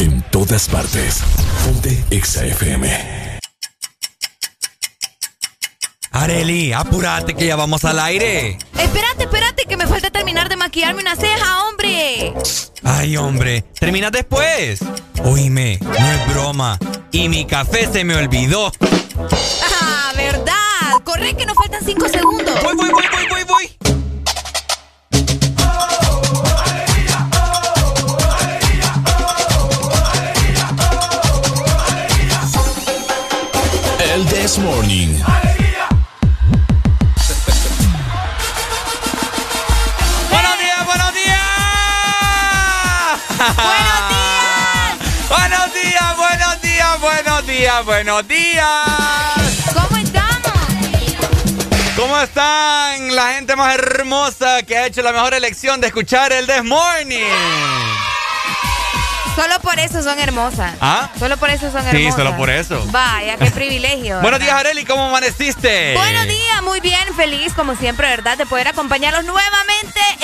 En todas partes. Ponte Exa FM. Areli, apúrate que ya vamos al aire. Espérate, espérate, que me falta terminar de maquillarme una ceja, hombre. Ay, hombre, terminas después. Oíme, no es broma. Y mi café se me olvidó. Días, buenos días! ¿Cómo estamos? ¿Cómo están la gente más hermosa que ha hecho la mejor elección de escuchar el This Morning? Solo por eso son hermosas. ¿Ah? Solo por eso son hermosas. Sí, solo por eso. Vaya, qué privilegio. Buenos días, Areli, ¿cómo amaneciste? Buenos días, muy bien, feliz como siempre, ¿verdad? De poder acompañarlos nuevamente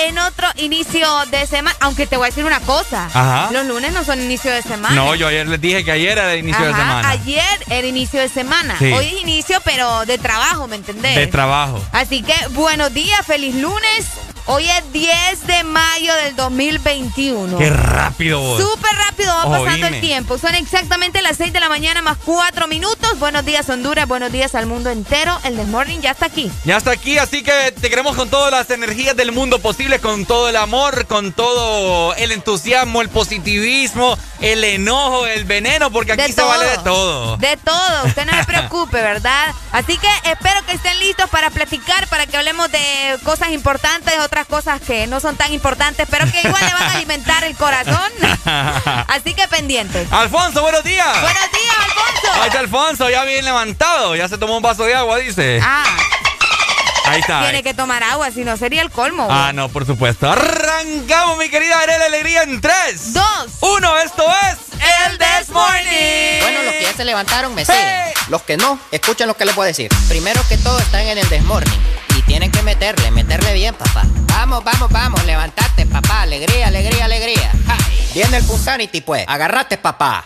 en otro inicio de semana. Aunque te voy a decir una cosa. Ajá. Los lunes no son inicio de semana. No, yo ayer les dije que ayer era el inicio de semana. Ayer era inicio de semana. Sí. Hoy es inicio, pero de trabajo, ¿me entendés? De trabajo. Así que buenos días, feliz lunes. Hoy es 10 de mayo del 2021. Qué rápido. Súper rápido va pasando el tiempo. Son exactamente las 6 de la mañana más 4 minutos. Buenos días Honduras, buenos días al mundo entero. El Desmorning ya está aquí. Ya está aquí, así que te queremos con todas las energías del mundo posible, con todo el amor, con todo el entusiasmo, el positivismo, el enojo, el veneno, porque aquí De se todo. vale de todo. De todo, usted no se preocupe, ¿verdad? Así que espero que estén listos para platicar, para que hablemos de cosas importantes, otras cosas que no son tan importantes, pero que igual le van a alimentar el corazón. Así que pendientes. Alfonso, buenos días. Buenos días, Alfonso. Ahí está Alfonso, ya bien levantado, ya se tomó un vaso de agua, dice. Ah, Ahí está. tiene que tomar agua, si no sería el colmo. Ah, no, por supuesto. Arrancamos, mi querida Arela Alegría, en 3, 2, 1. Esto es El This Morning. Bueno, los que ya se levantaron me siguen. Los que no, escuchen lo que les voy a decir. Primero que todo, están en el This Morning. Y tienen que meterle, meterle bien, papá. Vamos, vamos, vamos, levantate, papá. Alegría, alegría, alegría. Viene el Punsanity, pues. Agarrate, papá.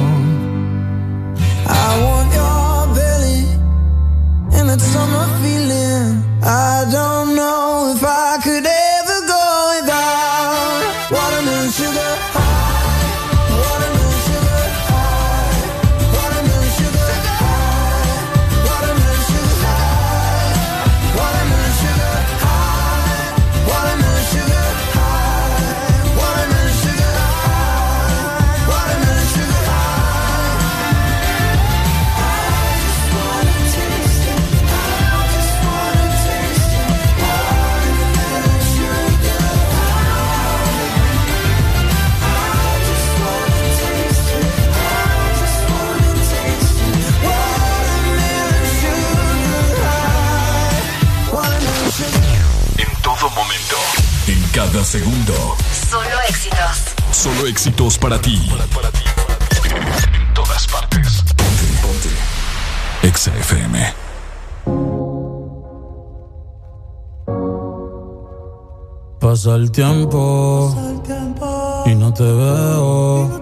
para ti. En todas partes. Ponte, ponte. Exa Pasa el tiempo y no te veo.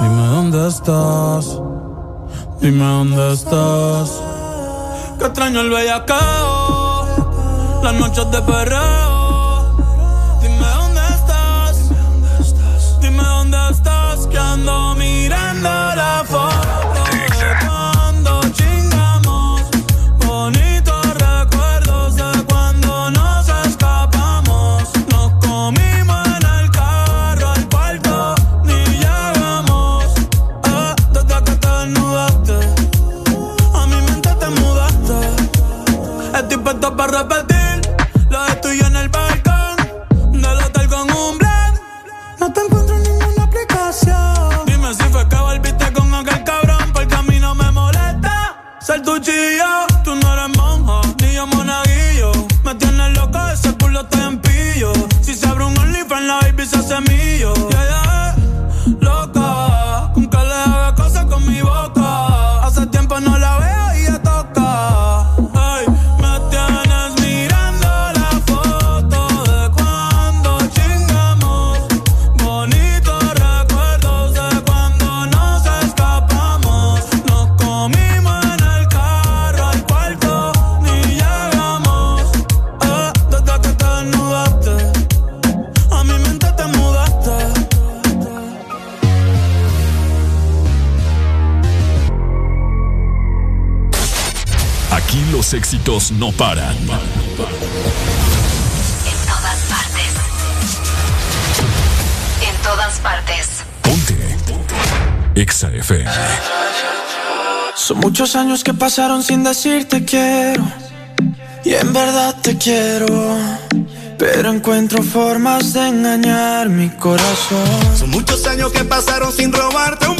Dime dónde estás. Dime dónde estás. Que extraño el bellacao. Las noches de perreo no paran. En todas partes. En todas partes. Ponte. Exa FM. Son muchos años que pasaron sin decirte quiero. Y en verdad te quiero. Pero encuentro formas de engañar mi corazón. Son muchos años que pasaron sin robarte un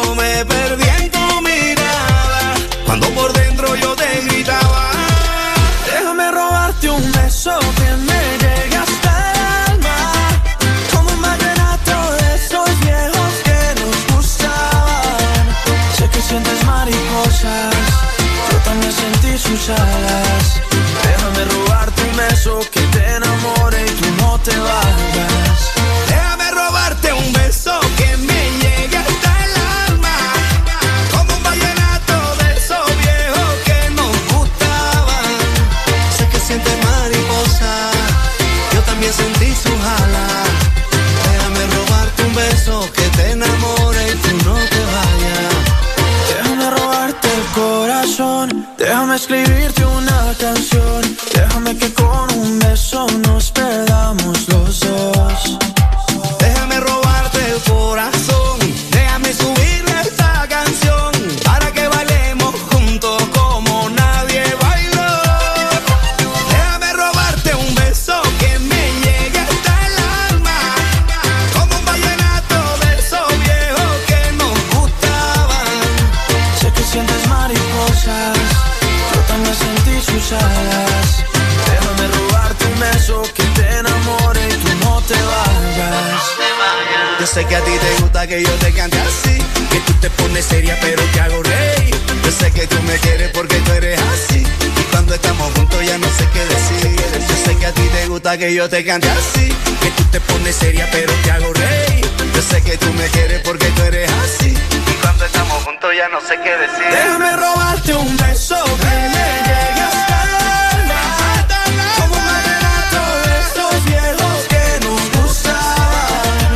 all I düşleri que yo te cante así. Que tú te pones seria, pero te hago rey. Yo sé que tú me quieres porque tú eres así. Y cuando estamos juntos ya no sé qué decir. Déjame robarte un beso que me llegue hasta el alma. Como un de viejos que nos gustan.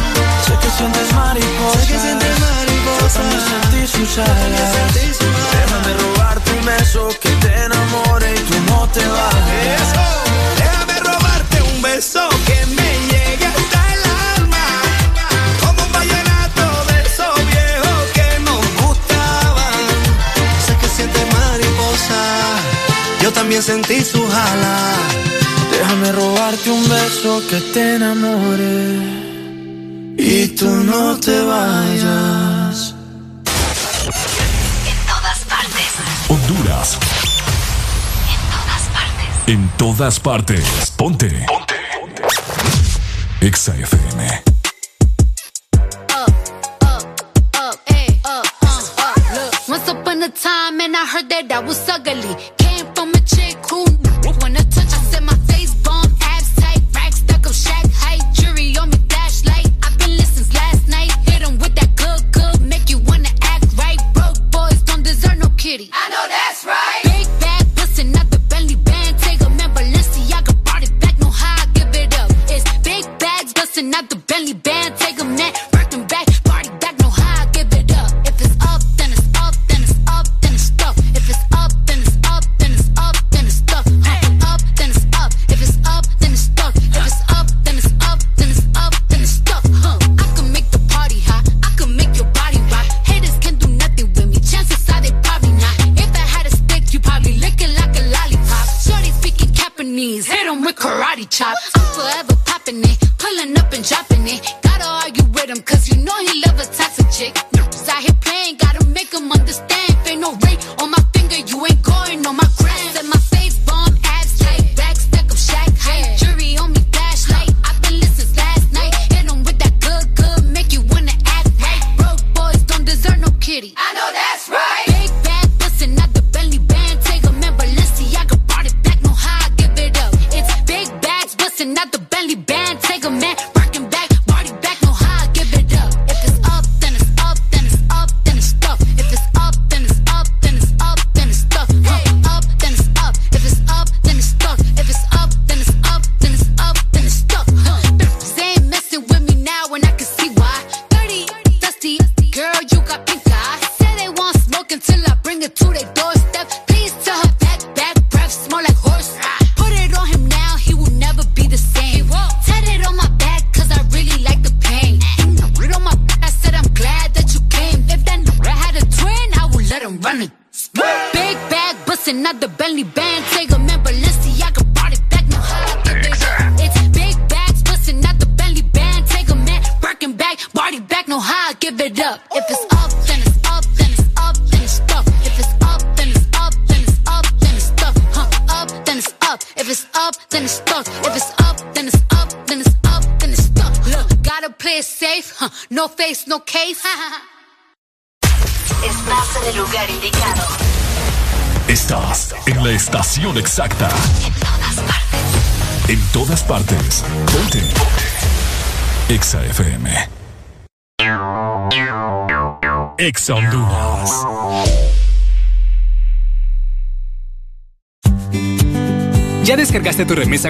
Sé que sientes mariposas. Sé que sientes mariposas. Yo sentí sus. Déjame robarte un beso que te enamore y tú no te bajes. también sentí su jala. Déjame robarte un beso que te enamore y tú no te vayas. En todas partes. Honduras. En todas partes. En todas partes. Ponte. Ponte. Ponte. Exa FM.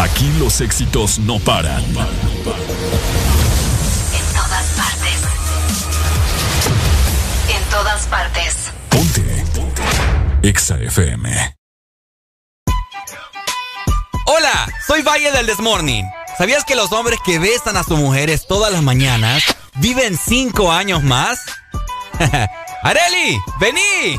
Aquí los éxitos no paran. En todas partes. En todas partes. Ponte. Exa FM. Hola, soy Valle del Desmorning. ¿Sabías que los hombres que besan a sus mujeres todas las mañanas viven cinco años más? ¡Areli! ¡Vení!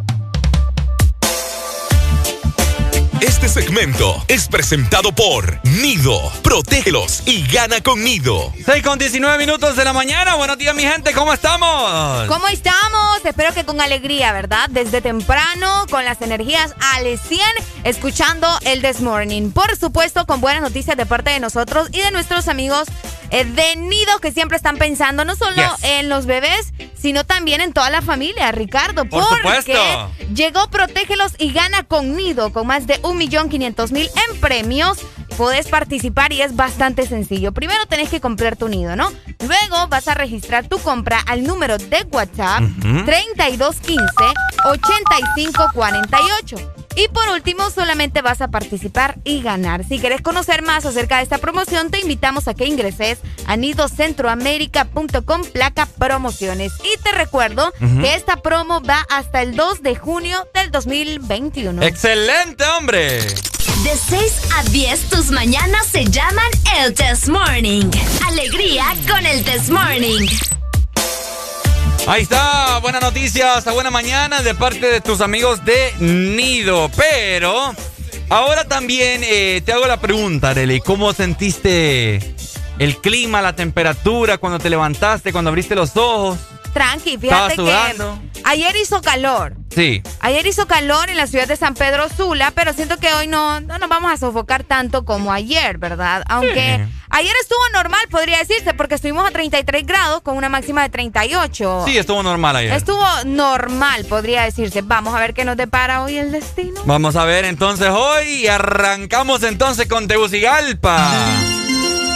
Este segmento es presentado por Nido. Protégelos y gana con Nido. 6 con 19 minutos de la mañana. Buenos días, mi gente. ¿Cómo estamos? ¿Cómo estamos? Espero que con alegría, ¿verdad? Desde temprano, con las energías al 100, escuchando el This Morning. Por supuesto, con buenas noticias de parte de nosotros y de nuestros amigos eh, de Nido que siempre están pensando no solo Yes. en los bebés, sino también en toda la familia, Ricardo. Por porque supuesto. llegó Protégelos y gana con Nido, con más de 1.500.000 en premios. Podés participar y es bastante sencillo. Primero tenés que comprar tu nido, ¿no? Luego vas a registrar tu compra al número de WhatsApp Ujú. 3215-8548. Y por último, solamente vas a participar y ganar. Si querés conocer más acerca de esta promoción, te invitamos a que ingreses a nidocentroamerica.com placa promociones. Y te recuerdo que esta promo va hasta el 2 de junio del 2021. ¡Excelente, hombre! De 6 a 10 tus mañanas se llaman el Test Morning. Alegría con el Test Morning. Ahí está, buenas noticias, a buena mañana de parte de tus amigos de Nido. Pero ahora también eh, te hago la pregunta, Arely, ¿cómo sentiste el clima, la temperatura cuando te levantaste, cuando abriste los ojos? Tranqui, fíjate sudando. que ayer hizo calor. Sí. Ayer hizo calor en la ciudad de San Pedro Sula, pero siento que hoy no, no nos vamos a sofocar tanto como ayer, ¿verdad? Aunque Sí. ayer estuvo normal, podría decirse, porque estuvimos a 33 grados con una máxima de 38. Sí, estuvo normal ayer. Estuvo normal, podría decirse. Vamos a ver qué nos depara hoy el destino. Vamos a ver entonces hoy y arrancamos entonces con Tegucigalpa.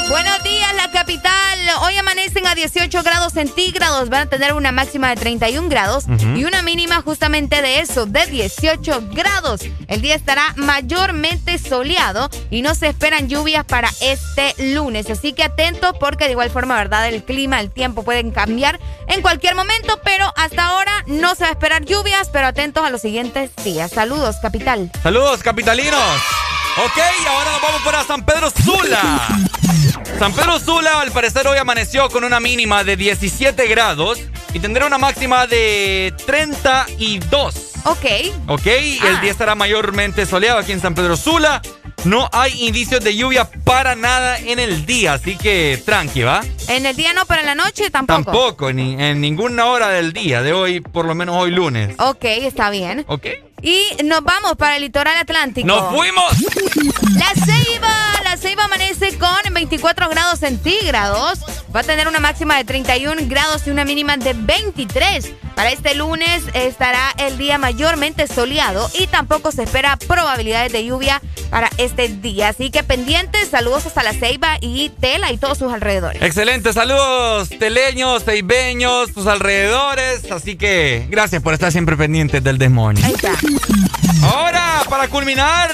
Buenos días, la capital. Hoy amanecen a 18 grados centígrados. Van a tener una máxima de 31 grados y una mínima justamente de eso, de 18 grados. El día estará mayormente soleado y no se esperan lluvias para este lunes. Así que atentos porque de igual forma, ¿verdad? El clima, el tiempo pueden cambiar en cualquier momento, pero hasta ahora no se va a esperar lluvias, pero atentos a los siguientes días. Saludos, capital. Saludos, capitalinos. Ok, ahora nos vamos para San Pedro Sula. San Pedro Sula, al parecer, hoy amaneció con una mínima de 17 grados y tendrá una máxima de 32. Ok. Ok, el día estará mayormente soleado aquí en San Pedro Sula. No hay indicios de lluvia para nada en el día, así que tranqui, ¿va? En el día no, pero en la noche tampoco. Tampoco, ni en ninguna hora del día de hoy, por lo menos hoy lunes. Ok, está bien. Ok. Y nos vamos para el litoral atlántico. ¡Nos fuimos! La Ceiba, la Ceiba amanece con 24 grados centígrados. Va a tener una máxima de 31 grados y una mínima de 23. Para este lunes estará el día mayormente soleado y tampoco se espera probabilidades de lluvia para este día. Así que pendientes, saludos hasta la Ceiba y Tela y todos sus alrededores. Excelente, saludos teleños, ceibeños, tus alrededores. Así que gracias por estar siempre pendientes del Desmorning. Ahí está. Ahora, para culminar,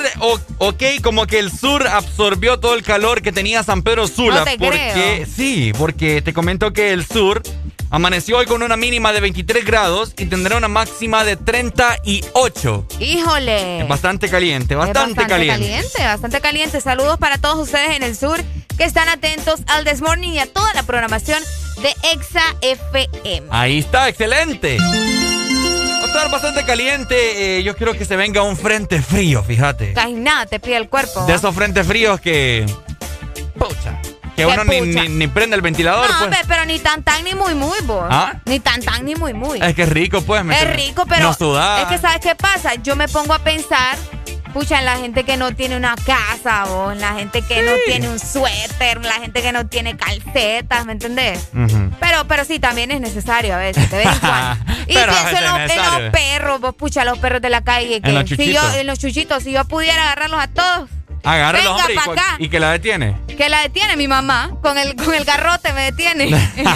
ok, como que el sur absorbió todo el calor que tenía San Pedro Sula. No te porque, creo. sí, porque te comento que el sur amaneció hoy con una mínima de 23 grados y tendrá una máxima de 38. Híjole. Es bastante caliente, Es bastante, caliente. caliente, bastante caliente. Saludos para todos ustedes en el sur que están atentos al Desmorning y a toda la programación de Exa FM. Ahí está, excelente. Estar bastante caliente. eh, yo quiero que se venga un frente frío, fíjate. Casi nada te pide el cuerpo. De esos frentes fríos que. Pucha. Que uno ni, ni- ni prende el ventilador, No, pues. pero ni tan tan ni muy muy, bo. ¿Ah? Ni tan tan ni muy muy. Es que es rico, pues. ¿me Es rico, pero No sudar. es que ¿sabes qué pasa? Yo me pongo a pensar, pucha, en la gente que no tiene una casa en la gente que no tiene un suéter, en la gente que no tiene calcetas, ¿me entendés? Pero, pero sí, también es necesario a veces, de vez en cuando. Y pienso en los, en perros, vos, pucha, los perros de la calle. Que En los si yo, en los chuchitos, si yo pudiera agarrarlos a todos, Agárralo, Venga hombre, y, acá. que la detiene. que la detiene mi mamá, con el, con el garrote me detiene.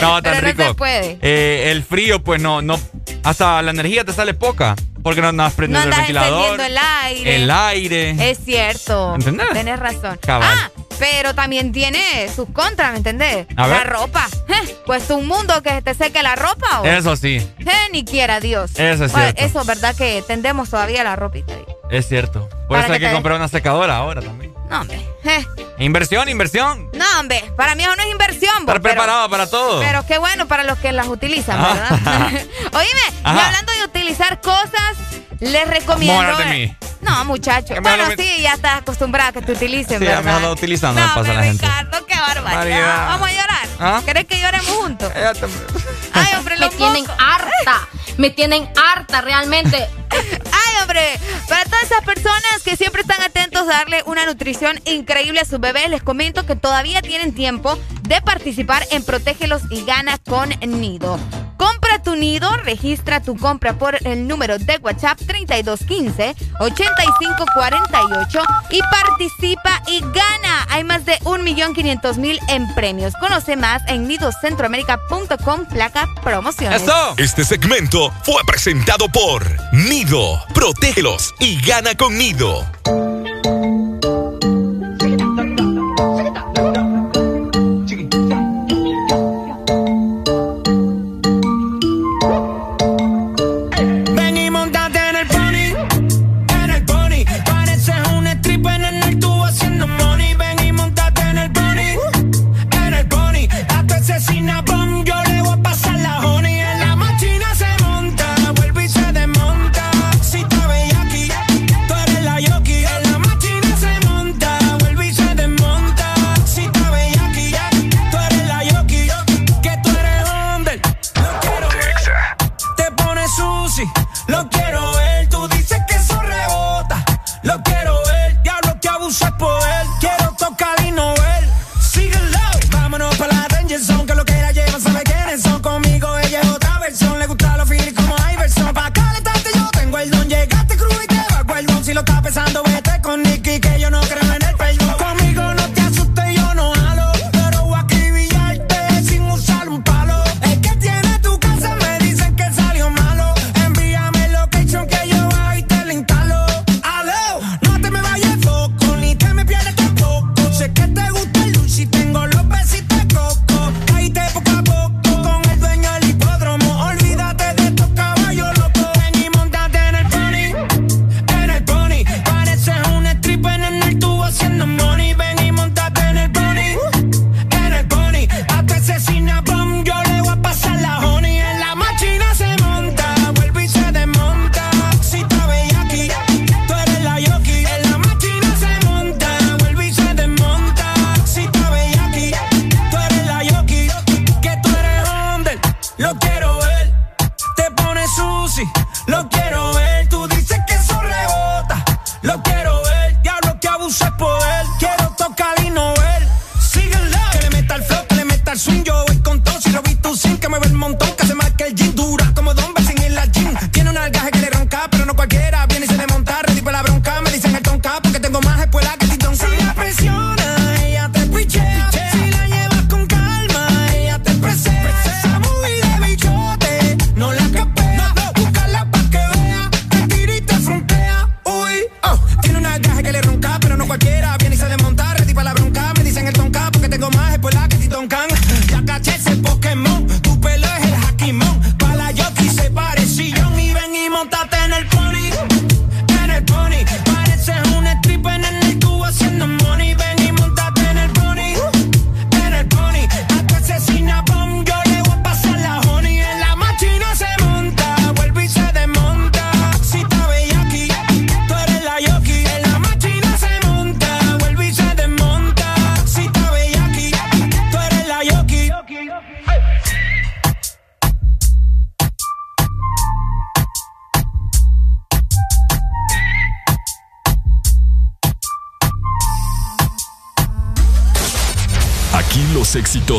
No, tan Pero rico. no se puede. Eh, el frío, pues no, no. Hasta la energía te sale poca. Porque no andas No prendiendo el andas ventilador. el aire. El aire. Es cierto. ¿Entendés? Tienes razón. Cabal. Ah, pero también tiene sus contras, ¿me entendés? A la ver. ropa. Eh, Cuesta un mundo que te seque la ropa. ¿o? Eso sí, Eh, ni quiera Dios. Eso es Bueno, cierto. Eso, ¿verdad? Que tendemos todavía la ropita. Es cierto. Por eso hay que comprar una secadora ahora también. No, hombre. Eh, Inversión, inversión. No, hombre. Para mí eso no es inversión. Estar pero- preparado para todo. Pero qué bueno para los que las utilizan, Ah. ¿verdad? Oíme, y hablando de utilizar cosas, les recomiendo. De eh, mí. No, muchacho. Bueno, lo sí, ya estás acostumbrada a que te utilicen, Sí, ¿verdad? mejor lo utilizando, me no, pasa hombre, la gente. Ricardo, qué barbaridad. Vamos a llorar. ¿Ah? ¿Querés que lloremos juntos? Ay, hombre, Me los tienen mocos. harta. Me tienen harta realmente. Ay, hombre, para todas esas personas que siempre están atentos a darle una nutrición increíble a sus bebés, les comento que todavía tienen tiempo de participar en Protégelos y Gana con Nido. Compra tu nido, registra tu compra por el número de WhatsApp 3215-8548 y participa y gana. Hay más de 1.500.000 en premios. Conoce más en nidocentroamérica.com placa promociones. Este segmento fue presentado por Nido. Protégelos y gana con Nido. Lo estás pensando,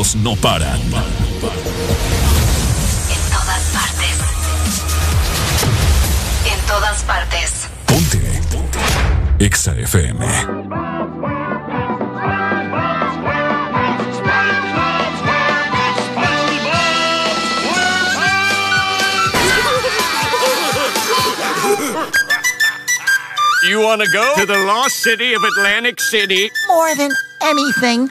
éxitos no paran. En todas partes. En todas partes. Ponte. Exa FM. You want to go to the lost city of Atlantic City? More than anything.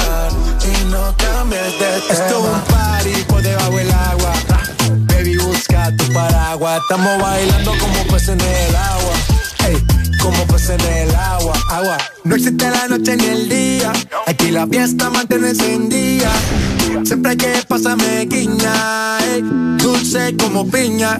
no cambies de tema. Esto es un party por debajo del agua. Baby, busca tu paraguas. Estamos bailando como peces en el agua. Ey, como peces en el agua, agua. No existe la noche ni el día. Aquí la fiesta mantiene encendida. Siempre que pasa me guiña. dulce como piña.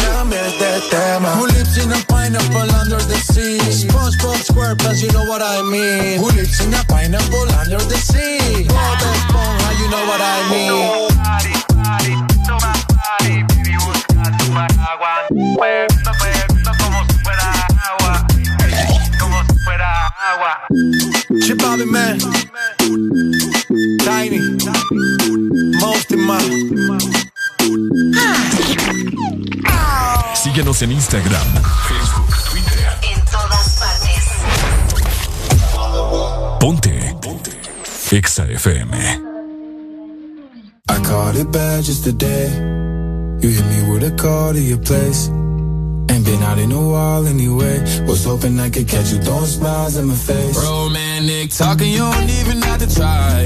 cambies de tema. Who lives in a pineapple under the sea? SpongeBob SquarePants, you know what I mean. Who lives in a pineapple under the sea? Bob Esponja, you know what I mean. Chip Bobby Man, Tiny, Most in Man. Síguenos en Instagram, Facebook, Twitter. En todas partes. Ponte. Ponte. Exa FM. I caught it bad just today. You hit me with a call to your place. Ain't been out in a while anyway. Was hoping I could catch you throwing smiles in my face. Romantic talking, you don't even have to try.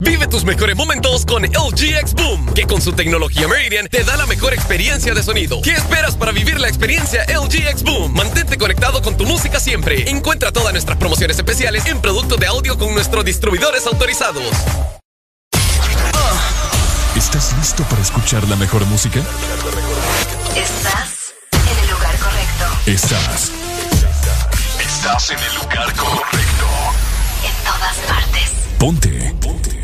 Vive tus mejores momentos con LG X Boom, que con su tecnología Meridian te da la mejor experiencia de sonido. ¿Qué esperas para vivir la experiencia LG X Boom? Mantente conectado con tu música siempre. Encuentra todas nuestras promociones especiales en productos de audio con nuestros distribuidores autorizados. ¿Estás listo para escuchar la mejor música? Estás en el lugar correcto. Estás. Estás en el lugar correcto. En todas partes. Ponte. Ponte.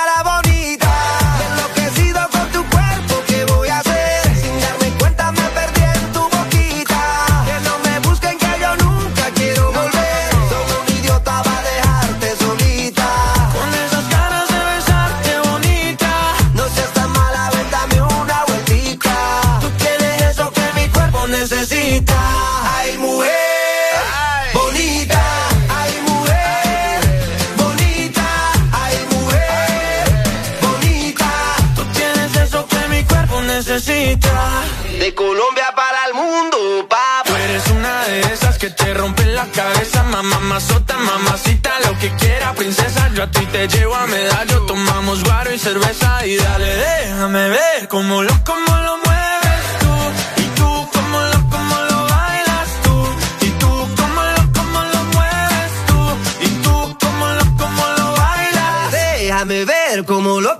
te rompen la cabeza, mamá, mazota, mamacita, lo que quiera, princesa. Yo a ti te llevo a medallo, tomamos guaro y cerveza y dale, déjame ver cómo lo, cómo lo mueves tú. Y tú, cómo lo, cómo lo bailas tú. Y tú, cómo lo, cómo lo mueves tú. Y tú, cómo lo, cómo lo bailas. Déjame ver cómo lo,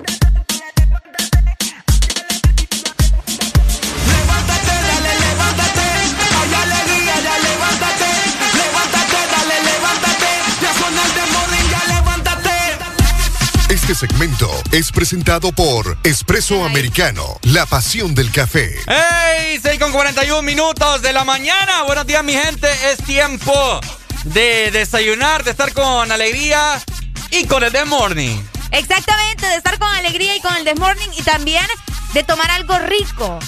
es presentado por Espresso Americano, la pasión del café. ¡Hey! 6 con 41 minutos de la mañana. Buenos días, mi gente. Es tiempo de desayunar, de estar con alegría y con el The Morning. Exactamente, de estar con alegría y con el The Morning y también de tomar algo rico.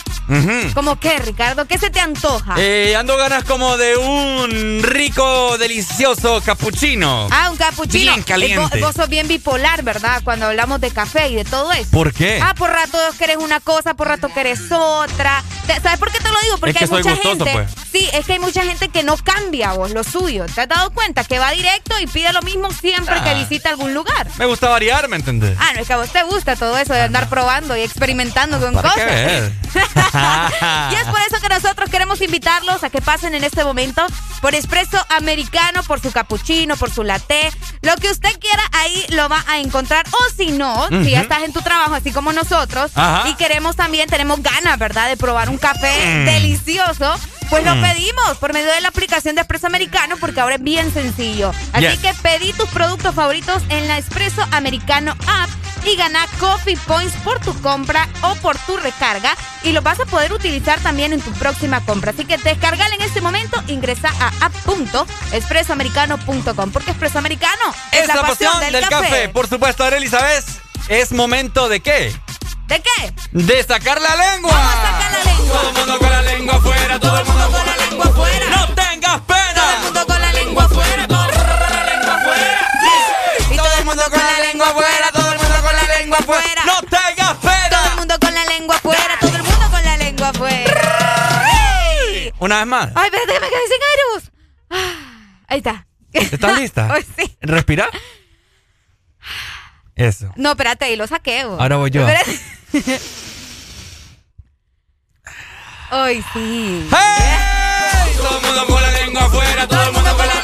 ¿Cómo qué, Ricardo? ¿Qué se te antoja? Eh, ando ganas como de un rico, delicioso capuchino. Ah, un capuchino. Bien caliente. Eh, vos, sos bien bipolar, ¿verdad? Cuando hablamos de café y de todo eso. ¿Por qué? Ah, por rato querés una cosa, por rato querés otra. ¿Sabes por qué te lo digo? Porque es que hay mucha gustoso, gente... Pues es que hay mucha gente que no cambia vos lo suyo. ¿Te has dado cuenta? Que va directo y pide lo mismo siempre que ah. visita algún lugar. Me gusta variar, ¿me entendés? Ah, no, es que a vos te gusta todo eso de ah, andar probando y experimentando con cosas. y es por eso que nosotros queremos invitarlos a que pasen en este momento por espresso americano, por su cappuccino, por su latte, lo que usted quiera ahí lo va a encontrar. O si no, si ya estás en tu trabajo, así como nosotros, y queremos también, tenemos ganas, ¿verdad?, de probar un café mm. delicioso pues lo Mm. pedimos por medio de la aplicación de Espresso Americano porque ahora es bien sencillo. Así Yes. que pedí tus productos favoritos en la Espresso Americano app y gana Coffee Points por tu compra o por tu recarga y lo vas a poder utilizar también en tu próxima compra. Así que descargala en este momento, ingresa a app.espressoamericano.com porque Espresso Americano Es la pasión del, café. Por supuesto, Arely, ¿sabes? Es momento de qué? ¿De qué? De sacar la lengua. Vamos a sacar la lengua. Todo el mundo con la lengua afuera, todo el mundo con la lengua afuera. No tengas pena. Todo el mundo con la lengua afuera. Todo el mundo con la lengua afuera. Y todo el mundo con la lengua afuera. Todo el mundo con la lengua afuera. No tengas pena. Todo el mundo con la lengua afuera. Todo el mundo con la lengua afuera. Una vez más. Ay, espérate, que me quedé sin vos. Ah, Ahí está. ¿Estás lista? Sí. ¿Respira? Eso. No, espérate, ahí lo saqué. vos. Ahora voy yo. Ay, sí. ¡Hey! Todo el mundo con la lengua afuera, todo el mundo con la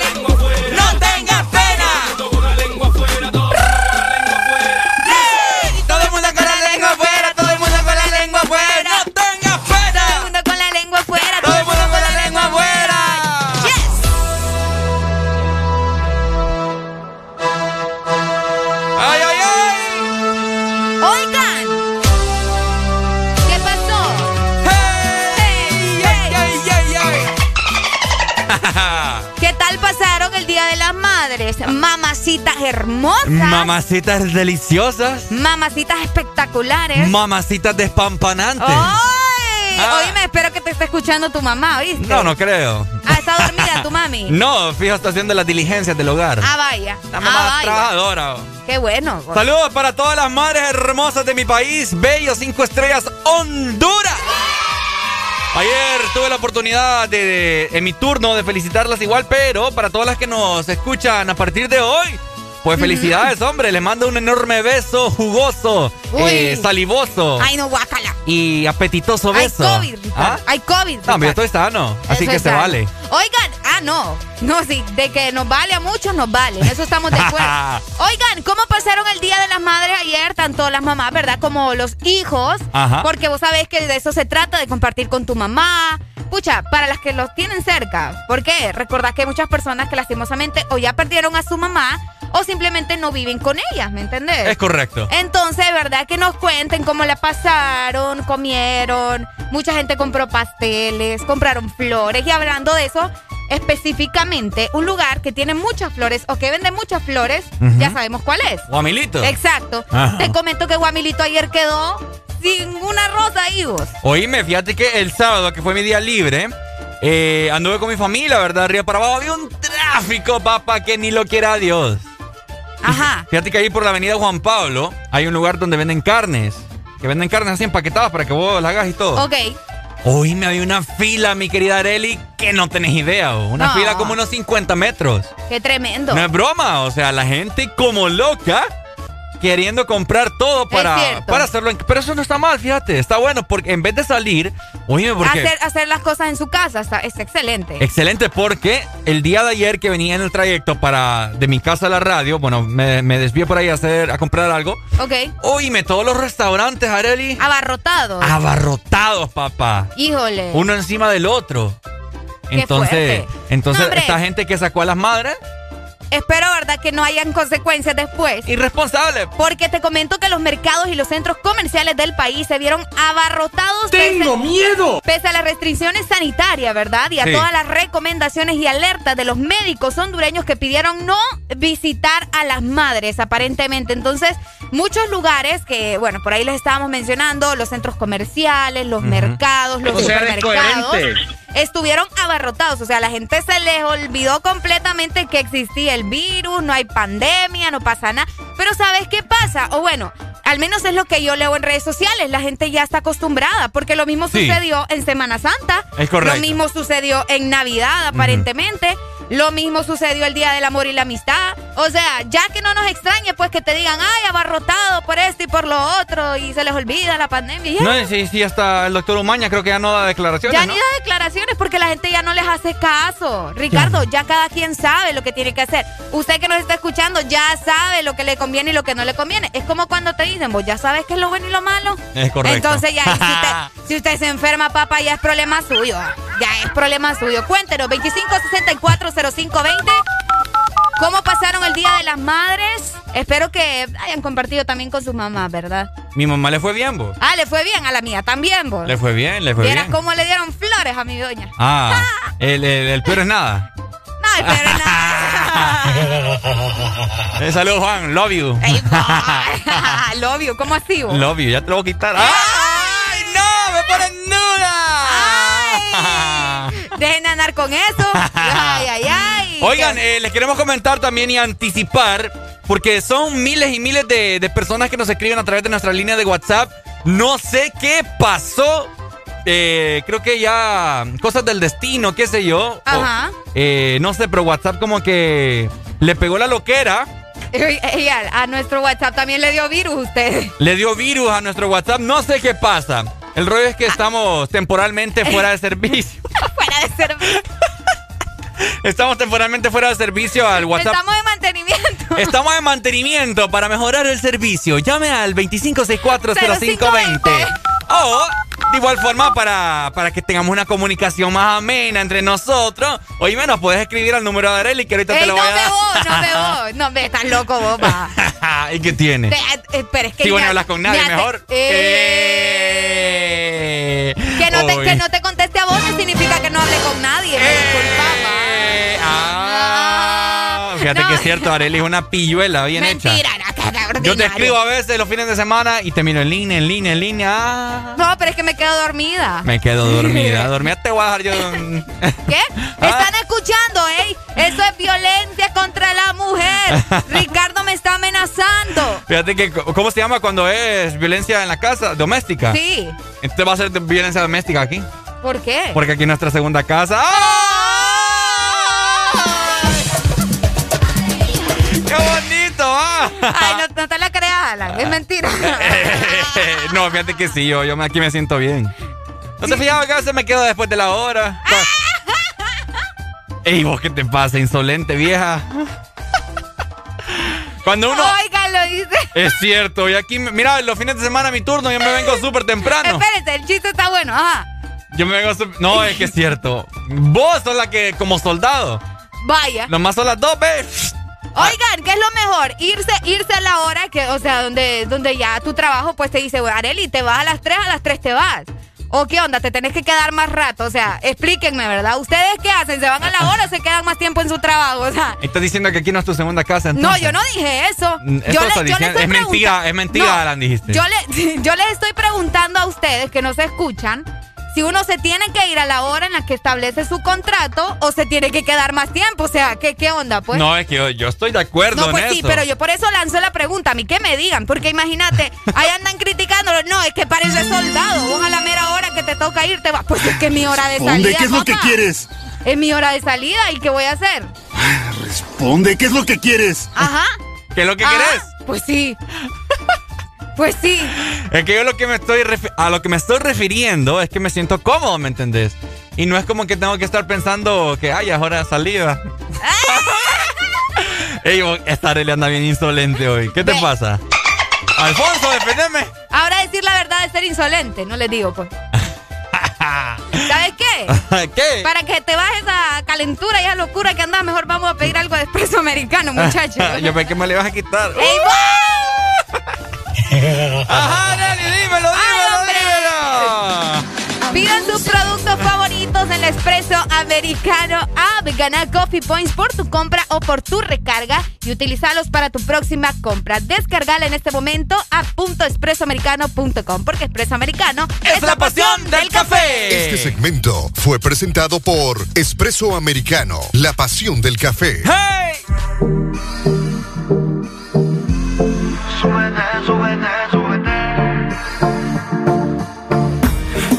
Mamacitas hermosas. Mamacitas deliciosas. Mamacitas espectaculares. Mamacitas despampanantes. ¡Ay! Ah. Oíme, espero que te esté escuchando tu mamá, ¿viste? No, no creo. Ah, está dormida tu mami. No, fijo, está haciendo las diligencias del hogar. Ah, vaya. La ah, mamá vaya. trabajadora. Qué bueno. Saludos para todas las madres hermosas de mi país, bello, cinco estrellas, Honduras. Ayer tuve la oportunidad de, en mi turno de felicitarlas igual, pero para todas las que nos escuchan a partir de hoy, pues felicidades, hombre. Les mando un enorme beso jugoso, eh, salivoso Ay, no, guácala. y apetitoso Hay beso. COVID, Ricardo. ¿Ah? Hay COVID. No, yo estoy sano, así Eso que se sano. vale. Oigan, ah, no. No, sí, de que nos vale a muchos, nos vale. En eso estamos de acuerdo. Oigan, ¿cómo pasaron el Día de las Madres ayer? Tanto las mamás, ¿verdad? Como los hijos. Ajá. Porque vos sabés que de eso se trata, de compartir con tu mamá. Pucha, para las que los tienen cerca. ¿Por qué? Recordad que hay muchas personas que lastimosamente o ya perdieron a su mamá o simplemente no viven con ellas, ¿me entendés? Es correcto. Entonces, ¿verdad? Que nos cuenten cómo la pasaron, comieron. Mucha gente compró pasteles, compraron flores. Y hablando de eso, específicamente, un lugar que tiene muchas flores o que vende muchas flores, ya sabemos cuál es. Guamilito. Exacto. Ajá. Te comento que Guamilito ayer quedó sin una rosa ahí, vos. Oíme, fíjate que el sábado, que fue mi día libre, eh, anduve con mi familia, ¿verdad? Arriba para abajo. Había un tráfico, papá, que ni lo quiera Dios. Ajá. Fíjate que ahí por la avenida Juan Pablo hay un lugar donde venden carnes. Que venden carnes así empaquetadas para que vos las hagas y todo. Ok. Oíme, había una fila, mi querida Areli, que no tenés idea. oh. Una No. fila como unos 50 metros. Qué tremendo. No es broma, o sea, la gente como loca queriendo comprar todo para, para hacerlo. en- Pero eso no está mal, fíjate, está bueno porque en vez de salir, oye, porque Hacer, hacer las cosas en su casa está, es excelente. excelente porque el día de ayer que venía en el trayecto para de mi casa a la radio, bueno, me, me desvié por ahí a hacer a comprar algo. ok. Oíme, todos los restaurantes, Areli, Abarrotado. abarrotados, papá. Híjole. Uno encima del otro. Qué Entonces, fuerte. entonces No, esta gente que sacó a las madres, Espero, ¿verdad? Que no hayan consecuencias después. irresponsable. Porque te comento que los mercados y los centros comerciales del país se vieron abarrotados. ¡Tengo miedo! Pese a las restricciones sanitarias, ¿verdad? Y a Sí. todas las recomendaciones y alertas de los médicos hondureños que pidieron no visitar a las madres, aparentemente. Entonces, muchos lugares que, bueno, por ahí les estábamos mencionando, los centros comerciales, los mercados, los O sea, supermercados. Estuvieron abarrotados, o sea, la gente se les olvidó completamente que existía el virus, no hay pandemia, no pasa nada. Pero ¿sabes qué pasa? O bueno, al menos es lo que yo leo en redes sociales, la gente ya está acostumbrada, porque lo mismo Sí. sucedió en Semana Santa, Es correcto. lo mismo sucedió en Navidad, aparentemente. Lo mismo sucedió el Día del Amor y la Amistad. O sea, ya que no nos extrañe, pues que te digan, ay, abarrotado por esto y por lo otro, y se les olvida la pandemia. No, sí, sí, hasta el doctor Umaña creo que ya no da declaraciones. Ya ¿no? ni da declaraciones porque la gente ya no les hace caso. Ricardo, ya cada quien sabe lo que tiene que hacer. Usted que nos está escuchando ya sabe lo que le conviene y lo que no le conviene. Es como cuando te dicen, vos ya sabes qué es lo bueno y lo malo. Es correcto. Entonces ya, si usted, si usted se enferma, papá, ya es problema suyo. Ya es problema suyo. Cuéntenos, 25640520. ¿Cómo pasaron el Día de las Madres? Espero que hayan compartido también con sus mamás, ¿verdad? Mi mamá le fue bien, vos. Ah, le fue bien a la mía también, vos. Le fue bien, le fue Vieras bien. cómo le dieron flores a mi doña. Ah, el, el, el peor es nada. No, el peor es nada. Eh, saludos, Juan. Love you. Love you, ¿cómo así, vos? Love you. Ya te lo voy a quitar. ¡Ay, no! ¡Me ponen nuda! Dejen de andar con eso. Ay, ay, ay. Oigan, eh, les queremos comentar también y anticipar, porque son miles y miles de, de personas que nos escriben a través de nuestra línea de WhatsApp. No sé qué pasó. Eh, creo que ya cosas del destino, qué sé yo. Ajá. O, eh, no sé, pero WhatsApp como que le pegó la loquera. A, a nuestro WhatsApp también le dio virus usted. Le dio virus a nuestro WhatsApp. No sé qué pasa. El rollo es que estamos temporalmente fuera de servicio. Fuera de servicio. Estamos temporalmente fuera de servicio al WhatsApp. Estamos en mantenimiento. Estamos en mantenimiento para mejorar el servicio. Llame al 25640520. O, de igual forma, para, para que tengamos una comunicación más amena entre nosotros. Oye, nos puedes escribir al número de Areli que ahorita Ey, te lo no voy a dar. vos, no me vos. No me estás loco vos. ¿Y qué tiene? Te- eh, pero es que Si vos no ha- hablas con nadie, mejor. Eh. Que no, te, que no te conteste a vos no significa que no hable con nadie. Me disculpa, pa. Ah, fíjate que es cierto, Areli es una pilluela bien hecha. Mentira, no, Yo te escribo a veces los fines de semana y te miro en línea, en línea, en línea. Ah, No, pero es que me quedo dormida. me quedo dormida. Dormida te voy a dejar yo. ¿Qué? Están escuchando, ¿eh? Eso es violencia contra la mujer. Ricardo me está amenazando. Fíjate que, ¿cómo se llama cuando es violencia en la casa? Doméstica. Sí. Entonces va a ser violencia doméstica aquí. ¿Por qué? Porque aquí es nuestra segunda casa. ¡Qué bonito! ah! Ay, no, no te la creas, Alan. Es mentira. no, fíjate que sí, yo, yo aquí me siento bien. ¿No te fijabas que a veces me quedo después de la hora? Ey, vos qué te pasa, insolente vieja. Cuando uno... Oigan, lo dice. Es cierto, y aquí, mira, los fines de semana mi turno, yo me vengo súper temprano. Espérate, el chiste está bueno. Ajá. Yo me vengo súper... No, es que es cierto. Vos sos la que, como soldado, Vaya. nomás son las dos, ¿ves? Oigan, ¿qué es lo mejor? Irse, irse a la hora que, o sea, donde, donde ya tu trabajo pues te dice, Areli, te vas a las 3, a las 3 te vas. ¿O qué onda? ¿Te tenés que quedar más rato? O sea, explíquenme, ¿verdad? ¿Ustedes qué hacen? ¿Se van a la hora o se quedan más tiempo en su trabajo? O sea, Estás diciendo que aquí no es tu segunda casa, no, yo no dije eso. Mm, eso Yo, le- estás yo le diciendo. estoy Es mentira, es mentira, No, Alan, dijiste. Yo, le, yo les estoy preguntando a ustedes que no se escuchan si uno se tiene que ir a la hora en la que establece su contrato o se tiene que quedar más tiempo. O sea, ¿qué, qué onda, pues? No, es que yo, yo estoy de acuerdo No, pues en sí, eso. pero yo por eso lanzo la pregunta. A mí que me digan, porque imagínate, ahí andan criticándolo. No, es que parece soldado. Vos a la mera hora que te toca ir, te vas. Pues es que es mi hora de salida. Responde, ¿qué es lo que quieres? Es mi hora de salida, ¿y qué voy a hacer? Responde, ¿qué es lo que quieres? Ajá. ¿Qué es lo que Ajá, querés? Pues sí. Pues sí. Es que yo lo que me estoy a lo que me estoy refiriendo es que me siento cómodo, ¿me entendés? Y no es como que tengo que estar pensando que ay, es hora de salida. Ey, esta Arely anda bien insolente hoy. ¿Qué te pasa? Alfonso, defendeme. Ahora decir la verdad es ser insolente, no les digo, pues. ¿Sabes qué? ¿Qué? Para que te bajes esa calentura y esa locura que andas, mejor vamos a pedir algo de espresso americano, muchachos. yo pensé que me le ibas a quitar. ¡Ey! Ajá, Arely, dímelo, dímelo, dímelo. Pidan sus productos favoritos en el Espresso Americano App. Gana Coffee Points por tu compra o por tu recarga y utilizalos para tu próxima compra. Descargala en este momento a .expresoamericano.com porque Espresso Americano es, la pasión del café. Este segmento fue presentado por Espresso Americano, la pasión del café.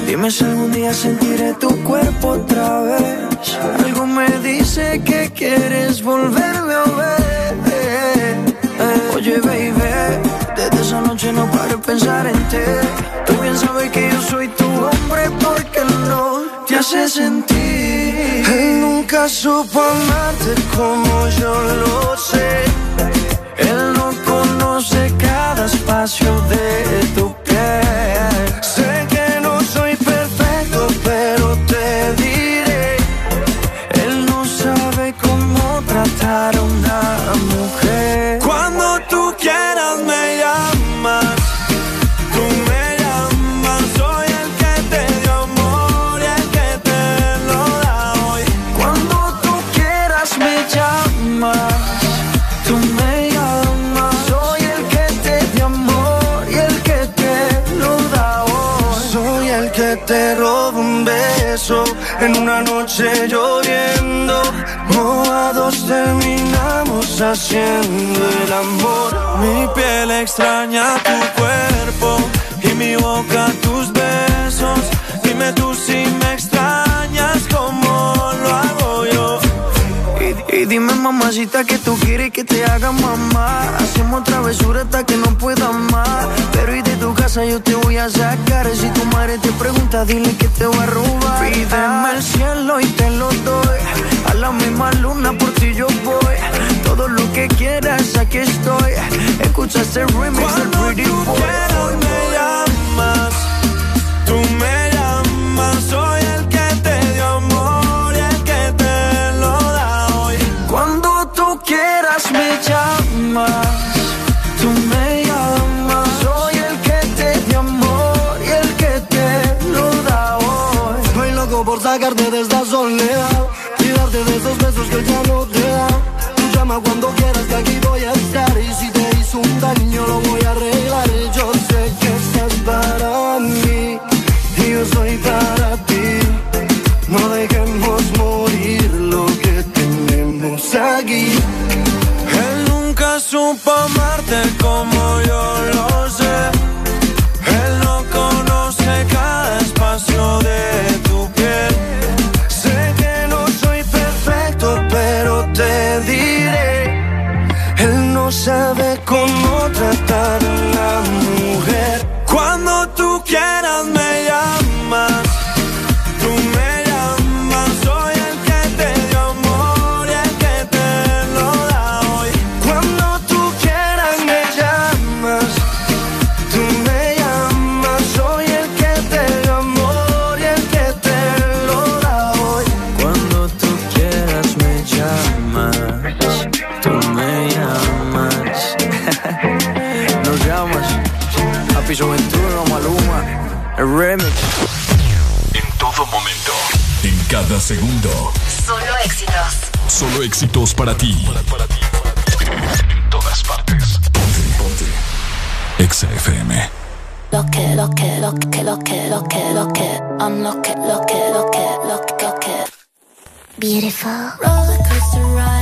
Dime si algún día sentiré tu cuerpo otra vez. Algo me dice que quieres volverme a ver. Oye, baby, desde esa noche no paro de pensar en ti. Tú bien sabes que yo soy tu hombre porque no te hace sentir. Él nunca supo amarte como yo lo sé. Él no conoce cada espacio de tu en una noche lloviendo. Mojados terminamos haciendo el amor. Mi piel extraña tu cuerpo y mi boca mamacita que tú quieres que te haga mamá. Hacemos travesura hasta que no pueda más. Pero y de tu casa yo te voy a sacar. Si tu madre te pregunta dile que te voy a robar. Pídeme el cielo y te lo doy. A la misma luna por ti yo voy. Todo lo que quieras aquí estoy. Escucha este remix del Pretty Boy. me llamas. Tú me llamas, soy llamas, tú me llamas, soy el que te dio amor y el que te lo da hoy. Estoy loco por sacarte de esta soledad y darte de esos besos que ya no te da. Tú llama cuando quieras aquí voy a estar y si te hizo un daño lo voy a arreglar. Yo sé que estás para mí yo soy para ti. No dejemos morir lo que tenemos aquí. Supo amarte como yo lo segundo. Solo éxitos. Solo éxitos para ti. En todas partes. Ponte, ponte. Exa FM. Lo que, lo que, lo que, lo que, lo que, lo que, I'm lo que, lo que, lo que, lo que, lo que. Beautiful. Roller coaster ride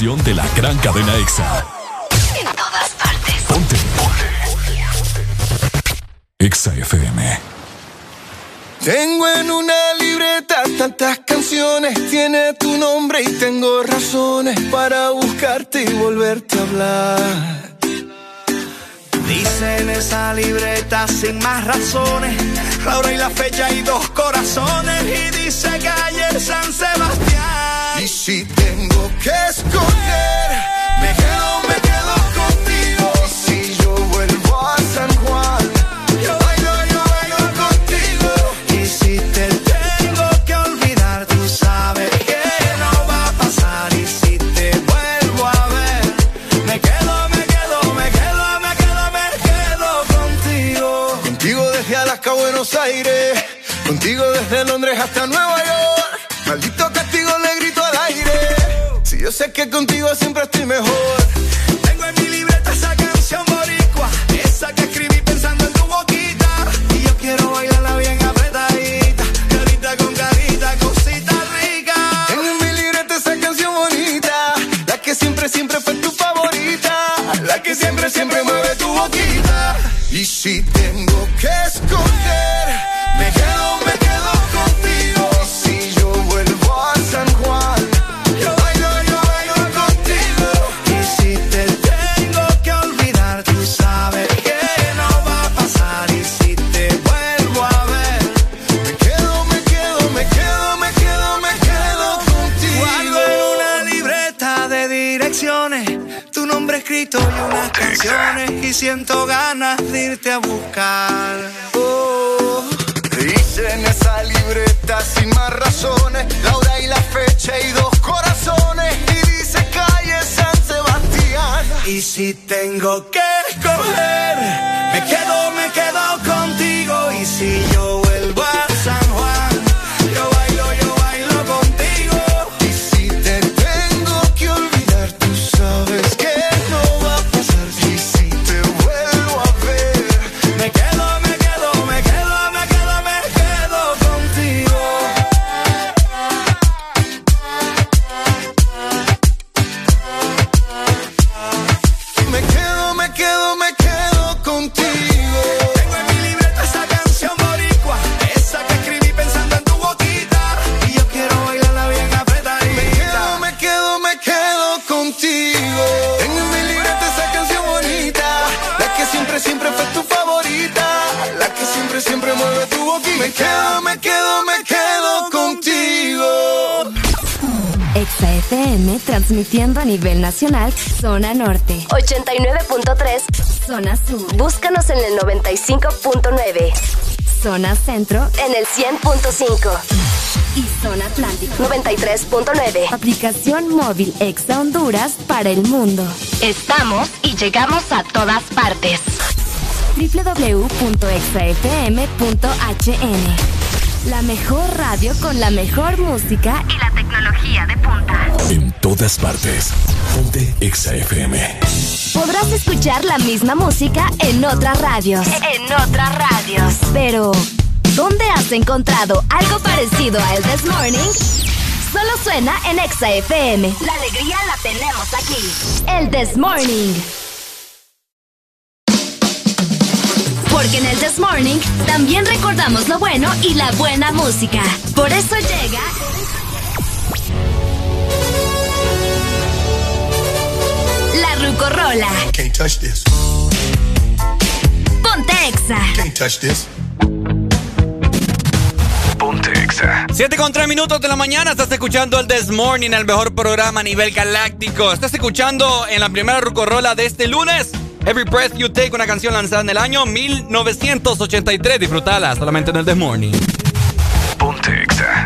de la gran cadena EXA. En todas partes. Ponte. Ponte. EXA FM. Tengo en una libreta tantas canciones, tiene tu nombre y tengo razones para buscarte y volverte a hablar. Dice en esa libreta sin más razones, la hora y la fecha y dos corazones. Y dice calle San Sebastián. Y que contigo siempre estoy mejor. En el 100.5 y Zona Atlántico 93.9. Aplicación móvil Exa Honduras para el mundo. Estamos y llegamos a todas partes. www.exafm.hn La mejor radio con la mejor música y la tecnología de punta. En todas partes. Ponte ExaFM. Podrás escuchar la misma música en otras radios. En otras radios. Pero ¿Dónde has encontrado algo parecido a el This Morning? Solo suena en Exa FM. La alegría la tenemos aquí. El This Morning. Porque en el This Morning también recordamos lo bueno y la buena música. Por eso llega. La Rucorola. Can't touch this. Ponte Exa. Can't touch this. 7 con 3 minutos de la mañana, estás escuchando el This Morning, el mejor programa a nivel galáctico. Estás escuchando en la primera rucorola de este lunes, Every Breath You Take, una canción lanzada en el año 1983. Disfrutala solamente en el This Morning. Ponte extra.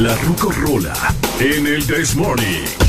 La Rucorola en el This Morning.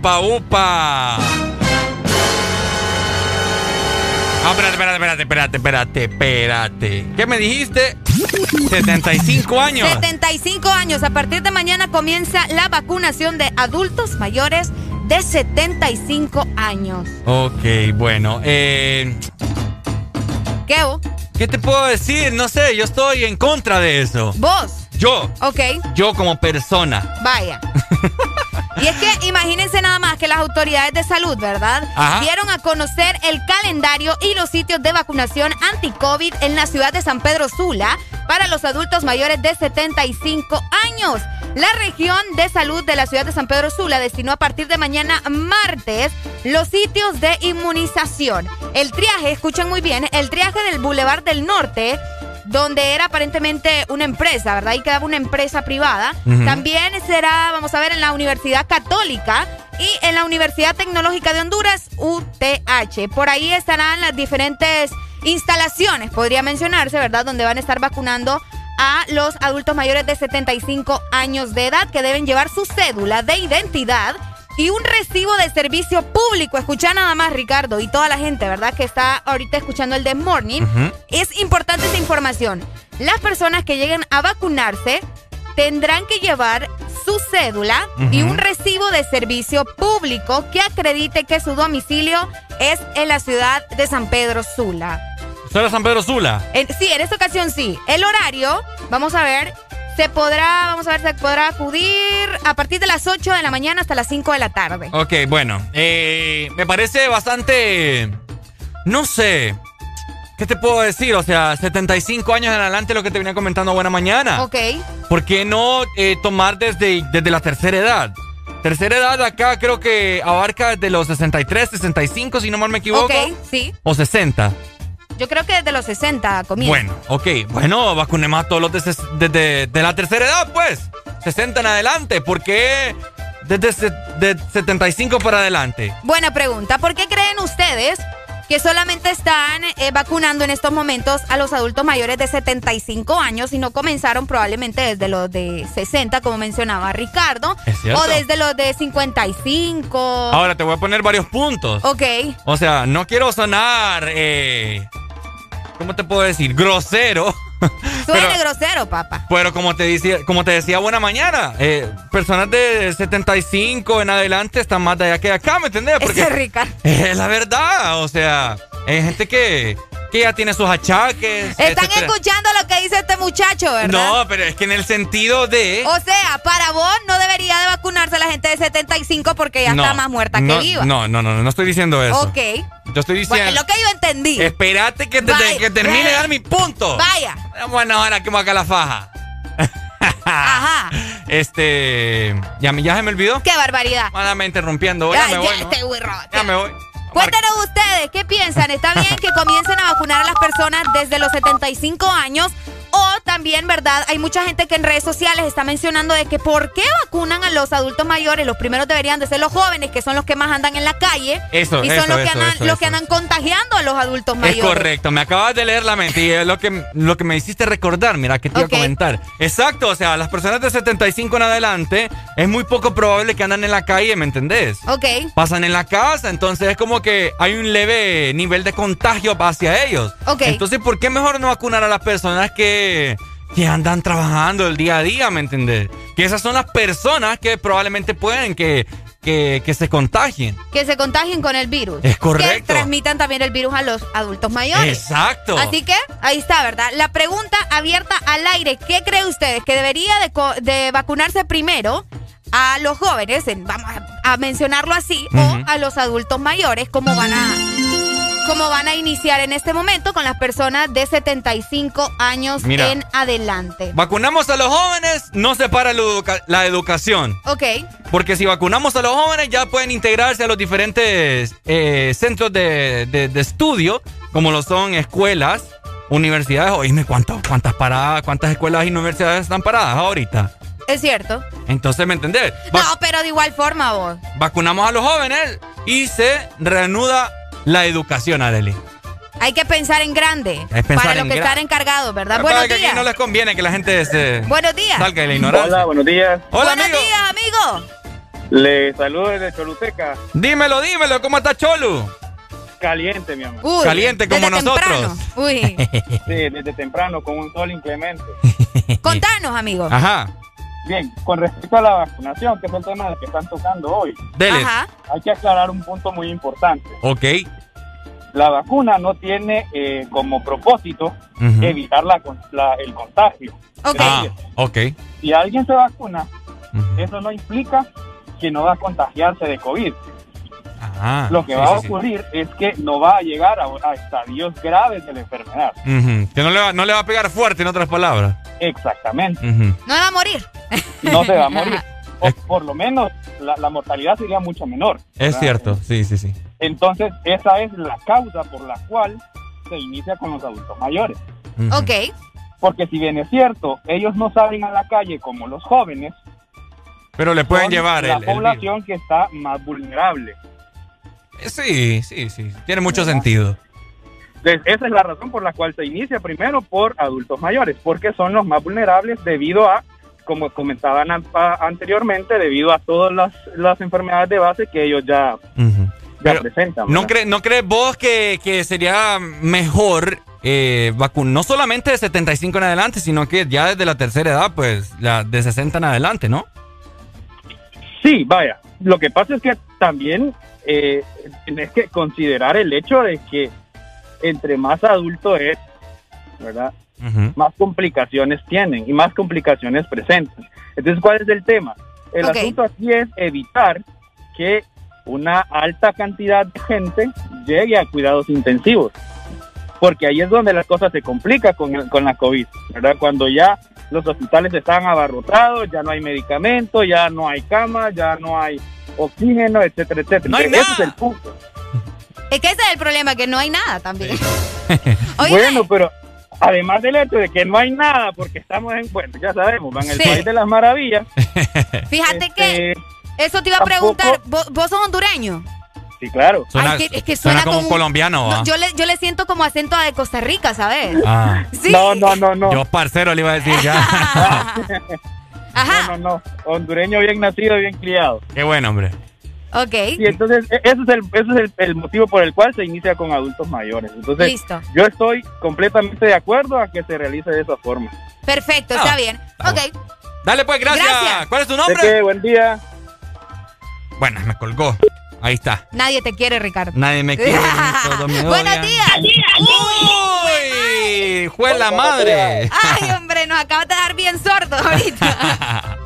Upa, upa. Ah, espérate, espérate, espérate, espérate, espérate, espérate. ¿Qué me dijiste? 75 años. 75 años. A partir de mañana comienza la vacunación de adultos mayores de 75 años. Ok, bueno. Eh, ¿Qué vos? ¿Qué te puedo decir? No sé, yo estoy en contra de eso. ¿Vos? Yo. Ok. Yo como persona. Vaya. Y es que imagínense nada más que las autoridades de salud, ¿verdad? Ajá. Dieron a conocer el calendario y los sitios de vacunación anti-COVID en la ciudad de San Pedro Sula para los adultos mayores de 75 años. La región de salud de la ciudad de San Pedro Sula destinó a partir de mañana martes los sitios de inmunización. El triaje, escuchen muy bien, el triaje del Boulevard del Norte donde era aparentemente una empresa, ¿verdad? Y quedaba una empresa privada. También será, vamos a ver, en la Universidad Católica y en la Universidad Tecnológica de Honduras, UTH. Por ahí estarán las diferentes instalaciones, podría mencionarse, ¿verdad? Donde van a estar vacunando a los adultos mayores de 75 años de edad que deben llevar su cédula de identidad y un recibo de servicio público. Escucha nada más, Ricardo, y toda la gente, ¿verdad? Que está ahorita escuchando el The Morning. Es importante esa información. Las personas que lleguen a vacunarse tendrán que llevar su cédula y un recibo de servicio público que acredite que su domicilio es en la ciudad de San Pedro Sula. ¿Solo San Pedro Sula? En- sí, en esta ocasión sí. El horario, vamos a ver, se podrá, vamos a ver, se podrá acudir a partir de las 8 de la mañana hasta las 5 de la tarde. Ok, bueno. eh, me parece bastante. No sé. ¿Qué te puedo decir? O sea, 75 años en adelante, lo que te venía comentando buena mañana. Ok. ¿Por qué no eh, tomar desde, desde la tercera edad? Tercera edad acá creo que abarca desde los 63, 65, si no mal me equivoco. Ok, sí. O 60. Yo creo que desde los 60 comienza. Bueno, ok. Bueno, vacunemos a todos los de, desde de la tercera edad, pues. 60 en adelante. ¿Por qué desde de 75 para adelante? Buena pregunta. ¿Por qué creen ustedes que solamente están eh, vacunando en estos momentos a los adultos mayores de 75 años y no comenzaron probablemente desde los de 60, como mencionaba Ricardo? Es cierto. O desde los de 55. Ahora te voy a poner varios puntos. Ok. O sea, no quiero sonar, eh, ¿cómo te puedo decir? Grosero. Pero, grosero, papá. pero como te decía, como te decía, buena mañana. eh, personas de 75 en adelante están más de allá que de acá, ¿me entendés? Porque Ese Ricardo. es la verdad. O sea, hay gente que, que ya tiene sus achaques. Están etcétera. escuchando lo que dice este muchacho, ¿verdad? No, pero es que en el sentido de. O sea, para vos no debería de vacunarse la gente de 75 porque ya no, está más muerta no, que viva. No, no, no, no estoy diciendo eso. Ok. Yo estoy Bueno, diciendo. es lo que yo entendí. Espérate que, te- Vaya, que termine de dar mi punto. Vaya. Bueno, ahora que me acá la faja. Ajá. Este. Ya, me- ya se me olvidó. Qué barbaridad. Mándame interrumpiendo. Ya, me ya, voy. ¿no? este güirro. Ya me voy. Cuéntenos ustedes, ¿qué piensan? ¿Está bien que comiencen a vacunar a las personas desde los 75 años? O también, ¿verdad? Hay mucha gente que en redes sociales está mencionando de que ¿por qué vacunan a los adultos mayores? Los primeros deberían de ser los jóvenes, que son los que más andan en la calle. Eso, y son eso, los, que eso, andan, los que andan contagiando a los adultos Es mayores. correcto, me acabas de leer la mente y es lo que, lo que me hiciste recordar, mira, que te iba Ok. a comentar. Exacto, o sea, las personas de 75 en adelante es muy poco probable que andan en la calle, ¿me entendés? Ok. Pasan en la casa, entonces es como que hay un leve nivel de contagio hacia ellos. Ok. Entonces, ¿por qué mejor no vacunar a las personas que, que andan trabajando el día a día, ¿me entendés? Que esas son las personas que probablemente pueden que, que, que se contagien. Que se contagien con el virus. Es Que correcto. transmitan también el virus a los adultos mayores. Exacto. Así que ahí está, ¿verdad? La pregunta abierta al aire. ¿Qué cree ustedes? ¿Que debería de, vacunarse primero a los jóvenes, en- vamos a, a mencionarlo así, o a los adultos mayores, como van a... Como van a iniciar en este momento con las personas de 75 años Mira. en adelante. Vacunamos a los jóvenes, no se para la, educa- la educación. Ok, Porque si vacunamos a los jóvenes, ya pueden integrarse a los diferentes eh, centros de, de- de estudio, como lo son escuelas, universidades. Oíme, ¿cuántas, cuántas paradas, cuántas escuelas y universidades están paradas ahorita? es cierto. Entonces, ¿me entendés? Va- No, pero de igual forma vos. Vacunamos a los jóvenes y se reanuda la educación, Adeli. Hay que pensar en grande. Es pensar para los que están encargados, ¿verdad? Para Buenos que aquí días. no les conviene que la gente se Buenos días. salga de la ignorancia. Hola, buenos días. Hola, Buenos amigo. días, amigo. Le saludo desde Choluteca. Dímelo, dímelo, ¿cómo está Cholu? Caliente, mi amor. Uy, Caliente como desde nosotros. temprano. Uy. Sí, desde temprano, con un sol inclemente. Contanos, amigo. Ajá. Bien, con respecto a la vacunación, que es el tema que están tocando hoy. Ajá. hay que aclarar un punto muy importante. Ok. La vacuna no tiene eh, como propósito evitar la, con- la- el contagio. Ok. Ah, ok. Si alguien se vacuna, eso no implica que no va a contagiarse de COVID. Lo que sí, va a sí. ocurrir es que no va a llegar a, a estadios graves de la enfermedad. Que no le, va, no le va a pegar fuerte, en otras palabras. Exactamente. Ujú. No va a morir. No se va a morir. O por lo menos la, la mortalidad sería mucho menor. Es ¿verdad? cierto, sí, sí, sí. Entonces, esa es la causa por la cual se inicia con los adultos mayores. Ok. Porque si bien es cierto, ellos no salen a la calle como los jóvenes, Pero le pueden llevar la el, el virus. población que está más vulnerable. Sí, sí, sí. Tiene mucho sentido. Entonces, esa es la razón por la cual se inicia primero por adultos mayores, porque son los más vulnerables debido a, como comentaban an- anteriormente, debido a todas las, las enfermedades de base que ellos ya, presentan. ¿No, ¿verdad? cre- ¿No crees vos que, que sería mejor eh, vacunar no solamente de 75 en adelante, sino que ya desde la tercera edad, pues la de 60 en adelante, ¿no? Sí, vaya. Lo que pasa es que también eh, tienes que considerar el hecho de que entre más adulto es, ¿verdad? Más complicaciones tienen y más complicaciones presentan. Entonces, ¿cuál es el tema? El asunto aquí es evitar que una alta cantidad de gente llegue a cuidados intensivos. Porque ahí es donde las cosas se complican con, el- con la COVID, ¿verdad? Cuando ya los hospitales están abarrotados, ya no hay medicamentos, ya no hay camas, ya no hay oxígeno, etcétera, etcétera. No hay ese nada. es el punto. Es que ese es el problema, que no hay nada también. Bueno, pero además del hecho de que no hay nada, porque estamos en, bueno, ya sabemos, en el Sí. país de las maravillas. Fíjate que este, eso te iba a preguntar. ¿Vos, vos sos hondureño? Sí, claro. Suena, Ay, que- es que suena suena como un colombiano, No, ¿ah? yo, le, yo le siento como acento de Costa Rica, ¿sabes? Ah. Sí. No, no, no, no. Yo parcero le iba a decir ya. Ajá. No, no, no. Hondureño bien nacido, bien criado. Qué bueno, hombre. Ok. Y entonces, e- ese es, el, ese es el, el motivo por el cual se inicia con adultos mayores. Entonces, Listo. yo estoy completamente de acuerdo a que se realice de esa forma. Perfecto, Ah. está bien. Ok. Dale pues, gracias. Gracias. ¿Cuál es tu ¿De nombre? qué? Buen día. Bueno, me colgó. Ahí está. Nadie te quiere, Ricardo. Nadie me quiere. me Buenos días. ¡Uy! ¡Jue la madre! Ay, hombre, nos acabas de dar bien sordos ahorita.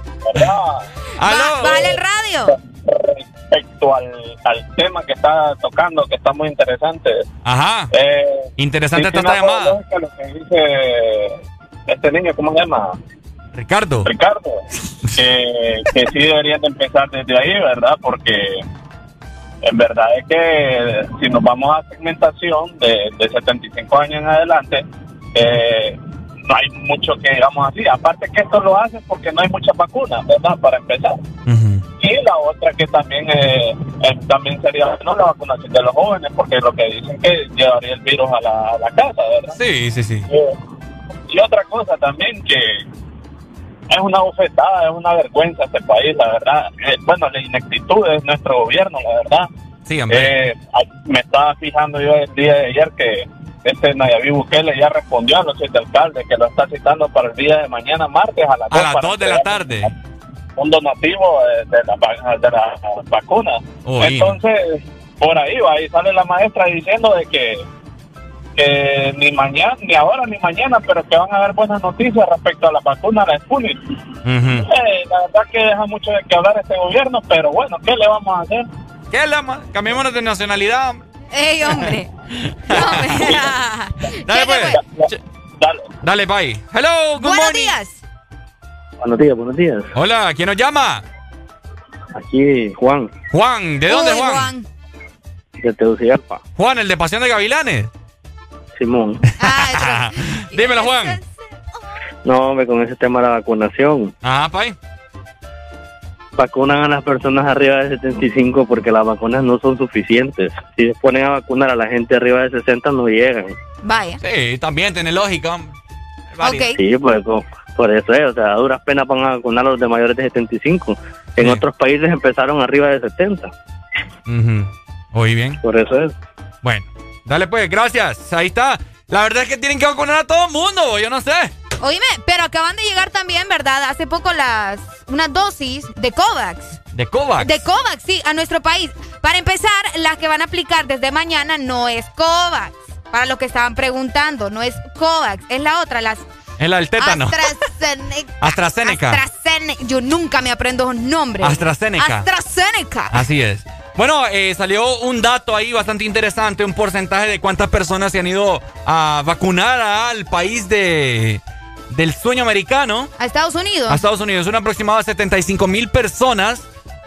¡Aló! Vale el radio. Respecto al, al tema que está tocando, que está muy interesante. Ajá. Eh, Interesante está esta llamada. lógica Lo que dice este niño, ¿cómo se llama? Ricardo. Ricardo. Que, que sí deberían de empezar desde ahí, ¿verdad? Porque en verdad es que si nos vamos a segmentación de, de 75 años en adelante, eh, no hay mucho que digamos así. Aparte que esto lo hacen porque no hay muchas vacunas, ¿verdad? Para empezar. Y la otra que también eh, eh, también sería bueno, la vacunación de los jóvenes, porque lo que dicen que llevaría el virus a la, a la casa, ¿verdad? Sí, sí, sí. Eh, y otra cosa también que es una bofetada, es una vergüenza este país, la verdad. Eh, bueno, la ineptitud de nuestro gobierno, la verdad. Sí, hombre. Eh, me estaba fijando yo el día de ayer que este Nayaví Bukele ya respondió a los siete alcaldes que lo está citando para el día de mañana, martes, a las A 2 las para 2 de la tarde. un donativo de, de la, de la vacuna. Entonces, por ahí va, ahí sale la maestra diciendo de que, que ni mañana, ni ahora, ni mañana, pero que van a haber buenas noticias respecto a la vacuna, la Sputnik. Eh, la verdad que deja mucho de que hablar este gobierno, pero bueno, ¿qué le vamos a hacer? ¿Qué la ma- Cambiémonos de nacionalidad. Ey, hombre. Dale pues. Dale. Dale, bye. Hello, good Buenos morning. días. Buenos días, buenos días. Hola, ¿quién nos llama? Aquí Juan, Juan, ¿de dónde Uy, Juan? de Tegucigalpa. Juan, el de Pasión de Gavilanes. Simón. Dímelo, Juan. No, hombre, con ese tema de la vacunación. Ajá, pay. vacunan a las personas arriba de 75 porque las vacunas no son suficientes. Si se ponen a vacunar a la gente arriba de 60 no llegan. Vaya. Sí, también tiene lógica. Sí, pues por eso es, o sea, a duras penas van a vacunar a los de mayores de 75. En otros países empezaron arriba de 70. Ujú. Oí bien. Por eso es. Bueno, dale pues, gracias. Ahí está. La verdad es que tienen que vacunar a todo el mundo, yo no sé. Oíme, pero acaban de llegar también, ¿verdad? Hace poco las unas dosis de Covax. De Covax. De Covax, sí, a nuestro país. Para empezar, las que van a aplicar desde mañana no es Covax. Para los que estaban preguntando, no es Covax, es la otra, las Es la del tétano. AstraZeneca. AstraZeneca. AstraZeneca. Yo nunca me aprendo nombres. AstraZeneca. AstraZeneca. Así es. Bueno, eh, salió un dato ahí bastante interesante, un porcentaje de cuántas personas se han ido a vacunar al país de del sueño americano, A Estados Unidos. a Estados Unidos. Un aproximado de 75 mil personas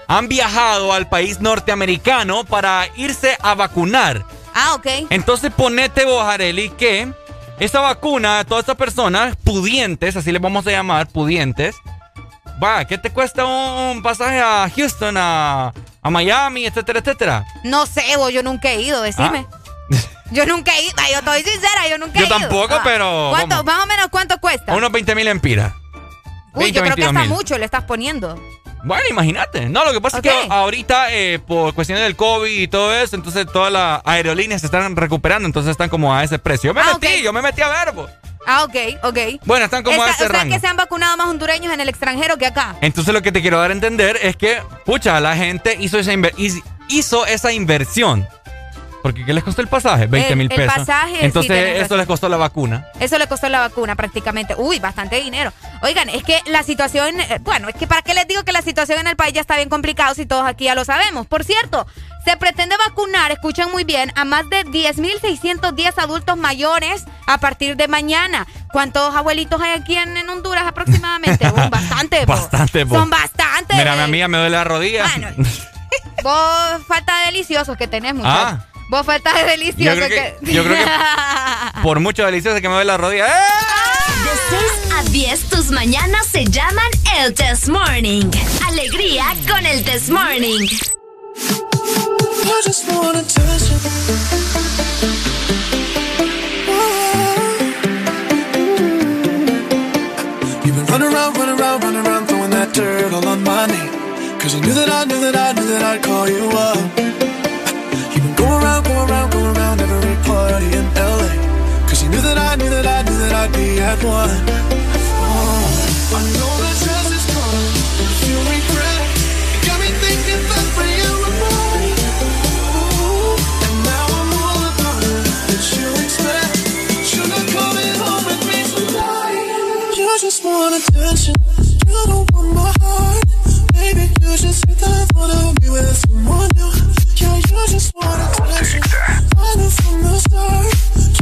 han viajado al país norteamericano para irse a vacunar. Ah, ok. Entonces ponete vos, Areli, que esa vacuna, todas estas personas pudientes, así les vamos a llamar, pudientes, va, ¿qué te cuesta un pasaje a Houston, a, a Miami, etcétera, etcétera? No sé, vos, yo nunca he ido, decime. Yo nunca he ido. Yo estoy sincera, yo nunca Ah. Yo he ido. tampoco, pero ¿Cuánto, más o menos cuánto cuesta? Unos 20 mil empiras. Uy, yo creo que 22 hasta mil. mucho le estás poniendo. Bueno, imagínate. No, lo que pasa es que ahorita, eh, por cuestiones del COVID y todo eso, entonces todas las aerolíneas se están recuperando, entonces están como a ese precio. Yo me Ah, metí, yo me metí a verbo. Ah, ok, ok. Bueno, están como a Esta- ese o sea rango. que se han vacunado más hondureños en el extranjero que acá. Entonces lo que te quiero dar a entender es que, pucha, la gente hizo esa, hizo esa inversión. Porque ¿qué les costó el pasaje? 20 mil El- el pesos. pasaje, sí, Entonces tenés eso razón. les costó la vacuna. Eso le costó la vacuna prácticamente. Uy, bastante dinero. Oigan, es que la situación, eh, bueno, es que para qué les digo que la situación en el país ya está bien complicada si todos aquí ya lo sabemos. Por cierto, se pretende vacunar, escuchen muy bien, a más de 10.610 adultos mayores a partir de mañana. ¿Cuántos abuelitos hay aquí en, en Honduras aproximadamente? Bastante. Bastante, po. Son bastantes. Mira, mi amiga me duele la rodilla. Vos falta de deliciosos que tenés, muchachos. Ah. Vos falta de deliciosos Yo creo que... que- yo creo que- Por mucho delicioso que me duele la rodilla. ¡Eh! De 6 a 10, tus mañanas se llaman el Test Morning. Alegría con el Test Morning. I just wanna touch you. You've been running around, running around, running around, throwing that dirt all on my name. Cause you knew that I knew that I knew that I'd call you up. That I knew that I knew that I'd be at one. Oh, I know that dress is if you regret. it. Got me thinking about when you were mine. And now I'm all about it. You expect? I come in home with me tonight? You just want attention. You don't want my heart. Baby, you just think that I wanna be with someone new. Yeah, you just want attention. I knew from the start.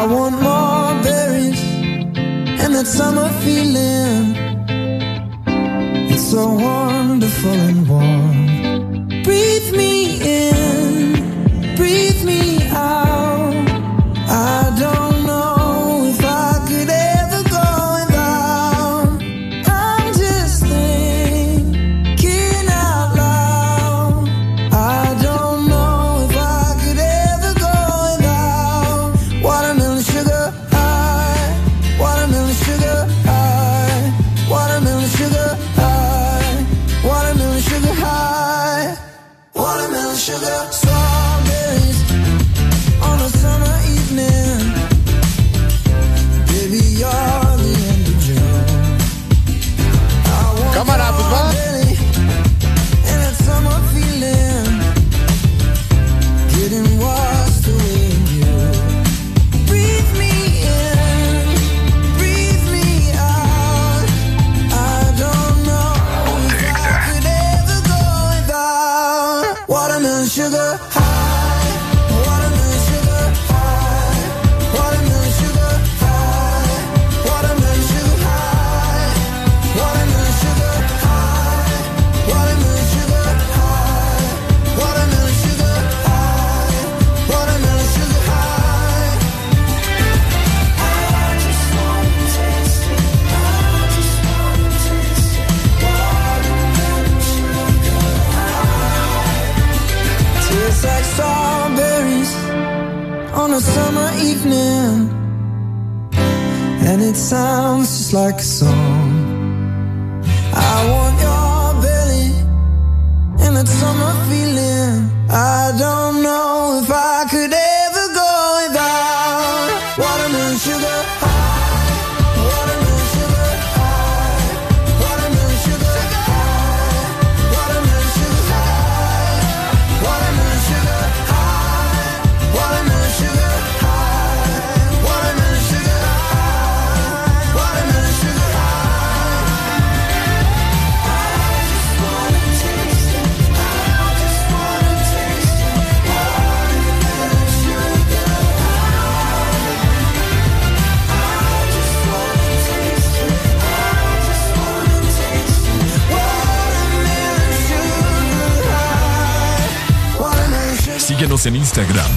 I want Instagram,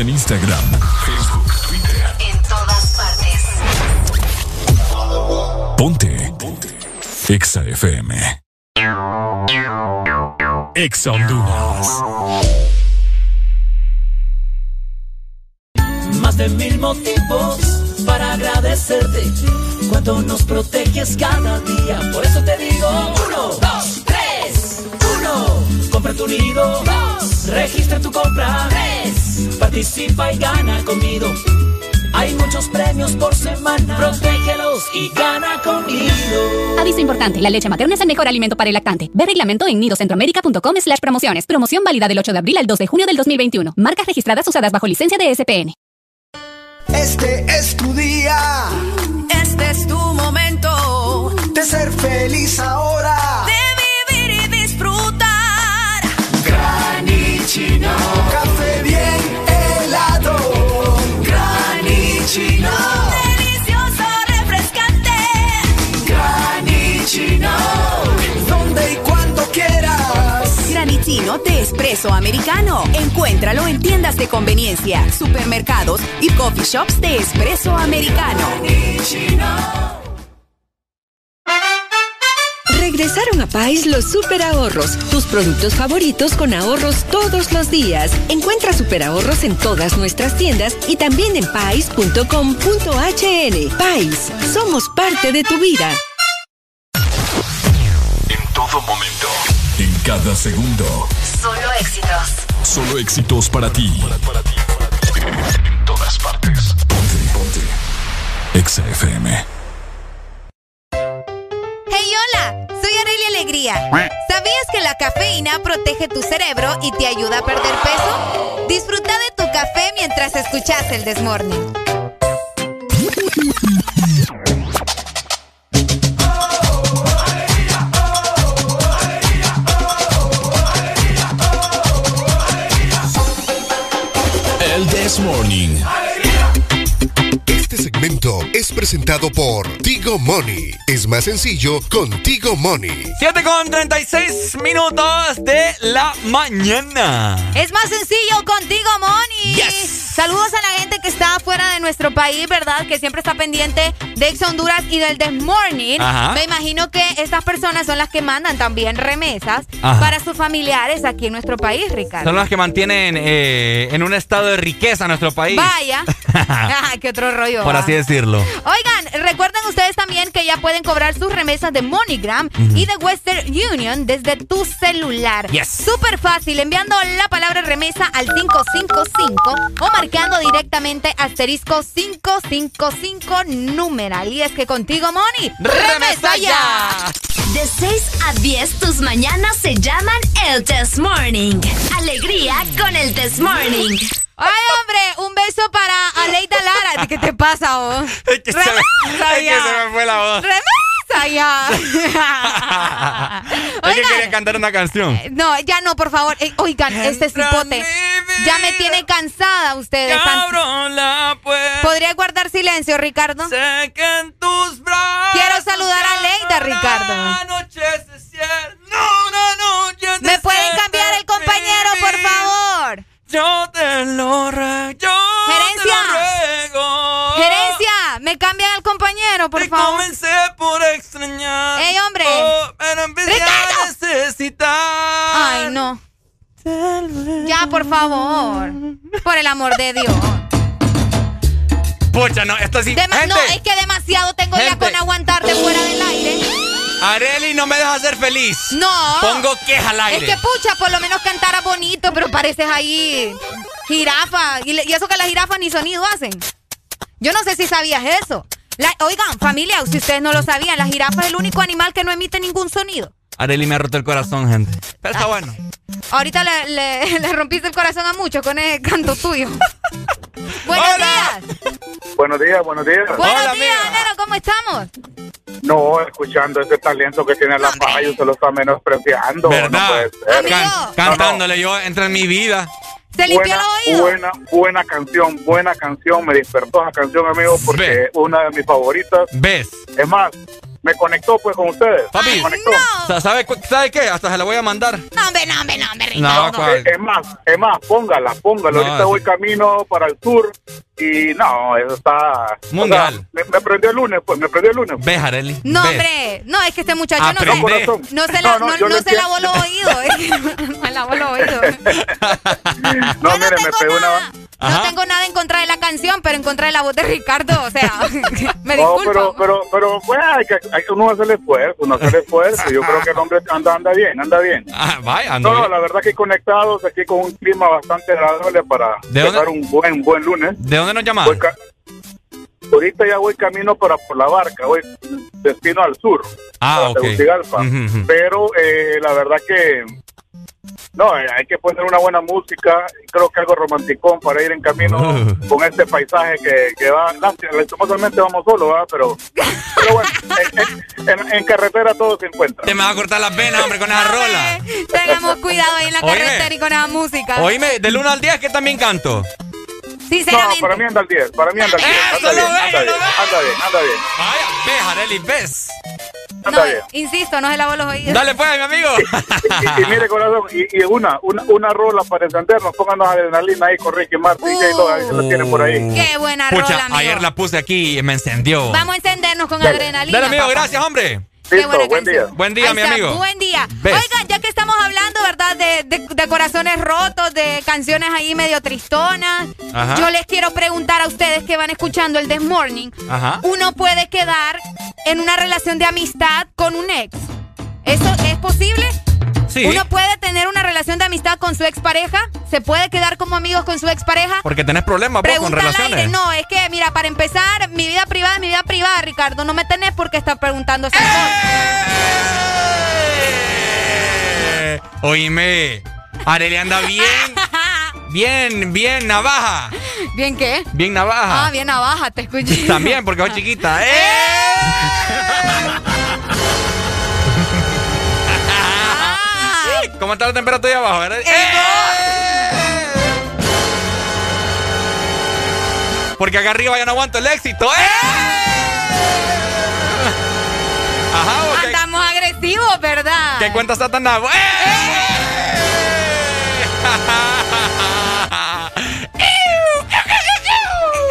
en Instagram, Facebook, Twitter. En todas partes. Ponte. Ponte. Exa FM. Exa Honduras. Más de mil motivos para agradecerte. Cuando nos proteges cada día. Por eso te digo: uno, dos, tres, uno. Compra tu nido. Dos Registra tu compra. 3. Participa y gana conmigo. Hay muchos premios por semana. Protégelos y gana conmigo. Aviso importante: la leche materna es el mejor alimento para el lactante. Ve reglamento en nidocentroamerica.com/slash promociones. Promoción válida del 8 de abril al 2 de junio del 2021. Marcas registradas usadas bajo licencia de SPN. Este es tu día. Este es tu momento. De ser feliz ahora De espresso americano. Encuéntralo en tiendas de conveniencia, supermercados y coffee shops de espresso americano. Regresaron a Pais los super ahorros, tus productos favoritos con ahorros todos los días. Encuentra super ahorros en todas nuestras tiendas y también en pais.com.hn. Pais, somos parte de tu vida. En todo momento. Cada segundo. Solo éxitos. Solo éxitos para ti. En todas partes. Ponte, ponte. Exa FM. Hey, hola, soy Aurelia Alegría. ¿Sabías que la cafeína protege tu cerebro y te ayuda a perder peso? Disfruta de tu café mientras escuchas el Desmorning. This Morning. Este segmento es presentado por Tigo Money. Es más sencillo con Tigo Money. 7 con 36 minutos de la mañana. Es más sencillo contigo, Moni. Saludos a la gente que está fuera de nuestro país, ¿verdad? Que siempre está pendiente de Ex Honduras y del The Morning. Ajá. Me imagino que estas personas son las que mandan también remesas Ajá. para sus familiares aquí en nuestro país, Ricardo. Son las que mantienen eh, en un estado de riqueza nuestro país. Vaya. Ah, qué otro rollo. Por así decirlo. Oigan, recuerden ustedes también que ya pueden cobrar sus remesas de MoneyGram y de Western Union desde tu celular. Yes. Súper fácil, enviando la palabra remesa al 555 o marcando directamente asterisco 555 numeral. Y es que contigo, Money, remesa ya. De 6 a 10, tus mañanas se llaman el Test Morning. Alegría con el Test Morning. Ay, hombre, un beso para Aleida Lara. ¿Qué te pasa, vos? Es que se me- es que se me fue la voz. Remesa ya. Es que quería cantar una canción. No, ya no, por favor. Eh, oigan, este cipote ya me tiene cansada ustedes. Cabrón, la puerta. ¿Podría guardar silencio, Ricardo? Sé que en tus brazos. Quiero saludar a Leida, Ricardo. ¿Me pueden cambiar el compañero, por favor? Yo te lo ruego. Yo Gerencia. te lo ruego. Gerencia, ¿me cambian al compañero, por Te favor? comencé por extrañar. ¡Ey, hombre! Oh, pero empecé a necesitar. Ay, no. Ya, por favor. Por el amor de Dios. Pucha, no, esto sí. Dema- Gente, no, es que demasiado tengo ya con aguantarte fuera del aire. Areli no me deja ser feliz. No. Pongo queja al aire. Es que pucha, por lo menos cantara bonito, pero pareces ahí jirafa. Y, y eso que las jirafas ni sonido hacen. Yo no sé si sabías eso. La- oigan, familia, si ustedes no lo sabían, la jirafa es el único animal que no emite ningún sonido. Areli me ha roto el corazón, gente. Pero está bueno. Ahorita le, le- le rompiste el corazón a muchos con ese canto tuyo. Buenos días. Buenos días, buenos días. Buenos días, Nero, ¿cómo estamos? No, escuchando ese talento que tiene la paja, yo se lo está menospreciando. No ¿Verdad? puede ser. Can- cantándole yo entra en mi vida. ¿Se limpió buena, el oído? Buena, buena canción, buena canción. Me despertó esa canción, amigo, porque es una de mis favoritas. ¿Ves? Es más, me conectó pues con ustedes. Papi, me conectó. Sa- ¿sabe, cu- ¿sabe qué? Hasta se la voy a mandar. No, hombre, no, hombre, no, hombre, No. Eh, Es más, es más, póngala, póngala. No, Ahorita voy camino para el sur y no, eso está... Mundial. o sea, me, me prendió el lunes, pues, me prendió el lunes. Ves, Areli. No, hombre, no, es que este muchacho no se, Corazón. no se, la- No, no, no- no se lavó los oídos. eh. No se lavó los oídos. No, mire, me pegó una... No tengo nada en contra de la canción, pero en contra de la voz de Ricardo. O sea, me No, disculpo. pero, pero, pero, pues, hay que, hay que uno hacer el esfuerzo, uno hacer el esfuerzo. Yo creo que el hombre anda, anda bien, anda bien. Ah, vaya, ando No, no, bien. la verdad que conectados aquí con un clima bastante agradable para ¿De empezar dónde? un buen, buen lunes. ¿De dónde nos ca- Ahorita ya voy camino para por la barca, voy destino al sur, Ah, para. Tegucigalpa. Pero eh, la verdad que No, eh, hay que poner una buena música, creo que algo romanticón para ir en camino Uh. con este paisaje que, que va, lastimosamente vamos solos, ¿verdad? Pero, pero bueno, en, en- en carretera todo se encuentra. Te me va a cortar las venas, hombre, con esa rola. Tengamos cuidado ahí en la Oíme. carretera y con esa música. Oíme, del 1 al 10, que también canto? Sinceramente. No, para mí anda al 10, para mí anda al 10, anda bien, anda bien, anda bien, anda bien. Vaya, ve, Areli, ves. Anda bien. Insisto, no se lavó los oídos. Dale pues, mi amigo. Y, y mire, corazón, y, y una, una, una rola para encendernos, pónganos adrenalina ahí con Ricky Martin, J. Lo, ahí se la tienen por ahí. Qué buena Pucha, rola, amigo. ayer la puse aquí y me encendió. Vamos a encendernos con Dale. adrenalina. Dale, amigo, papá. gracias, hombre. Qué buena canción. Buen día, Ahí mi está, amigo. Buen día. ¿Ves? Oigan, ya que estamos hablando, ¿verdad? De, de- de corazones rotos, de canciones ahí medio tristonas. Ajá. Yo les quiero preguntar a ustedes que van escuchando el This Morning. Ajá. Uno puede quedar en una relación de amistad con un ex. ¿Eso es posible? Sí. Uno puede tener una relación de amistad con su expareja. ¿Se puede quedar como amigos con su expareja? Porque tenés problemas vos, con relaciones. aire. No, es que, mira, para empezar, mi vida privada es mi vida privada, Ricardo. No me tenés por qué estar preguntando esas cosas. Eh, Oíme, Areli anda bien, bien, bien navaja. ¿Bien qué? Bien navaja. Ah, bien navaja, te escuché. También, porque sos chiquita. ¡Eh! ¿Cómo está la temperatura ahí abajo? verdad? ¡Eh! Porque acá arriba ya no aguanto el éxito. ¡Eh! Ajá, Andamos agresivos, ¿verdad? ¿qué cuenta Satanás?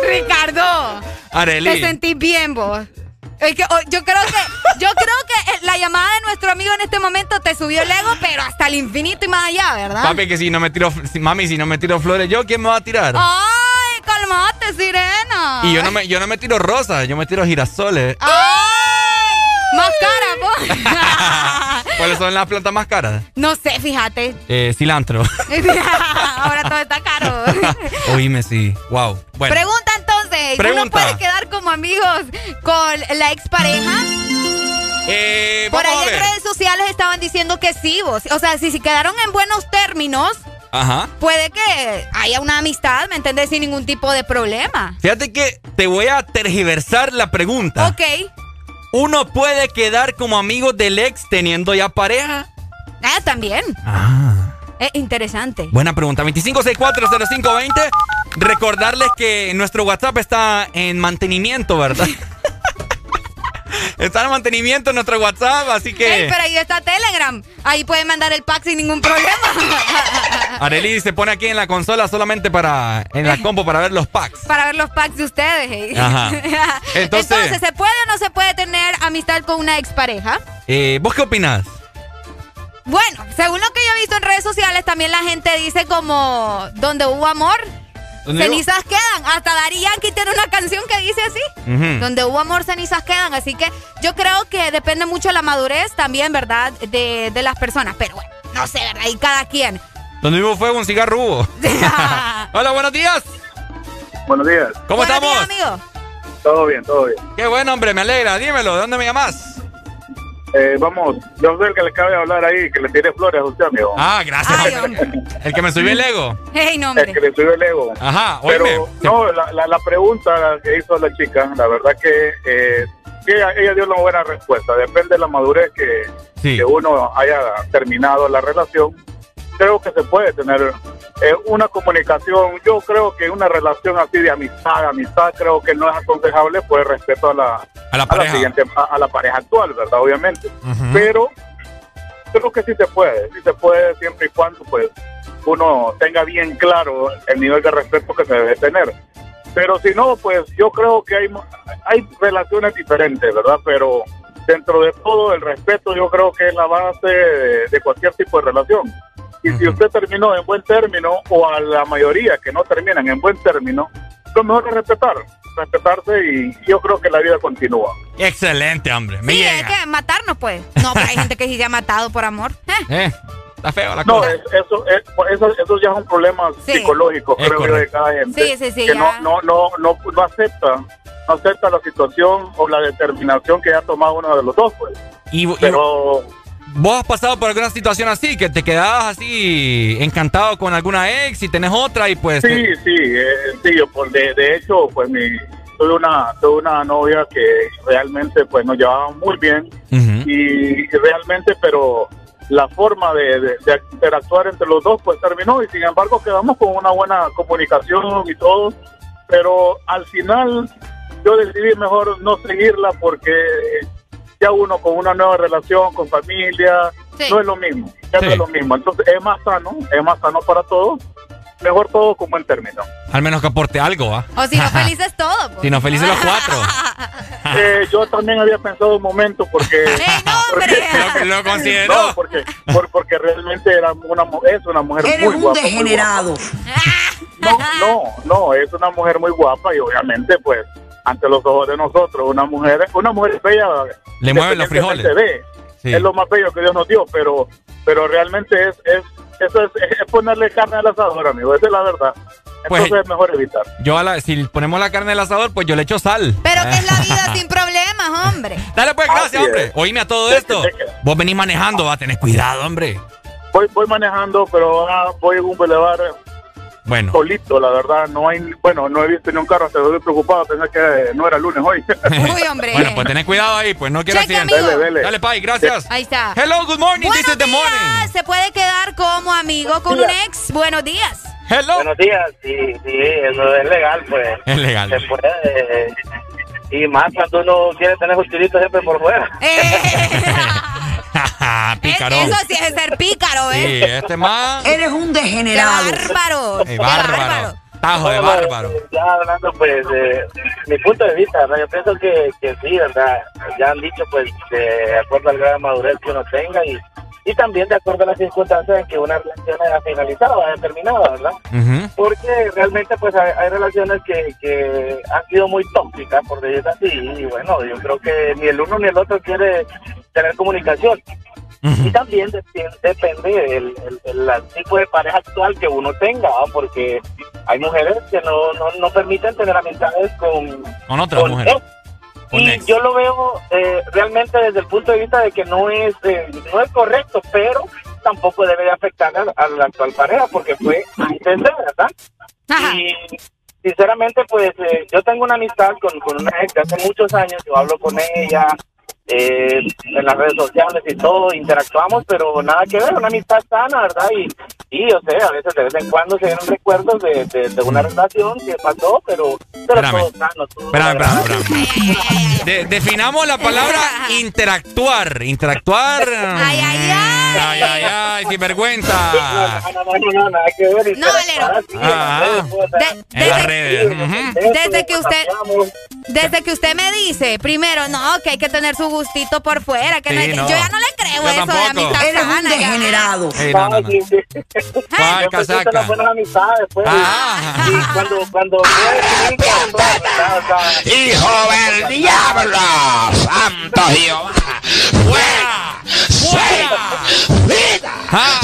Ricardo, Areli. te sentís bien vos. Es que, oh, yo creo que yo creo que eh, la llamada de nuestro amigo en este momento te subió el ego, pero hasta el infinito y más allá, ¿verdad? Papi, que si no me tiro, mami, si no me tiro flores, ¿yo quién me va a tirar? Ay, calmate, sirena. Y yo no me, yo no me tiro rosas, yo me tiro girasoles. Ay, más cara, vos. ¿Cuáles son las plantas más caras? no sé, fíjate. Eh, cilantro. Ahora todo está caro. Oíme, sí. Wow. Bueno. Pregunta ¿uno puede quedar como amigos con la expareja? Eh, Por ahí en redes sociales estaban diciendo que sí, vos. O sea, si se quedaron en buenos términos, Ajá. puede que haya una amistad, ¿me entendés? Sin ningún tipo de problema. Fíjate que te voy a tergiversar la pregunta. Ok. ¿Uno puede quedar como amigo del ex teniendo ya pareja? Ah, también. Ah. Es interesante. Buena pregunta. 25640520. Recordarles que nuestro WhatsApp está en mantenimiento, ¿verdad? está en mantenimiento nuestro WhatsApp, así que... Ey, pero ahí está Telegram. Ahí pueden mandar el pack sin ningún problema. Arely se pone aquí en la consola solamente para... En la compo para ver los packs. Para ver los packs de ustedes. Ajá. Entonces- ¿se puede o no se puede tener amistad con una expareja? Eh, ¿Vos qué opinás? Bueno, según lo que yo he visto en redes sociales, también la gente dice como donde hubo amor, ¿Dónde hubo- cenizas quedan. Hasta Daddy Yankee tiene una canción que dice así. Donde hubo amor, cenizas quedan. Así que yo creo que depende mucho de la madurez también, ¿verdad? De, de las personas. Pero bueno, no sé, ¿verdad? Y cada quien. Donde hubo fuego, un cigarro hubo. Hola, buenos días. Buenos días. ¿Cómo Buenos estamos? días, amigo. Todo bien, todo bien. Qué bueno, hombre, me alegra. Dímelo, ¿de dónde me llamas? Eh, vamos, yo soy el que le cabe hablar ahí, que le tire flores a usted, amigo. Ah, gracias. El que me subió el ego. Hey, no, El que le subió el ego. Ajá, Pero, oíme. no, la, la, la pregunta que hizo la chica, la verdad que, eh, ella, ella dio una buena respuesta. Depende de la madurez que, Sí. que uno haya terminado la relación. Creo que se puede tener eh, una comunicación. Yo creo que una relación así de amistad, amistad, creo que no es aconsejable por el respeto a la, A la pareja. siguiente, a, a la pareja actual, ¿verdad? Obviamente. Pero creo que sí se puede, sí se puede siempre y cuando pues uno tenga bien claro el nivel de respeto que se debe tener. Pero si no, pues yo creo que hay, hay relaciones diferentes, ¿verdad? Pero dentro de todo el respeto yo creo que es la base de, de cualquier tipo de relación. Y si usted terminó en buen término, o a la mayoría que no terminan en buen término, lo mejor es respetar, respetarse y yo creo que la vida continúa. Excelente, hombre. Me Sí, es llega. que matarnos, pues. No, pero hay gente que sí se ha matado por amor. Eh. Eh, está feo la No, cosa. es- eso, es- eso, eso ya es un problema Sí. psicológico, Es creo yo, de cada gente. Sí, sí, sí, que ya. no, no, no, no, no acepta, no acepta la situación o la determinación que ha tomado uno de los dos, pues. Y, y- Pero ¿Vos has pasado por alguna situación así? Que te quedabas así encantado con alguna ex y tenés otra y pues... Sí, sí, eh, sí, yo, por de, de hecho, pues mi, tuve una, tuve una novia que realmente pues nos llevábamos muy bien y realmente, pero la forma de, de- de interactuar entre los dos pues terminó y sin embargo quedamos con una buena comunicación y todo, pero al final yo decidí mejor no seguirla porque ya uno con una nueva relación, con familia, no es lo mismo, ya no es lo mismo, entonces es más sano, es más sano para todos, mejor todo como en término. Al menos que aporte algo, ¿ah? O si no, felices todo. pues. Si no, felices los cuatro. Eh, yo también había pensado un momento porque... Lo, lo considero. No, porque, por- porque realmente era una, mu- es una mujer Eres muy un guapa. muy degenerado. guapa. No, no, no, es una mujer muy guapa y obviamente pues ante los ojos de nosotros, una mujer, una mujer bella. Le mueven los frijoles. independientemente de, Sí. Es lo más bello que Dios nos dio, pero, pero realmente es, es, eso es, es ponerle carne al asador, amigo, esa es la verdad. Pues- Entonces es mejor evitar. Yo a la, si ponemos la carne del asador, pues yo le echo sal. Pero que es la vida sin problemas, hombre. Dale pues, gracias, Así hombre. es. Oíme a todo esto. Vos venís manejando, va a tener cuidado, hombre. Voy, voy manejando, pero ah, voy en un bulevar Bueno. solito, la verdad. No hay, bueno, no he visto ni un carro, hasta estoy preocupado, pensé que no era lunes hoy. Uy, hombre. Bueno, pues tenés cuidado ahí, pues no quiero amigo. Dele, dele. Dale, Pai, gracias. Ahí está. Hello, good morning, Buenos this is the morning. ¿Se puede quedar como amigo con un ex? Buenos días. Hello. Buenos días, sí, sí, eso es legal, pues. Es legal. Se puede. eh, y más cuando uno quiere tener un siempre por fuera. Pícaro. Eso sí es ser pícaro, Sí, ¿eh? este más. Eres un degenerado. ¡Qué bárbaro! Bárbaro. Tajo de Bueno, bárbaro. Ya hablando, pues, de mi punto de vista, ¿verdad? Yo pienso que, que sí, ¿verdad? Ya han dicho, pues, de acuerdo al grado de madurez que uno tenga y, y también de acuerdo a las circunstancias en que una relación haya finalizado, haya terminado, ¿verdad? Porque realmente, pues, hay, hay relaciones que, que han sido muy tóxicas, por decirlo así, y bueno, yo creo que ni el uno ni el otro quiere tener comunicación. Y también de- depende del el- el- el tipo de pareja actual que uno tenga, porque hay mujeres que no, no, no permiten tener amistades con, Con otra con mujer. ex. Con Y ex. yo lo veo eh, realmente desde el punto de vista de que no es eh, no es correcto, pero tampoco debe de afectar a, a la actual pareja porque fue antes de, ¿verdad? Y sinceramente, pues eh, yo tengo una amistad con, con una ex de hace muchos años, yo hablo con ella eh, en las redes sociales y todo, interactuamos, pero nada que ver, una amistad sana, ¿verdad? Y, y yo sé, a veces de vez en cuando se vienen recuerdos de, de, de una relación que pasó, pero, pero Espérame. todo sano, todo Espérame, agradable. espérame, espérame. De- definamos la palabra interactuar. Interactuar. Ay, ay, ay. Ay, ay, ay, sin vergüenza. No, no, no, no, nada que ver. No, Valero. Ah, De- en las redes. ujú. Desde que usted desde que usted me dice, primero, no, que hay que tener su gustito por fuera, que no hay que- no. yo ya no le creo Yo eso de tampoco. amistad Eres sana, degenerado. Ey, no, no, no. Sí, sí. ¿Cuál Yo presento casaca? las buenas amistades, pues. Ah. Y cuando, cuando ¡Hijo del diablo! ¡Santo Jehová! ¡Fuera! ¡Fuera! Ah.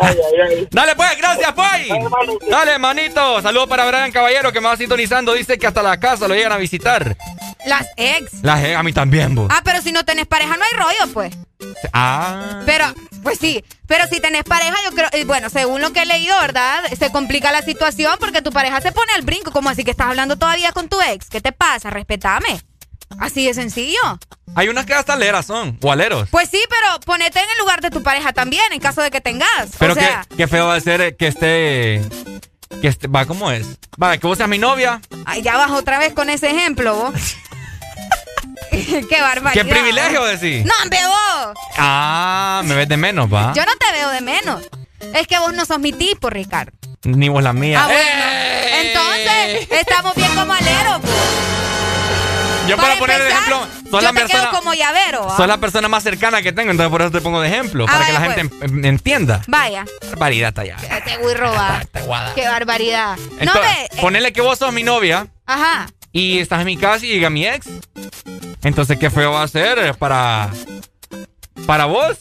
ay, ay, ay. Dale pues, gracias, Pai. Dale, manito. Saludos para Brian Caballero que me va sintonizando. Dice que hasta la casa lo llegan a visitar. Las ex. La je- a mí también, vos. Ah, pero si no tenés pareja no hay rollo, pues. Ah. Pero, pues sí, pero si tenés pareja, yo creo, eh, bueno, según lo que he leído, ¿verdad? Se complica la situación porque tu pareja se pone al brinco. como así que estás hablando todavía con tu ex? ¿Qué te pasa? Respetame. Así de sencillo. Hay unas que hasta aleras son, o aleros. Pues sí, pero ponete en el lugar de tu pareja también, en caso de que tengas. Pero o sea, qué, qué feo va a ser eh, que esté. Que esté. Va, ¿cómo es? Va, que vos seas mi novia. ay, ya vas otra vez con ese ejemplo, vos. qué barbaridad. Qué privilegio decir. No, hombre, vos. Ah, me ves de menos, va. Yo no te veo de menos. Es que vos no sos mi tipo, Ricardo. Ni vos la mía. Ah, bueno. ¡Eh! Entonces, estamos bien como aleros. pues. Yo para poner de ejemplo, sos yo la te persona. quedo como llavero. ¿ah? Sos la persona más cercana que tengo, entonces por eso te pongo de ejemplo. Ah, para que la vaya, gente en- entienda. Vaya, Barbaridad está allá. te voy a robar. Qué barbaridad. no Entonces, ve. eh, ponele que vos sos mi novia ajá. y estás en mi casa y llega mi ex. Entonces, qué feo va a ser para. Para vos,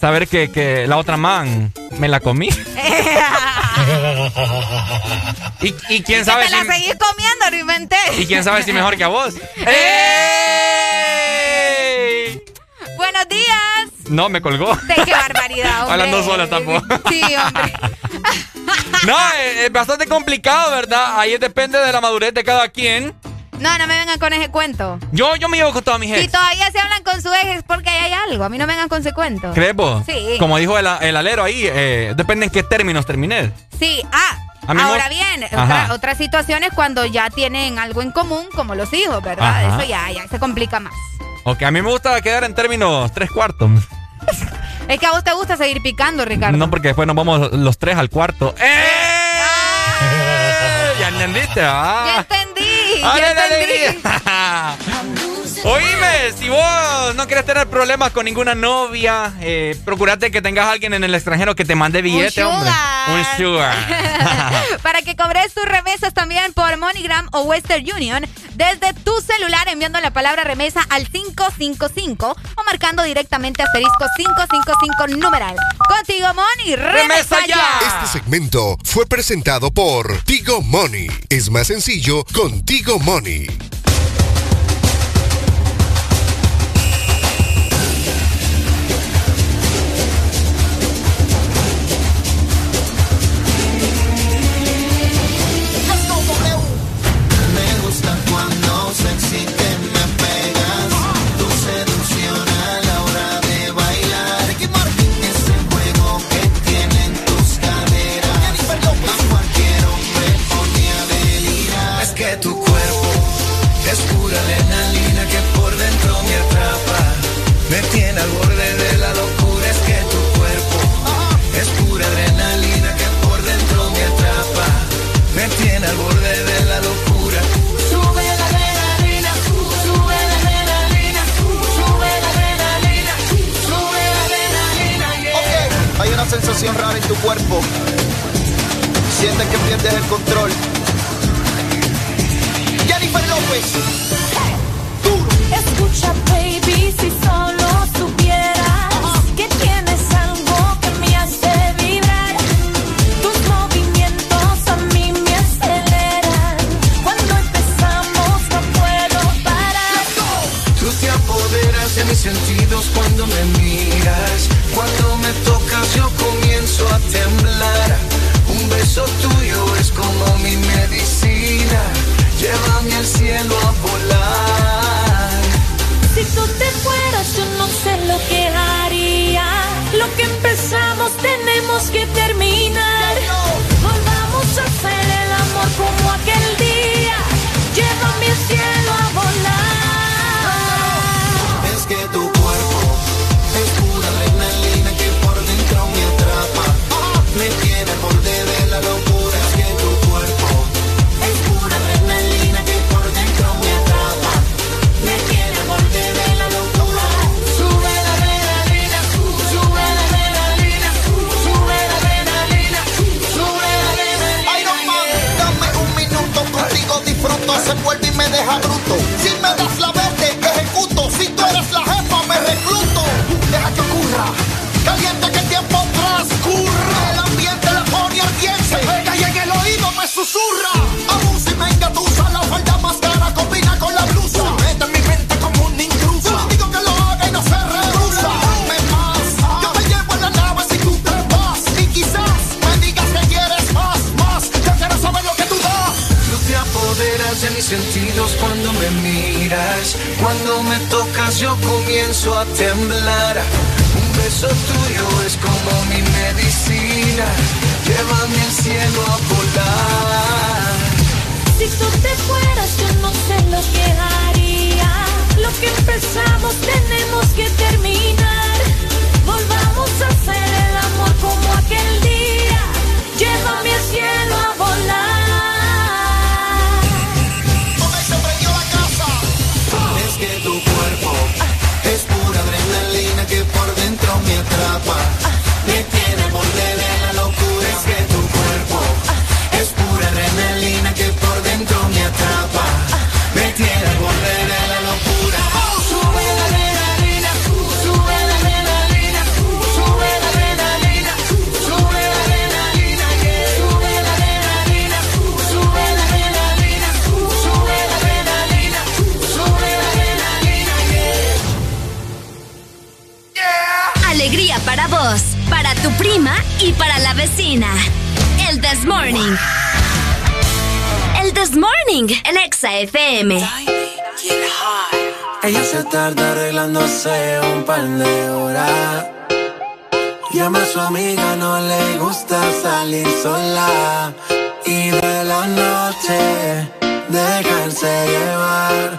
saber que, que la otra man me la comí. y, y quién Que sabe te la si, seguís comiendo, lo inventé. y quién sabe si mejor que a vos. Buenos días. No, me colgó. De qué barbaridad, hombre. Hablando sola tampoco. Sí, hombre. No, es, es bastante complicado, ¿verdad? Ahí depende de la madurez de cada quien. No, no me vengan con ese cuento. Yo, yo me llevo con todas mis Si ex. todavía se hablan con su ex es porque ahí hay algo. A mí no me vengan con ese cuento. ¿Crees vos? Sí. Como dijo el, el alero ahí, eh, depende en qué términos terminé. Sí, ah. Ahora bien, Ajá. otra, otra situación es cuando ya tienen algo en común, como los hijos, ¿verdad? Ajá. Eso ya, ya se complica más. Ok, a mí me gusta quedar en términos tres cuartos. Es que a vos te gusta seguir picando, Ricardo. No, porque después nos vamos los tres al cuarto. ¡Eh! ¿Ya entendiste? Ah. Ya entendí, ¡Ale, ya la entendí. alegría! Oíme, si vos no quieres tener problemas con ninguna novia, eh, procurate que tengas a alguien en el extranjero que te mande billete, hombre. Un sugar. Para que cobres tus remesas también por MoneyGram o Western Union desde tu celular enviando la palabra remesa al 555 o marcando directamente asterisco 555 numeral. Contigo, Money, remesa, ya. Este segmento fue presentado por Tigo Money. Es más sencillo contigo Money. Cuando me miras. Cuando me tocas yo comienzo a temblar. Un beso tuyo es como mi medicina. Llévame al cielo a volar. Si tú te fueras, yo no sé lo que haría. Lo que empezamos tenemos que terminar. Volvamos a hacer el amor como aquel día. Llévame al cielo a volar. A temblar. Un beso tuyo es como mi medicina. Llévame al cielo a volar. Si tú te fueras, yo no sé lo que haría. Lo que empezamos tenemos que terminar. Volvamos a hacer el amor como aquel día. Llévame al cielo a volar. Es que tu cuerpo por dentro me atrapa. Swing en FM. Ella se tarda arreglándose un par de horas. Llama a su amiga, no le gusta salir sola. Y de la noche dejarse llevar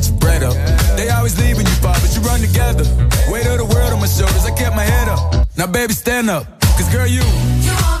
Now baby, stand up, cause girl, you. You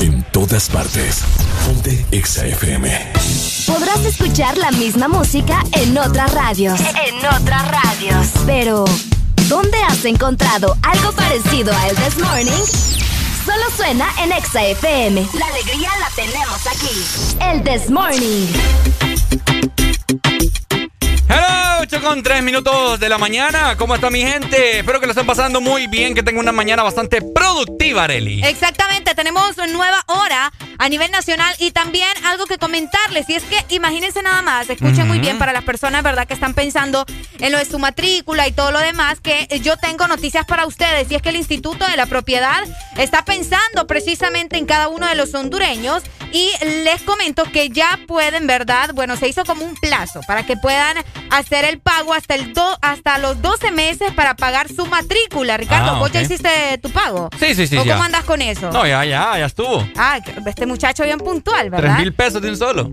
En todas partes. Ponte Exa FM. Podrás escuchar la misma música en otras radios. En otras radios. Pero, ¿dónde has encontrado algo parecido a El This Morning? Solo suena en Exa FM. La alegría la tenemos aquí. El This Morning. Hello, 8 con 3 minutos de la mañana. ¿Cómo está mi gente? Espero que lo estén pasando muy bien, que tengan una mañana bastante productiva, Areli. Exactamente, tenemos nueva hora a nivel nacional y también algo que comentarles. Y es que imagínense nada más, escuchen muy bien para las personas, ¿verdad?, que están pensando en lo de su matrícula y todo lo demás, que yo tengo noticias para ustedes. Y es que el Instituto de la Propiedad está pensando precisamente en cada uno de los hondureños. Y les comento que ya pueden, ¿verdad? Bueno, se hizo como un plazo para que puedan hacer el pago hasta, el do- hasta los 12 meses para pagar su matrícula. Ricardo, Ah, ¿vos ya hiciste tu pago? Sí, sí, sí, ¿O ya. cómo andas con eso? No, ya, ya, ya estuvo. Ah, este muchacho bien puntual, Tres ¿verdad? mil pesos de un solo.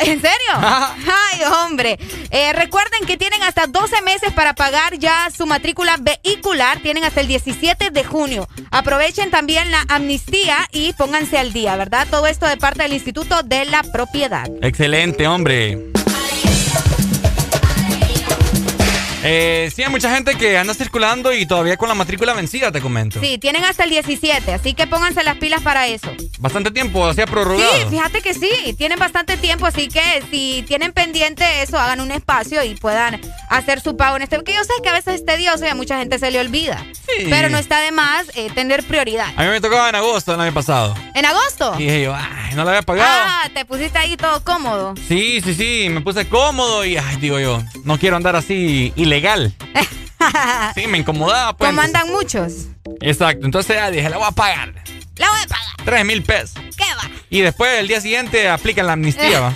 ¿En serio? Ay, hombre. Eh, recuerden que tienen hasta 12 meses para pagar ya su matrícula vehicular. Tienen hasta el 17 de junio. Aprovechen también la amnistía y pónganse al día, ¿verdad? Todo esto de parte del Instituto de la Propiedad. Excelente, hombre. Eh, sí, hay mucha gente que anda circulando y todavía con la matrícula vencida, te comento. Sí, tienen hasta el 17, así que pónganse las pilas para eso. Bastante tiempo, hacía prorrogado. Sí, fíjate que sí, tienen bastante tiempo, así que si tienen pendiente eso, hagan un espacio y puedan hacer su pago en este. Porque yo sé que a veces es tedioso y a mucha gente se le olvida. Sí. Pero no está de más eh, tener prioridad. A mí me tocaba en agosto del año pasado. ¿En agosto? Y dije yo, ay, no lo había pagado. Ah, te pusiste ahí todo cómodo. Sí, sí, sí, me puse cómodo y, ay, digo yo, no quiero andar así ilegal. Sí, me incomodaba, pues. Como andan muchos. Exacto, entonces ya dije, la voy a pagar. La voy a pagar. Tres mil pesos. ¿Qué va? Y después el día siguiente aplican la amnistía, va.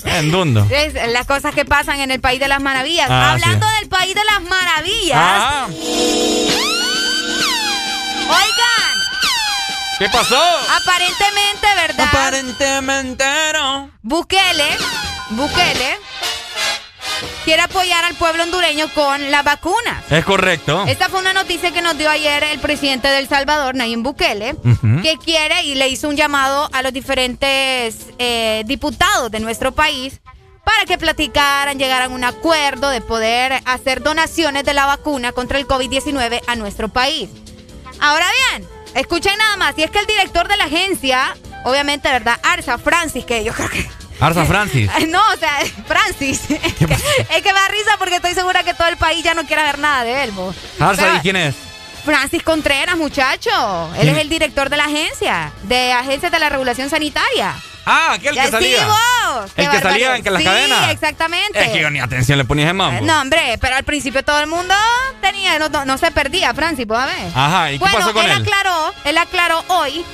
En dundo. Es las cosas que pasan en el país de las maravillas. Ah, Hablando del país de las maravillas. Ah. Oigan, ¿Qué pasó? aparentemente, ¿verdad? Aparentemente no. Bukele, Bukele quiere apoyar al pueblo hondureño con la vacuna. Es correcto. Esta fue una noticia que nos dio ayer el presidente de El Salvador, Nayib Bukele, que quiere y le hizo un llamado a los diferentes eh, diputados de nuestro país para que platicaran, llegaran a un acuerdo de poder hacer donaciones de la vacuna contra el COVID-19 a nuestro país. Ahora bien, escuchen nada más, y es que el director de la agencia, obviamente, ¿verdad? Arsa Francis, que yo creo que... Arza Francis. No, o sea, Francis. es que me da risa porque estoy segura que todo el país ya no quiere ver nada de él. bo. Arza, Pero- ¿y quién es? Francis Contreras, muchacho. Él ¿Quién? es el director de la agencia, de Agencia de la Regulación Sanitaria. Ah, aquel que salía. sí, vos. El Qué que salía en que las sí, cadenas. exactamente. Es que yo ni atención le ponía ese mambo. No, hombre, pero al principio todo el mundo tenía, no, no- no se perdía, Francis, vos a ver. Ajá, ¿y qué bueno, pasó con él? aclaró, él aclaró hoy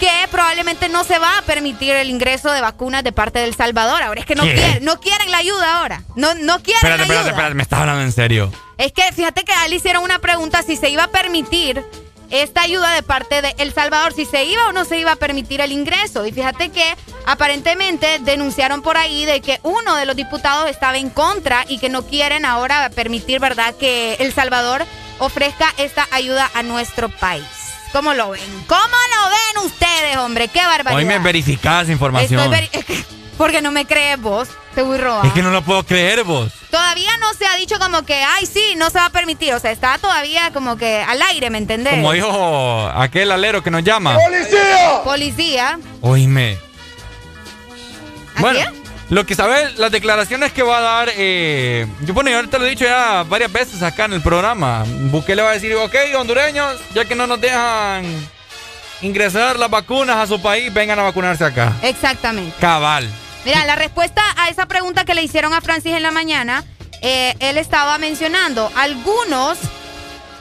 que probablemente no se va a permitir el ingreso de vacunas de parte del Salvador. Ahora es que no quieren, no quieren la ayuda ahora. No, no quieren Espérate, la espérate, ayuda. espérate, me estás hablando en serio. Es que fíjate que le hicieron una pregunta si se iba a permitir esta ayuda de parte de El Salvador, si se iba o no se iba a permitir el ingreso. Y fíjate que aparentemente denunciaron por ahí de que uno de los diputados estaba en contra y que no quieren ahora permitir, ¿verdad?, que El Salvador ofrezca esta ayuda a nuestro país. ¿Cómo lo ven? ¿Cómo lo ven ustedes, hombre? ¡Qué barbaridad! Hoy me verificás información. Estoy veri- es que- porque no me crees vos, te voy robar. Es que no lo puedo creer vos. Todavía no se ha dicho como que, ay, sí, no se va a permitir. O sea, está todavía como que al aire, ¿me entendés? Como dijo aquel alero que nos llama. Policía. Oíme. ¿A Bueno, quién? Lo que sabes, las declaraciones que va a dar. Eh, yo, bueno, yo ahorita lo he dicho ya varias veces acá en el programa. Bukele va a decir: Ok, hondureños, ya que no nos dejan ingresar las vacunas a su país, vengan a vacunarse acá. Exactamente. Cabal. Mira, la respuesta a esa pregunta que le hicieron a Francis en la mañana, eh, él estaba mencionando, algunos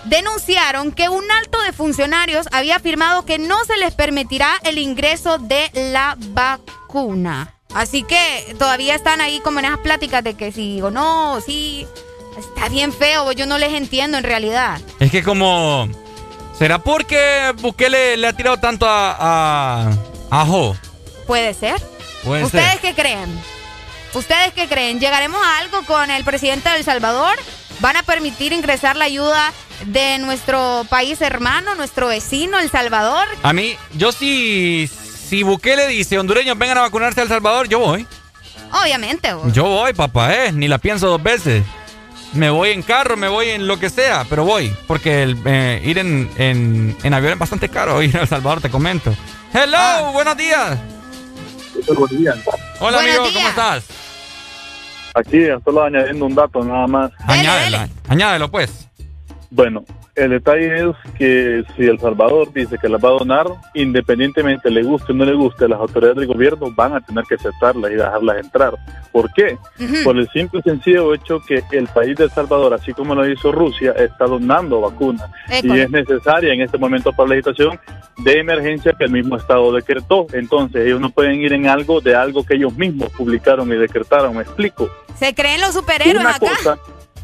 denunciaron que un alto de funcionarios había afirmado que no se les permitirá el ingreso de la vacuna. Así que todavía están ahí como en esas pláticas de que sí o no, sí. Está bien feo, yo no les entiendo en realidad. Es que como. ¿Será porque Bukele le ha tirado tanto a. a. a Jo? ¿Puede ser? Puede ¿Ustedes ser. qué creen? ¿Ustedes qué creen? ¿Llegaremos a algo con el presidente de El Salvador? ¿Van a permitir ingresar la ayuda de nuestro país hermano, nuestro vecino, El Salvador? A mí, yo sí. Si Bukele dice hondureños vengan a vacunarse a El Salvador, yo voy. Obviamente. vos. Yo voy, papá, eh. Ni la pienso dos veces. Me voy en carro, me voy en lo que sea, pero voy. Porque el, eh, ir en, en, en avión es bastante caro. Ir a El Salvador, te comento. Hello, buenos días. Buenos días. Hola, Buenos amigo, días. ¿cómo estás? Aquí solo añadiendo un dato nada más. Añádelo, añádelo, pues. Bueno, el detalle es que si El Salvador dice que las va a donar, independientemente le guste o no le guste, las autoridades del gobierno van a tener que aceptarlas y dejarlas entrar. ¿Por qué? Por el simple y sencillo hecho que el país de El Salvador, así como lo hizo Rusia, está donando vacunas. Y es necesaria en este momento para la situación de emergencia que el mismo Estado decretó. Entonces ellos no pueden ir en algo de algo que ellos mismos publicaron y decretaron. ¿Me explico? ¿Se creen los superhéroes una acá? cosa,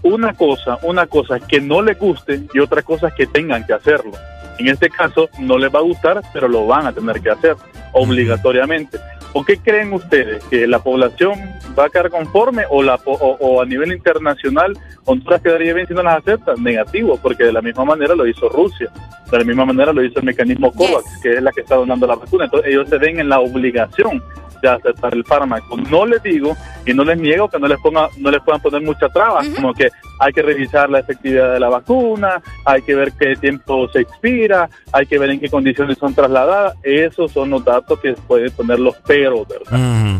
una cosa, una cosa que no les guste y otra cosa que tengan que hacerlo. En este caso no les va a gustar, pero lo van a tener que hacer obligatoriamente. ¿Por qué creen ustedes que la población va a quedar conforme o, la, o, o a nivel internacional Honduras quedaría bien si no las acepta? Negativo, porque de la misma manera lo hizo Rusia, de la misma manera lo hizo el mecanismo COVAX, que es la que está donando la vacuna. Entonces ellos se ven en la obligación de aceptar el fármaco. No les digo y no les niego que no les ponga, no les puedan poner muchas trabas, como que hay que revisar la efectividad de la vacuna, hay que ver qué tiempo se expira, hay que ver en qué condiciones son trasladadas. Esos son los datos que pueden poner los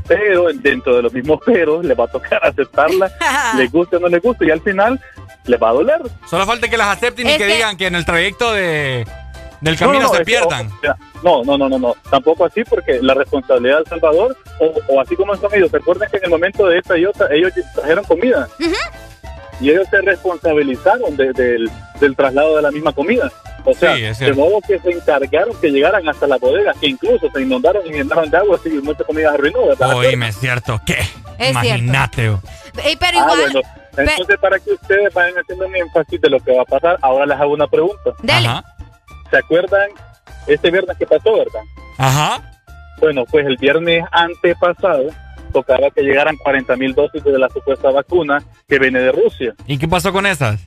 Pero dentro de los mismos peros les va a tocar aceptarla, les guste o no les guste, y al final les va a doler. Solo falta que las acepten y que que- digan que en el trayecto de, del camino No, no, se es pierdan. o sea, No, no, no, no, no, tampoco así, porque la responsabilidad del Salvador, o, o así como son ellos, recuerden que en el momento de esta y otra, ellos trajeron comida y ellos se responsabilizaron de- del, del traslado de la misma comida. O sea, Sí, de modo que se encargaron que llegaran hasta las bodegas, que incluso se inundaron y llenaron de agua, y mucha comida arruinó, ¿verdad? Oíme, es cierto. ¿Qué? Imagínate. pero Ah, bueno, entonces para que ustedes vayan haciendo un énfasis de lo que va a pasar, ahora les hago una pregunta. Ajá. ¿Se acuerdan este viernes que pasó, verdad? Ajá. Bueno, pues el viernes antepasado tocaba que llegaran 40 mil dosis de la supuesta vacuna que viene de Rusia. ¿Y qué pasó con esas?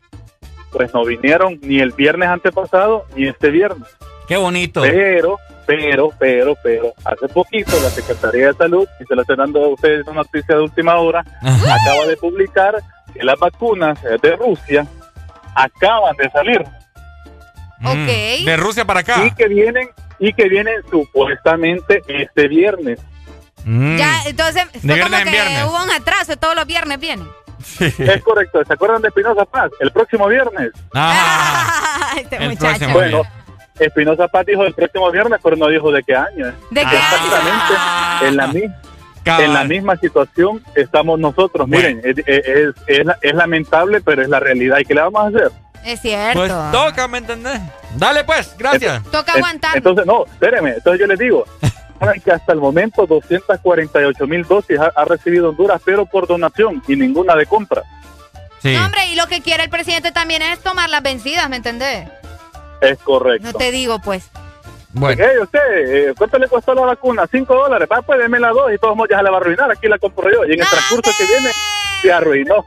Pues no vinieron ni el viernes antepasado ni este viernes. Qué bonito. Pero, pero, pero, pero, hace poquito la Secretaría de Salud, y se lo estoy dando a ustedes una noticia de última hora, acaba de publicar que las vacunas de Rusia acaban de salir. Mm, De Rusia para acá. Y que vienen, y que vienen supuestamente este viernes. Mm. ya, entonces, De fue como viernes en que viernes. hubo un atraso, todos los viernes vienen. Es correcto. ¿Se acuerdan de Espinosa Paz? El próximo viernes. este El muchacho. próximo Bueno, Espinosa Paz dijo el próximo viernes, pero no dijo de qué año. ¿De qué Exactamente. En la, mi- en la misma situación estamos nosotros. Miren, es, es- es la- es lamentable, pero es la realidad. ¿Y qué le vamos a hacer? Es cierto. Pues toca, ¿me entendés? Dale pues, gracias. Toca aguantar. Entonces, no, espéreme. Entonces yo les digo, saben que hasta el momento 248 mil dosis ha, ha recibido Honduras, pero por donación y ninguna de compra. Sí. No, hombre, y lo que quiere el presidente también es tomar las vencidas, ¿me entendés? Es correcto. No te digo, pues. Bueno. Hey, usted, eh, ¿cuánto le costó la vacuna? Cinco dólares. Va, pues deme la dos y todos modos ya se la va a arruinar. Aquí la compro yo. Y en el transcurso que viene, se arruinó.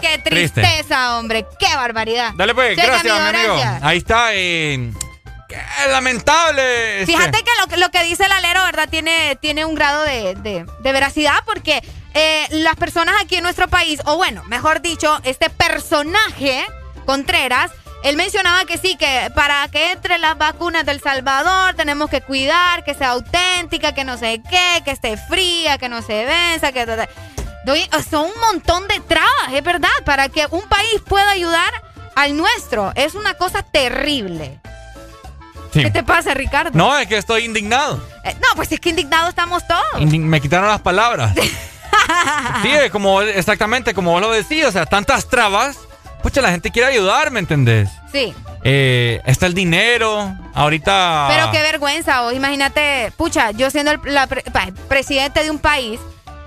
Qué Triste. tristeza, hombre. Qué barbaridad. Dale pues, Checa, gracias, mi amigo. gracias. Ahí está. Eh, lamentable. este. Fíjate que lo, que- lo que dice el alero, ¿verdad? Tiene, tiene un grado de, de- de veracidad porque eh, las personas aquí en nuestro país, o bueno, mejor dicho, este personaje, Contreras, él mencionaba que sí, que para que entre las vacunas del Salvador tenemos que cuidar, que sea auténtica, que no sé qué, que esté fría, que no se venza, que... Doy- Son un montón de trabas, es verdad, para que un país pueda ayudar al nuestro. Es una cosa terrible. Sí. ¿Qué te pasa, Ricardo? No, es que estoy indignado. Eh, no, pues es que indignados estamos todos. Indi- Me quitaron las palabras. sí, es como exactamente como vos lo decías, o sea, tantas trabas. Pucha, la gente quiere ayudar, ¿me entendés? Sí. Eh, está el dinero, ahorita... Pero qué vergüenza, vos. Imagínate, pucha, yo siendo el la pre- pa- presidente de un país,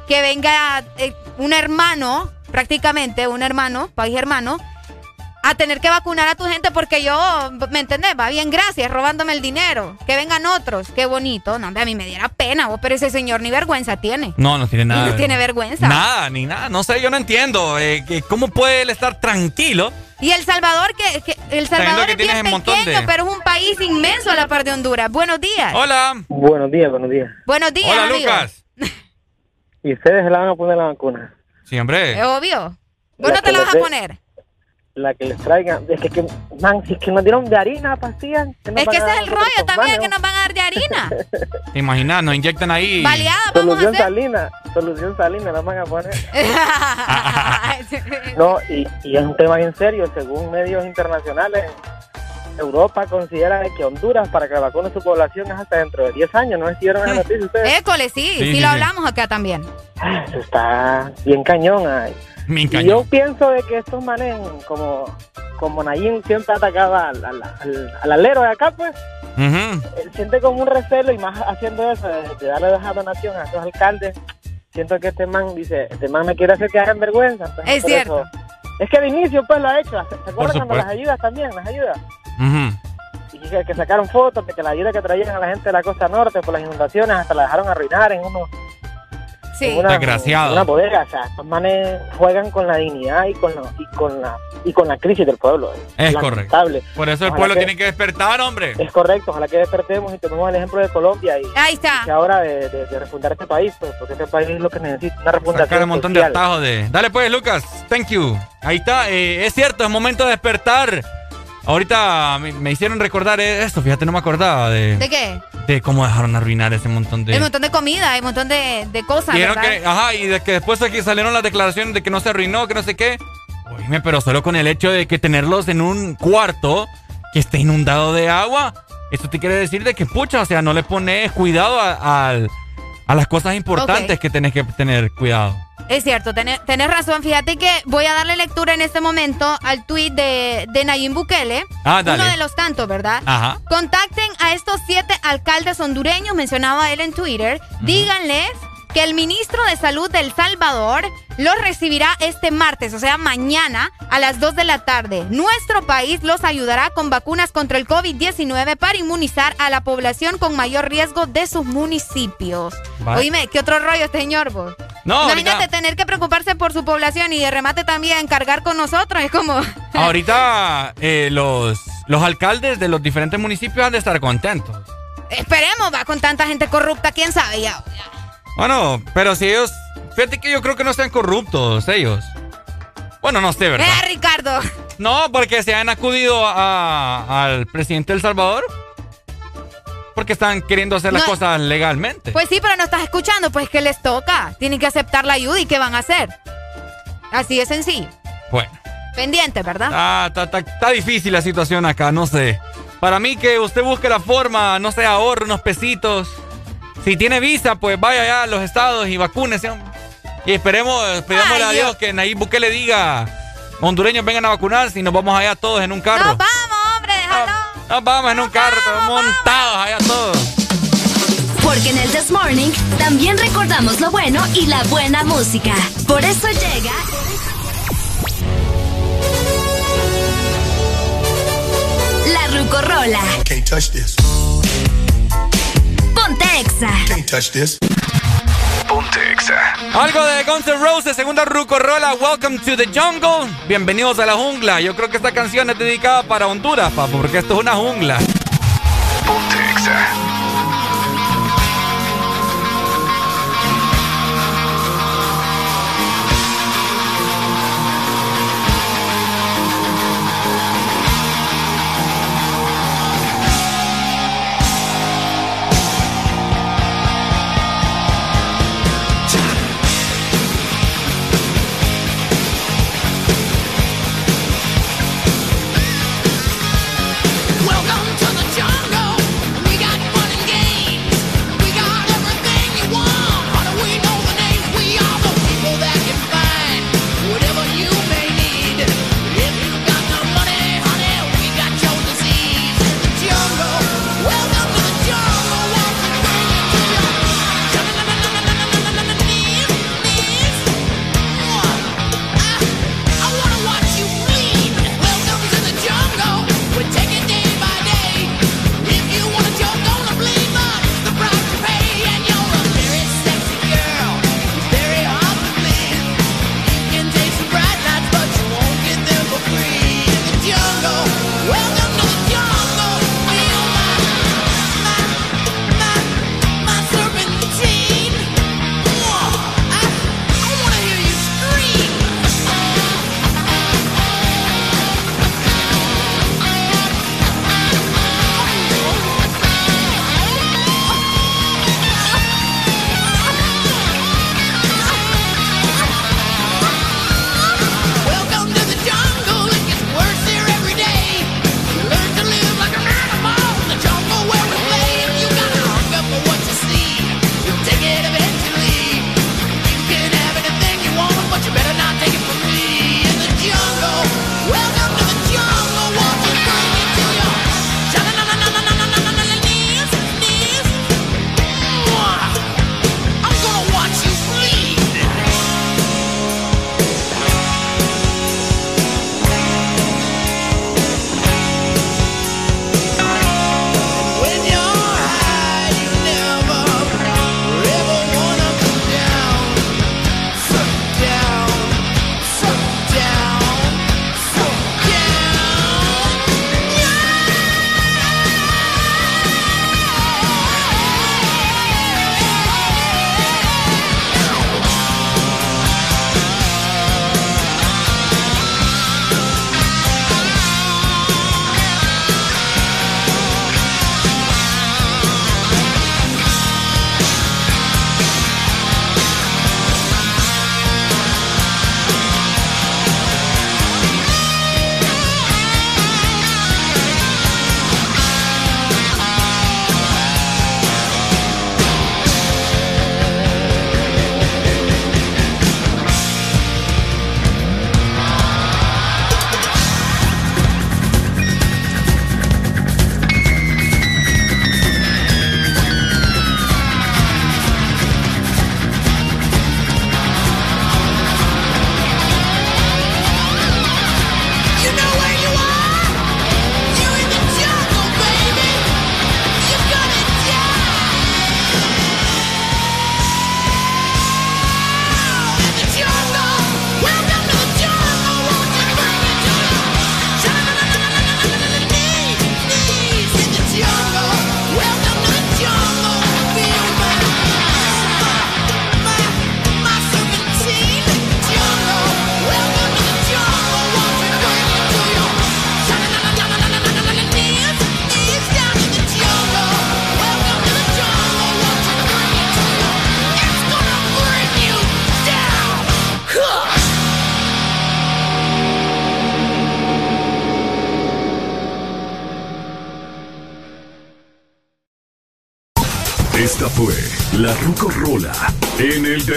que venga eh, un hermano, prácticamente un hermano, país hermano, a tener que vacunar a tu gente porque yo, ¿me entendés? Va bien, gracias, robándome el dinero. Que vengan otros, qué bonito. No, hombre, a mí me diera pena, vos, pero ese señor ni vergüenza tiene. No, no tiene nada. No tiene vergüenza. Nada, ni nada. No sé, yo no entiendo. eh, que ¿Cómo puede él estar tranquilo? Y El Salvador, que, que El Salvador que es bien pequeño, de- pero es un país inmenso a la par de Honduras. Buenos días. Hola. Buenos días, buenos días. Buenos días, Hola, amigo. Lucas. ¿Y ustedes se la van a poner la vacuna? Sí, hombre. Es obvio. Vos La no te la vas a poner. La que les traigan. Es que, que man, si es que nos dieron de harina, pastillas. ¿qué nos Es que ese es el rollo también, que nos van a dar de harina. ¿Te imaginas? Nos inyectan ahí. Baleada vamos a Solución hacer. salina, solución salina nos van a poner. No, y, y es un tema bien serio. Según medios internacionales, Europa considera que Honduras, para que vacune su población, es hasta dentro de 10 años. ¿No hicieron esa noticia ustedes? École, sí, sí, Sí, sí, lo hablamos acá también. Eso está bien cañón. ay. Y cañón. yo pienso de que estos manes, como, como Nayin siempre atacaba al, al, al- al alero de acá, pues, él siente como un recelo y más haciendo eso, de, darle esa donación a esos alcaldes. Siento que este man dice, este man me quiere hacer que hagan vergüenza. entonces, Es por cierto. eso- es que de inicio pues lo ha hecho. ¿Se acuerdan cuando las ayudas también, las ayudas? Ujú. Y que, que sacaron fotos de que la ayuda que traían a la gente de la costa norte por las inundaciones hasta la dejaron arruinar en unos Sí. en una, Desgraciado. en una bodega. O sea, estos manes juegan con la dignidad y con, la, y con la y con la crisis del pueblo. Es lamentable. correcto. Por eso el Ojalá pueblo que- tiene que despertar, hombre. Es correcto, ojalá que despertemos y tomemos el ejemplo de Colombia y Ahí está. que ahora de, de- de refundar este país, pues, porque este país es lo que necesita, una refundación Sacar un montón de atajos de. Dale pues, Lucas. Thank you. Ahí está. eh, es cierto, es momento de despertar. Ahorita me, me hicieron recordar esto, fíjate, no me acordaba de, ¿De qué? de cómo dejaron arruinar ese montón de. Un montón de comida, un montón de, de cosas, ¿verdad? que, ajá, y de que después aquí salieron las declaraciones de que no se arruinó, que no sé qué. Oíme, pero solo con el hecho de que tenerlos en un cuarto que esté inundado de agua, esto te quiere decir de que, pucha, o sea, no le pones cuidado al- a las cosas importantes que tenés que tener cuidado. Es cierto, tenés, tenés razón. Fíjate que voy a darle lectura en este momento al tweet de, de Nayib Bukele. Ah, dale. Uno de los tantos, ¿verdad? Ajá. Contacten a estos siete alcaldes hondureños, mencionaba él en Twitter. Díganles que el ministro de Salud de El Salvador los recibirá este martes, o sea, mañana a las 2 de la tarde. Nuestro país los ayudará con vacunas contra el COVID-19 para inmunizar a la población con mayor riesgo de sus municipios. Va. Oíme, ¿qué otro rollo este señor, vos? No, Imagínate ahorita- tener que preocuparse por su población y de remate también cargar con nosotros. Es como... Ahorita eh, los, los alcaldes de los diferentes municipios han de estar contentos. Esperemos, va, con tanta gente corrupta, quién sabe ya. Bueno, pero si ellos. Fíjate que yo creo que no están corruptos ellos. Bueno, no sé, ¿verdad? Eh, Ricardo. No, porque se han acudido a- al presidente de El Salvador. Porque están queriendo hacer las No. cosas legalmente. Pues sí, pero no estás escuchando, pues que les toca. Tienen que aceptar la ayuda y ¿qué van a hacer? Así de sencillo. Bueno, Pendiente, ¿verdad? está, está- está- está difícil la situación acá, no sé. Para mí que usted busque la forma, no sé, ahorre unos pesitos. Si tiene visa, pues vaya allá a los estados y vacúnese. Y esperemos, pidámosle a Dios que Nayib Bukele diga, hondureños vengan a vacunarse y nos vamos allá todos en un carro. Nos vamos, hombre, déjalo. Nos vamos en un carro, todos montados allá todos. Porque en el This Morning también recordamos lo bueno y la buena música. Por eso llega. La Rucorola. Can't touch this. Ponte Exa. Can't touch this. Ponte Exa. Algo de Guns N' Roses, segunda Rucorola, Welcome to the Jungle. Bienvenidos a la jungla. Yo creo que esta canción es dedicada para Honduras, papo, porque esto es una jungla. Ponte Exa.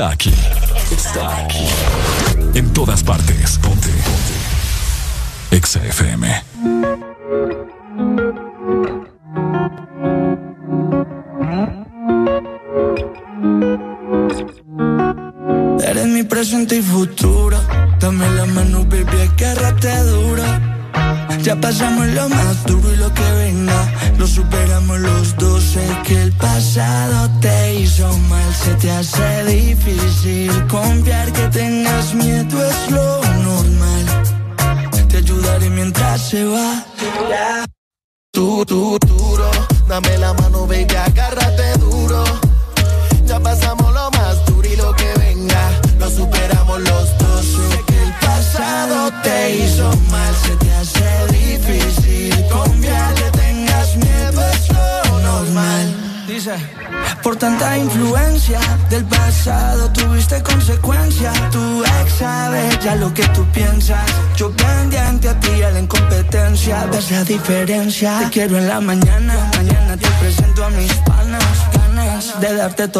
Playlist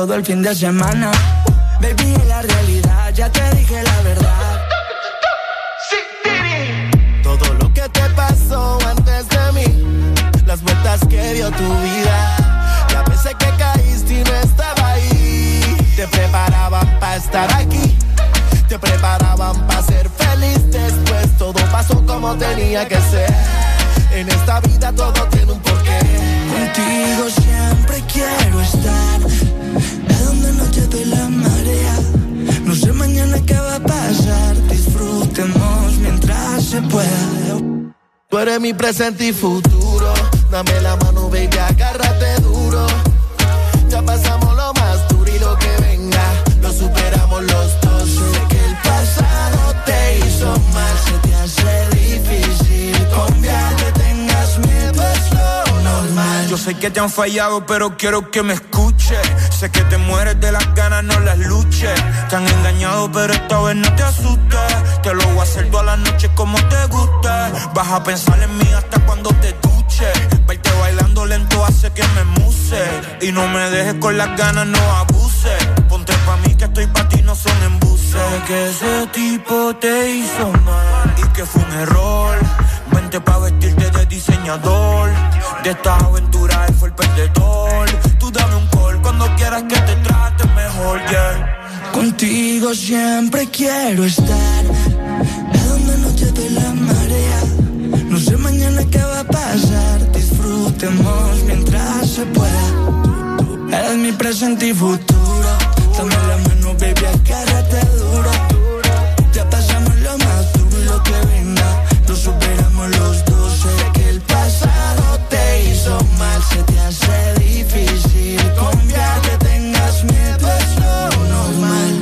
todo el fin de semana. Presente y futuro. Dame la mano, baby, agárrate duro. Ya pasamos lo más duro y lo que venga. Lo superamos los dos. Sé que el pasado te hizo mal. Se te hace difícil confiar que tengas miedo. Es normal. Yo sé que te han fallado, pero quiero que me escuches. Sé que te mueres de las ganas, no las luches. Te han engañado, pero esta vez no te asustes. Te lo voy a hacer toda la noche como te guste. Vas a pensar en mí cuando te duches. Verte bailando lento hace que me muse. Y no me dejes con las ganas, no abuses. Ponte pa' mí que estoy pa' ti, no son embuses. Sé que ese tipo te hizo mal y que fue un error. Vente pa' vestirte de diseñador. De esta aventura él fue el perdedor. Tú dame un call cuando quieras que te trate mejor, yeah. Contigo siempre quiero estar. Mientras se pueda. Eres mi presente y futuro. Dame la mano, baby, agárrate duro. Ya pasamos lo más duro lo que venga. Lo superamos los dos. Sé que el pasado te hizo mal. Se te hace difícil confiar que tengas miedo. Es lo normal.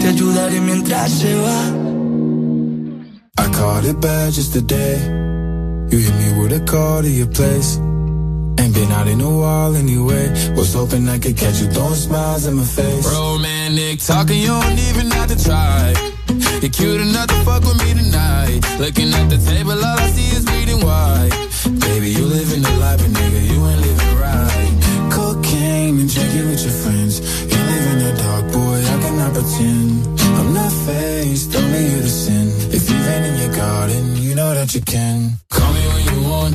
Te ayudaré mientras se va. I caught it bad just today. You hit me with a call to your place. Out in a while anyway. Was hoping I could catch you throwing smiles in my face. Romantic talking, you don't even have to try. You're cute enough to fuck with me tonight. Looking at the table, all I see is bleeding white. Baby, you living the life, but nigga, you ain't living right. Cocaine and drinking with your friends. You live in the dark, boy, I cannot pretend. I'm not faced, only you to sin. If you've been in your garden, you know that you can. Call me when you want,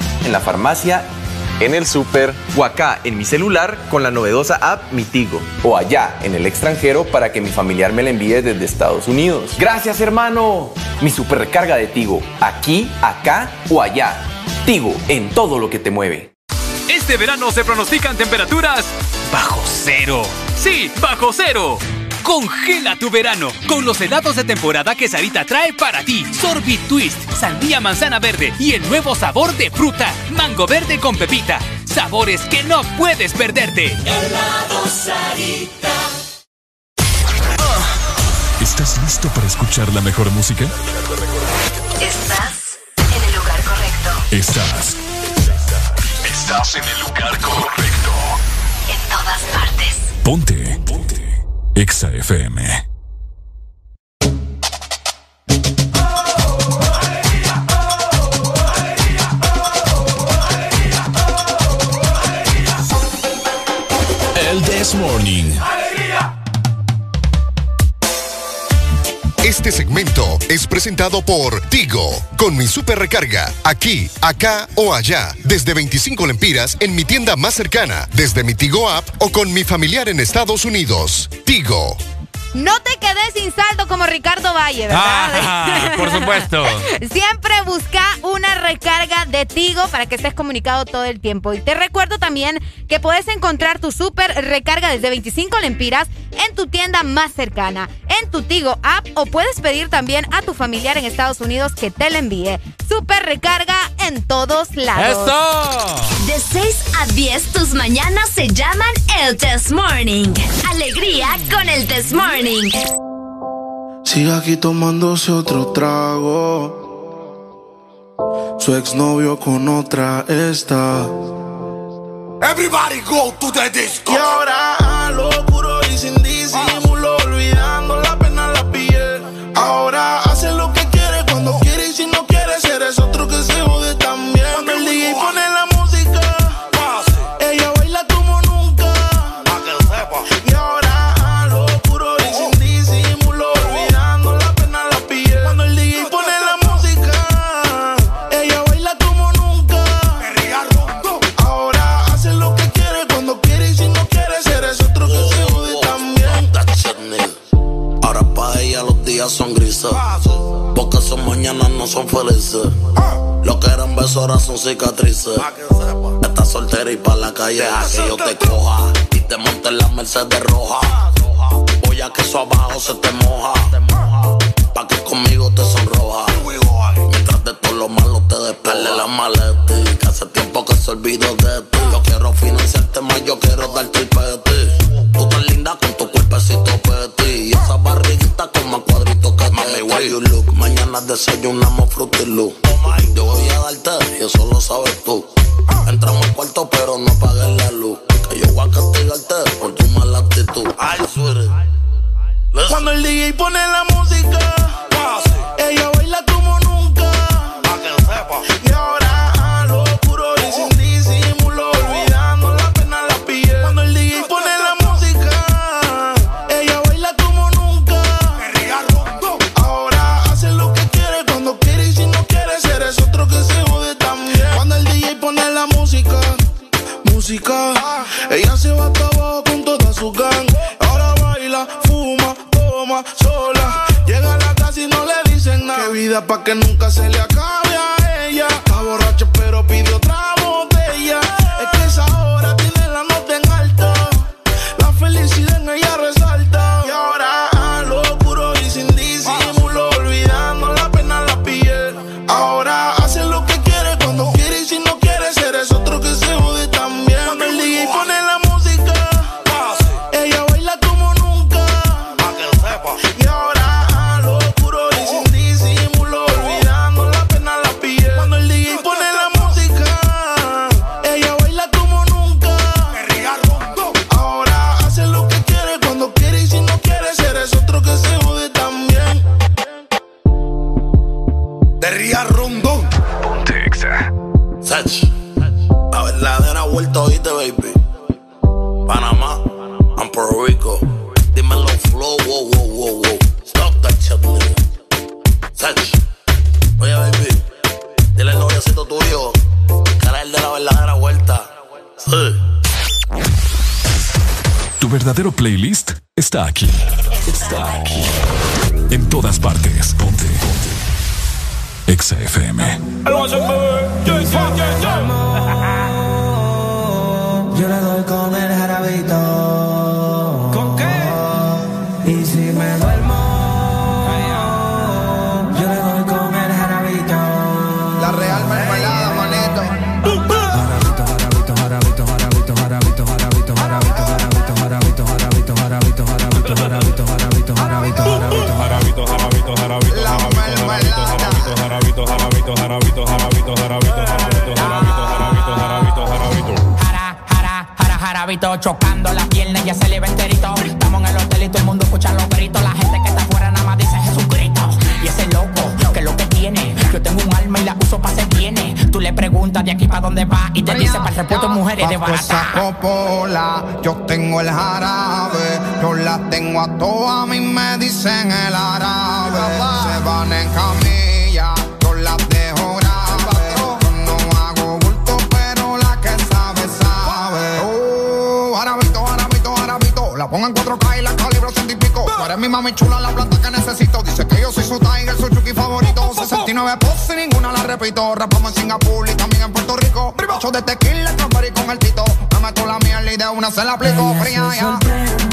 en la farmacia, en el super o acá en mi celular con la novedosa app Mi Tigo. O allá en el extranjero para que mi familiar me la envíe desde Estados Unidos. Gracias hermano. Mi super recarga de Tigo, aquí, acá o allá. Tigo en todo lo que te mueve. Este verano se pronostican temperaturas bajo cero. Sí, bajo cero. Congela tu verano con los helados de temporada que Sarita trae para ti. Sorbit Twist, sandía manzana verde y el nuevo sabor de fruta, mango verde con pepita. Sabores que no puedes perderte. Helado Sarita. ¿Estás listo para escuchar la mejor música? Estás en el lugar correcto. Estás. Estás en el lugar correcto. En todas partes. Ponte. Ponte. Exa FM. El This Morning. Este segmento es presentado por Tigo, con mi super recarga, aquí, acá o allá, desde 25 lempiras en mi tienda más cercana, desde mi Tigo app o con mi familiar en Estados Unidos. Tigo. No te quedes sin saldo como Ricardo Valle, ¿verdad? Ah, por supuesto. Siempre busca una recarga de Tigo para que estés comunicado todo el tiempo. Y te recuerdo también que puedes encontrar tu super recarga desde 25 lempiras en tu tienda más cercana, en tu Tigo app o puedes pedir también a tu familiar en Estados Unidos que te la envíe. Super recarga en todos lados. De 6 a 10 tus mañanas se llaman el Test Morning. Alegría con el Test Morning. Sigue aquí tomándose otro trago. Su exnovio con otra está. Everybody go to the disco. Y ahora lo puro y sin disimulo, Son mañanas no son felices. Lo que eran besos ahora son cicatrices. Estás soltera y para la calle que yo te coja. Y te monte en la Mercedes roja. Voy a que eso abajo se te moja. Pa' que conmigo te sonroja. Mientras de todo lo malo te despele la maleta. Que hace tiempo que se olvidó de ti. Yo quiero financiarte más, yo quiero darte el peti. Tú tan linda con tu cuerpecito peti. Y esa barriguita con más cuadritos que you look. Mañana desayunamos Fruity Loop. Yo voy a darte eso lo sabes tú. Entramos al cuarto pero no apagues la luz. Que yo voy a castigarte por tu mala actitud. Ay, suerte. Cuando el DJ pone la música, ella baila como nunca. Y ahora Ella se va hasta abajo con toda su gang. Ahora baila, fuma, toma, sola. Llega a la casa y no le dicen nada. Qué vida pa' que nunca se le acabe a ella. Está borracha pero pide otra Sach. La verdadera vuelta, oíste, baby. Panamá, and Puerto Rico. Dímelo, flow, wow, wow, wow, wow. Stop that shit, nigga. Sach. Oye, baby. Dile al noviocito tuyo que era el de la verdadera vuelta. Sí. Tu verdadero playlist está aquí. Está aquí. En todas partes. Ponte. Ponte. Exa FM. Jara, jarabito, chocando la pierna y ya se le ve enterito. Estamos en el hotel y todo el mundo escucha los gritos. La gente que está afuera nada más dice Jesucristo. Y ese loco, que es lo que tiene. Yo tengo un alma y la uso para ser viene. Tú le preguntas de aquí para dónde va y te dice para el repuesto mujeres de Bajo esa barata. copola, yo tengo el jarabe, yo la tengo a todas, a mí me dicen el árabe. Se van en camilla, en 4K y la calibro ciento y pico. Tú eres mi mami chula, la planta que necesito. Dice que yo soy su tiger, su chuki favorito. 69 poses y ninguna la repito. Rapamos en Singapur y también en Puerto Rico. Ocho de tequila, con el tito. Me meto la miel y de una se la aplico. Fría ya.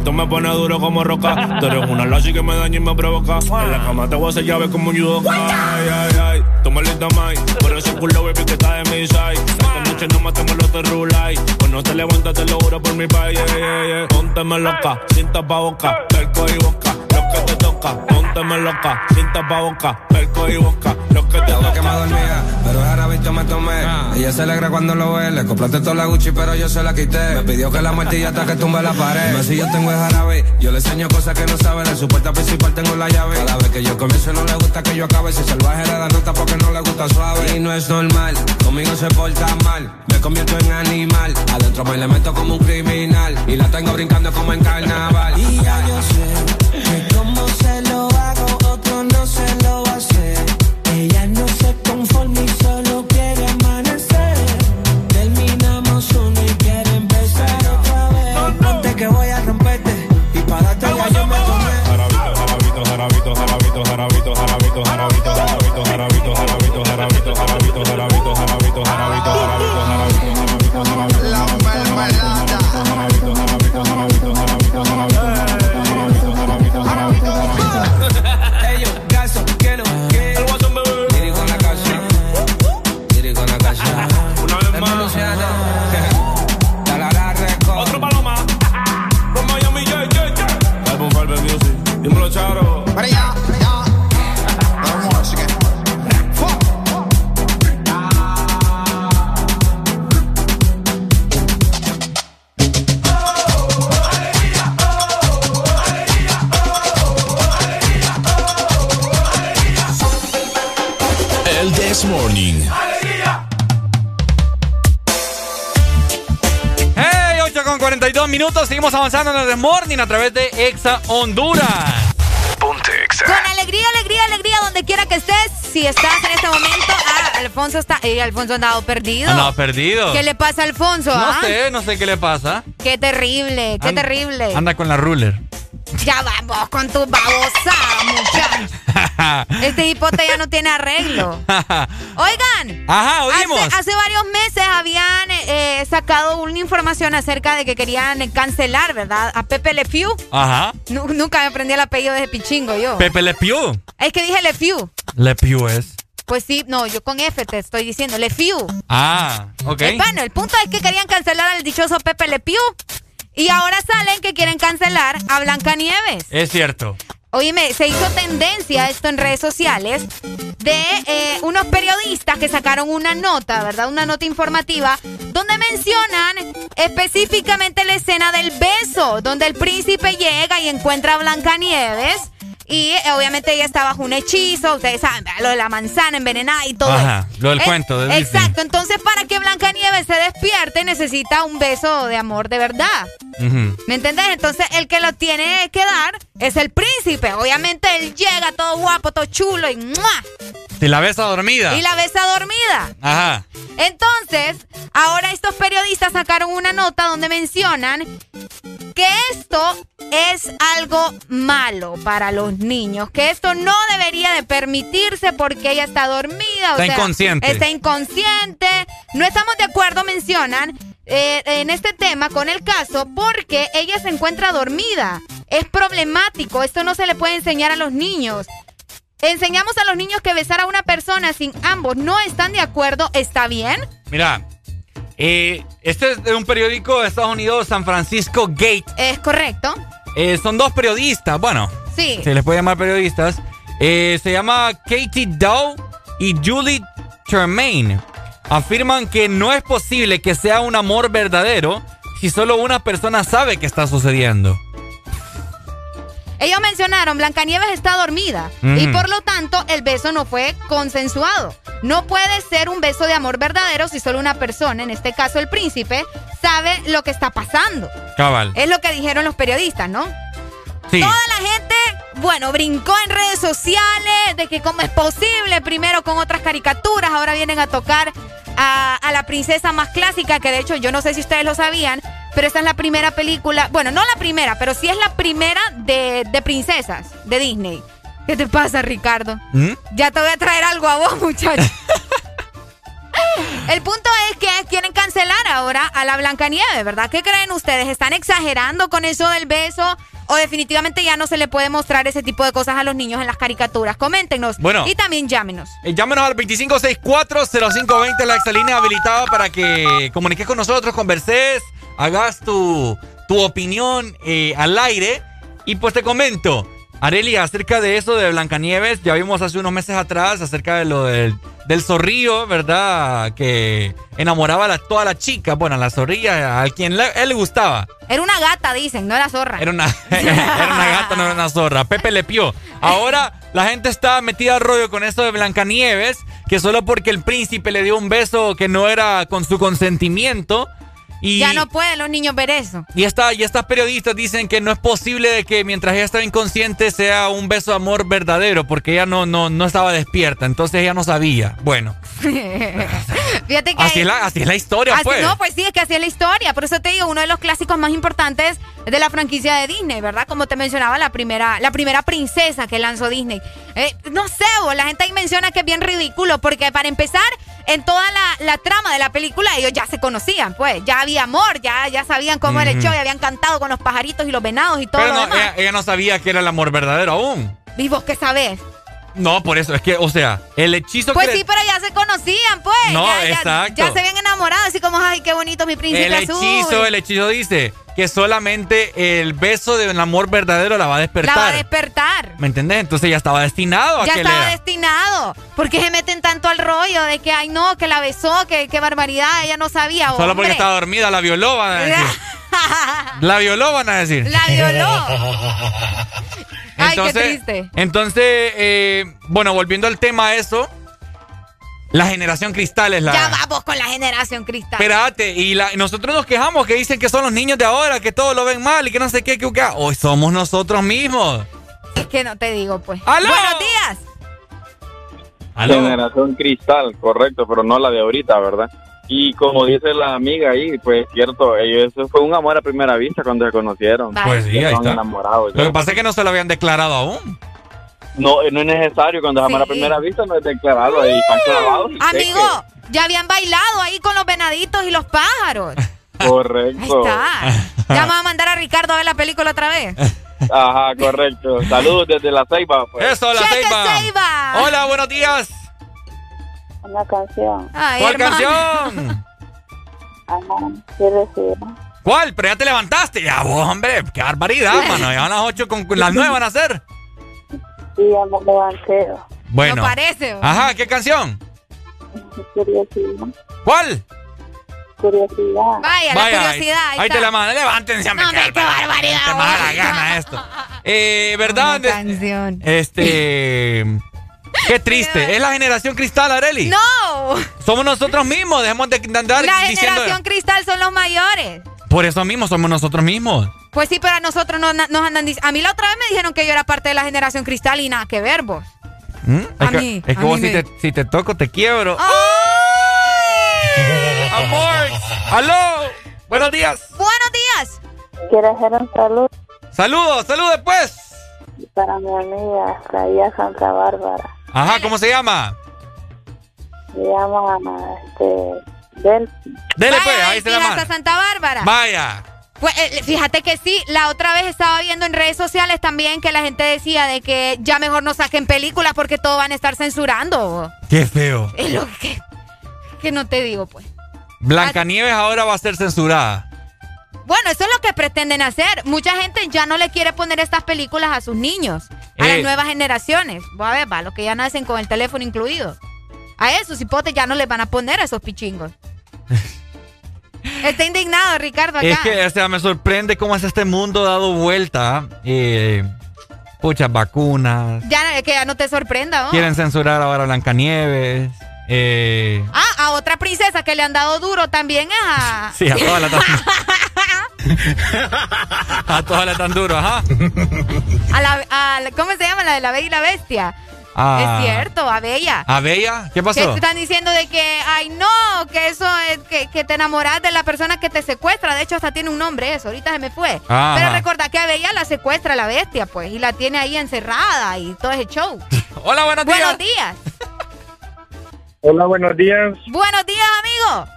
Jarabito me pone duro como roca. Tú eres una lazi que me daña y me provoca. En la cama te voy a hacer llave como un judoka. Ay, ay, ay, toma lista mai. Por ese culo, baby, que está de mi side. Esta noche no matemos los terrulay. No te levantas, te lo juro por mi país. Yeah, yeah, yeah. Pónteme loca, sin tapa boca, perco y boca. Lo que te toca, pónteme loca, sin tapa y boca. Lo que te Estaba que me dormía, pero jarabito me tomé. Ella se alegra cuando lo ve, le compraste toda la Gucci, pero yo se la quité. Me pidió que la muerte hasta que tumbe la pared. Dime si yo tengo el jarabe, yo le enseño cosas que no sabe. De su puerta principal tengo la llave. Cada vez que yo comienzo no le gusta que yo acabe. Si salvaje le da nota porque no le gusta suave. Y no es normal, conmigo se porta mal. Me convierto en animal, adentro me le meto como un criminal. Y la tengo brincando como en carnaval. Y ya yo sé que como se minutos. Seguimos avanzando en el Morning a través de Exa Honduras. Ponte Exa. Con alegría, alegría, alegría, donde quiera que estés. Si estás en este momento, ah, Alfonso está. Eh, Alfonso ha andado perdido. Andaba perdido. ¿Qué le pasa a Alfonso? No ah? sé, no sé qué le pasa. Qué terrible, qué terrible. Anda con la ruler. Ya vamos con tu muchacho. Este hipote ya no tiene arreglo. Oigan. Ajá, oímos. Hace, hace varios meses habían eh, sacado una información acerca de que querían cancelar, ¿verdad? A Pepe Le Pew. Ajá. Nu- nunca me aprendí el apellido de ese pichingo yo. Pepe Le Pew. Es que dije Le Pew. Le Pew es. Pues sí, no, yo con F te estoy diciendo, Le Pew. Ah, ok. Eh, bueno, el punto es que querían cancelar al dichoso Pepe Le Pew. Y ahora salen que quieren cancelar a Blancanieves. Es cierto. Oíme, se hizo tendencia esto en redes sociales de eh, unos periodistas que sacaron una nota, ¿verdad? Una nota informativa donde mencionan específicamente la escena del beso, donde el príncipe llega y encuentra a Blancanieves. Y eh, obviamente ella está bajo un hechizo, ustedes saben, ¿verdad? lo de la manzana envenenada y todo. Ajá, eso. lo del Eh, cuento de. Exacto, entonces para que Blancanieves se despierte necesita un beso de amor de verdad. ¿Me entendés? Entonces el que lo tiene que dar es el príncipe. Obviamente él llega todo guapo, todo chulo y ¡mua! Si la besa dormida. Y la besa dormida. Ajá. Entonces, ahora estos periodistas sacaron una nota donde mencionan que esto es algo malo para los niños, que esto no debería de permitirse porque ella está dormida. o Está sea, inconsciente. Está inconsciente. No estamos de acuerdo, mencionan, eh, en este tema con el caso porque ella se encuentra dormida. Es problemático, esto no se le puede enseñar a los niños. Enseñamos a los niños que besar a una persona sin ambos no están de acuerdo, ¿está bien? Mira, eh, este es de un periódico de Estados Unidos, San Francisco Gate. Es correcto. Eh, son dos periodistas, bueno, Sí. se les puede llamar periodistas. Eh, se llama Katie Dow y Julie Tremaine. Afirman que no es posible que sea un amor verdadero si solo una persona sabe que está sucediendo. Ellos mencionaron, Blancanieves está dormida Mm. y por lo tanto el beso no fue consensuado. No puede ser un beso de amor verdadero si solo una persona, en este caso el príncipe, sabe lo que está pasando. Cabal. Es lo que dijeron los periodistas, ¿no? Sí. Toda la gente, bueno, brincó en redes sociales de que cómo es posible, primero con otras caricaturas, ahora vienen a tocar a, a la princesa más clásica, que de hecho yo no sé si ustedes lo sabían, pero esta es la primera película, bueno, no la primera, pero sí es la primera de, de princesas de Disney. ¿Qué te pasa, Ricardo? ¿Mm? Ya te voy a traer algo a vos, muchacho. El punto es que quieren cancelar ahora a la Blancanieves, ¿verdad? ¿Qué creen ustedes? ¿Están exagerando con eso del beso? ¿O definitivamente ya no se le puede mostrar ese tipo de cosas a los niños en las caricaturas? Coméntenos. Bueno. Y también llámenos. Eh, Llámenos al 2564-0520, la exalínea habilitada para que comuniques con nosotros, converses, hagas tu, tu opinión eh, al aire. Y pues te comento, Areli, acerca de eso de Blancanieves, ya vimos hace unos meses atrás acerca de lo del, del zorrillo, ¿verdad? Que enamoraba a la- toda la chica, bueno, a la zorrilla, a quien le- él le gustaba. Era una gata, dicen, no era zorra. Era una, era una gata, no era una zorra. Pepe le pió. Ahora la gente está metida al rollo con eso de Blancanieves, que solo porque el príncipe le dio un beso que no era con su consentimiento. Y, Ya no pueden los niños ver eso. y, esta, y estas periodistas dicen que no es posible de que mientras ella estaba inconsciente sea un beso de amor verdadero, porque ella no, no, no estaba despierta, entonces ella no sabía. Bueno, Fíjate que... así es la, así es la historia, Así- pues. No, pues sí, es que así es la historia. Por eso te digo, uno de los clásicos más importantes de la franquicia de Disney, ¿verdad? Como te mencionaba, la primera, la primera princesa que lanzó Disney. Eh, no sé, vos, la gente ahí menciona que es bien ridículo, porque para empezar, en toda la, la trama de la película, ellos ya se conocían, pues. Ya había amor, ya, ya sabían cómo era el show, y habían cantado con los pajaritos y los venados y todo Pero lo no, demás. ella, ella no sabía que era el amor verdadero aún. ¿Y vos qué sabés? No, por eso, es que, o sea, el hechizo Pues que... sí, pero ya se conocían, pues. No, ya, exacto. Ya, se habían enamorado, así como, ay, qué bonito mi príncipe El azul. hechizo, el hechizo dice que solamente el beso del amor verdadero la va a La despertar. va a despertar. ¿Me entendés? Entonces ya estaba destinado a Ya que estaba le... destinado. ¿Por qué se meten tanto al rollo de que, ay, no, que la besó, que qué barbaridad, ella no sabía? Solo porque estaba dormida, la violó, van a decir. la violó, van a decir. La violó. Ay, qué Entonces, triste. Entonces, eh, bueno, volviendo al tema eso, la generación cristal es la... Ya vamos con la generación cristal. Espérate, y la- nosotros nos quejamos que dicen que son los niños de ahora, que todo lo ven mal y que no sé qué, que, que hoy somos nosotros mismos. Es que no te digo, pues. ¡Aló! Buenos días. Generación cristal, correcto, pero no la de ahorita, ¿verdad? Y como dice la amiga ahí, pues cierto, ellos, eso fue un amor a primera vista cuando se conocieron. Pues sí, ahí está. enamorados. Lo que pasa es que no se lo habían declarado aún. No, no es necesario. Cuando dejamos Sí. la primera vista, no es declarado. Ahí están clavados. y Amigo, ya habían bailado ahí con los venaditos y los pájaros. Correcto. Está. Ya vamos a mandar a Ricardo a ver la película otra vez. Ajá, correcto. Saludos desde la Ceiba. Pues. Eso, la Cheque Ceiba. Ceiba. Hola, buenos días. Una canción. Ay, ¿Cuál hermano. canción? Ajá, sí recibo. ¿Cuál? Pero ya te levantaste. Ya vos, hombre. Qué barbaridad, mano. Ya van las 8 con con las 9 van a ser. Sí, ya me levanté. Bueno. No parece. Ajá, ¿qué canción? Curiosidad. ¿Cuál? Curiosidad. Vaya, Vaya, la curiosidad. Ahí, Ahí, te la mando. Levántense, hombre. No, hombre, qué barbaridad. Te mala la gana esto. Eh, ¿verdad? Una canción. Este. Qué triste. ¿Es la generación cristal, Areli? No. Somos nosotros mismos. Dejemos de andar La diciendo. generación cristal son los mayores. Por eso mismo somos nosotros mismos. Pues sí, pero a nosotros no- nos andan diciendo. A mí la otra vez me dijeron que yo era parte de la generación cristal y nada que ver vos. ¿Mm? A es que, mí, es que a vos mí si, me- te, si te toco, te quiebro. ¡Ay! Amor. ¡Aló! Buenos días. Buenos días. Quiero hacer un saludo Saludos, saludos pues. para mi amiga allá Santa Bárbara. Ajá, ¿cómo se llama? Se llama este, Del. Dele Vaya, pues, ahí se Delfín, la hasta manda. Santa Bárbara. Vaya. Pues, eh, fíjate que sí, la otra vez estaba viendo en redes sociales también que la gente decía de que ya mejor no saquen películas porque todo van a estar censurando. Qué feo. Es lo que, que no te digo, pues. Blancanieves ahora va a ser censurada. Bueno, eso es lo que pretenden hacer. Mucha gente ya no le quiere poner estas películas a sus niños, a Eh. las nuevas generaciones. Voy a ver, va, los que ya nacen con el teléfono incluido. A esos hipotes ya no les van a poner a esos pichingos. Está indignado Ricardo acá. Es que, o sea, me sorprende cómo es este mundo dado vuelta. Eh, muchas vacunas. Ya, que ya no te sorprenda, ¿no? Quieren censurar ahora a Blancanieves. Eh, Ah, a otra princesa que le han dado duro también es a... sí, a todas las tan... a todas las tan duro, ajá. a la, a la- ¿Cómo se llama? La de la Bella y la Bestia. Ah. Es cierto, a Bella. ¿A Bella? ¿Qué Que pasó? están diciendo de que, ay no, que eso es que, que te enamoras de la persona que te secuestra. De hecho, hasta tiene un nombre eso. Ahorita se me fue. Ajá. Pero recordá que a Bella la secuestra la bestia, pues, y la tiene ahí encerrada y todo ese show. Hola, buenos días. Buenos días. Hola, buenos días. Buenos días, amigo.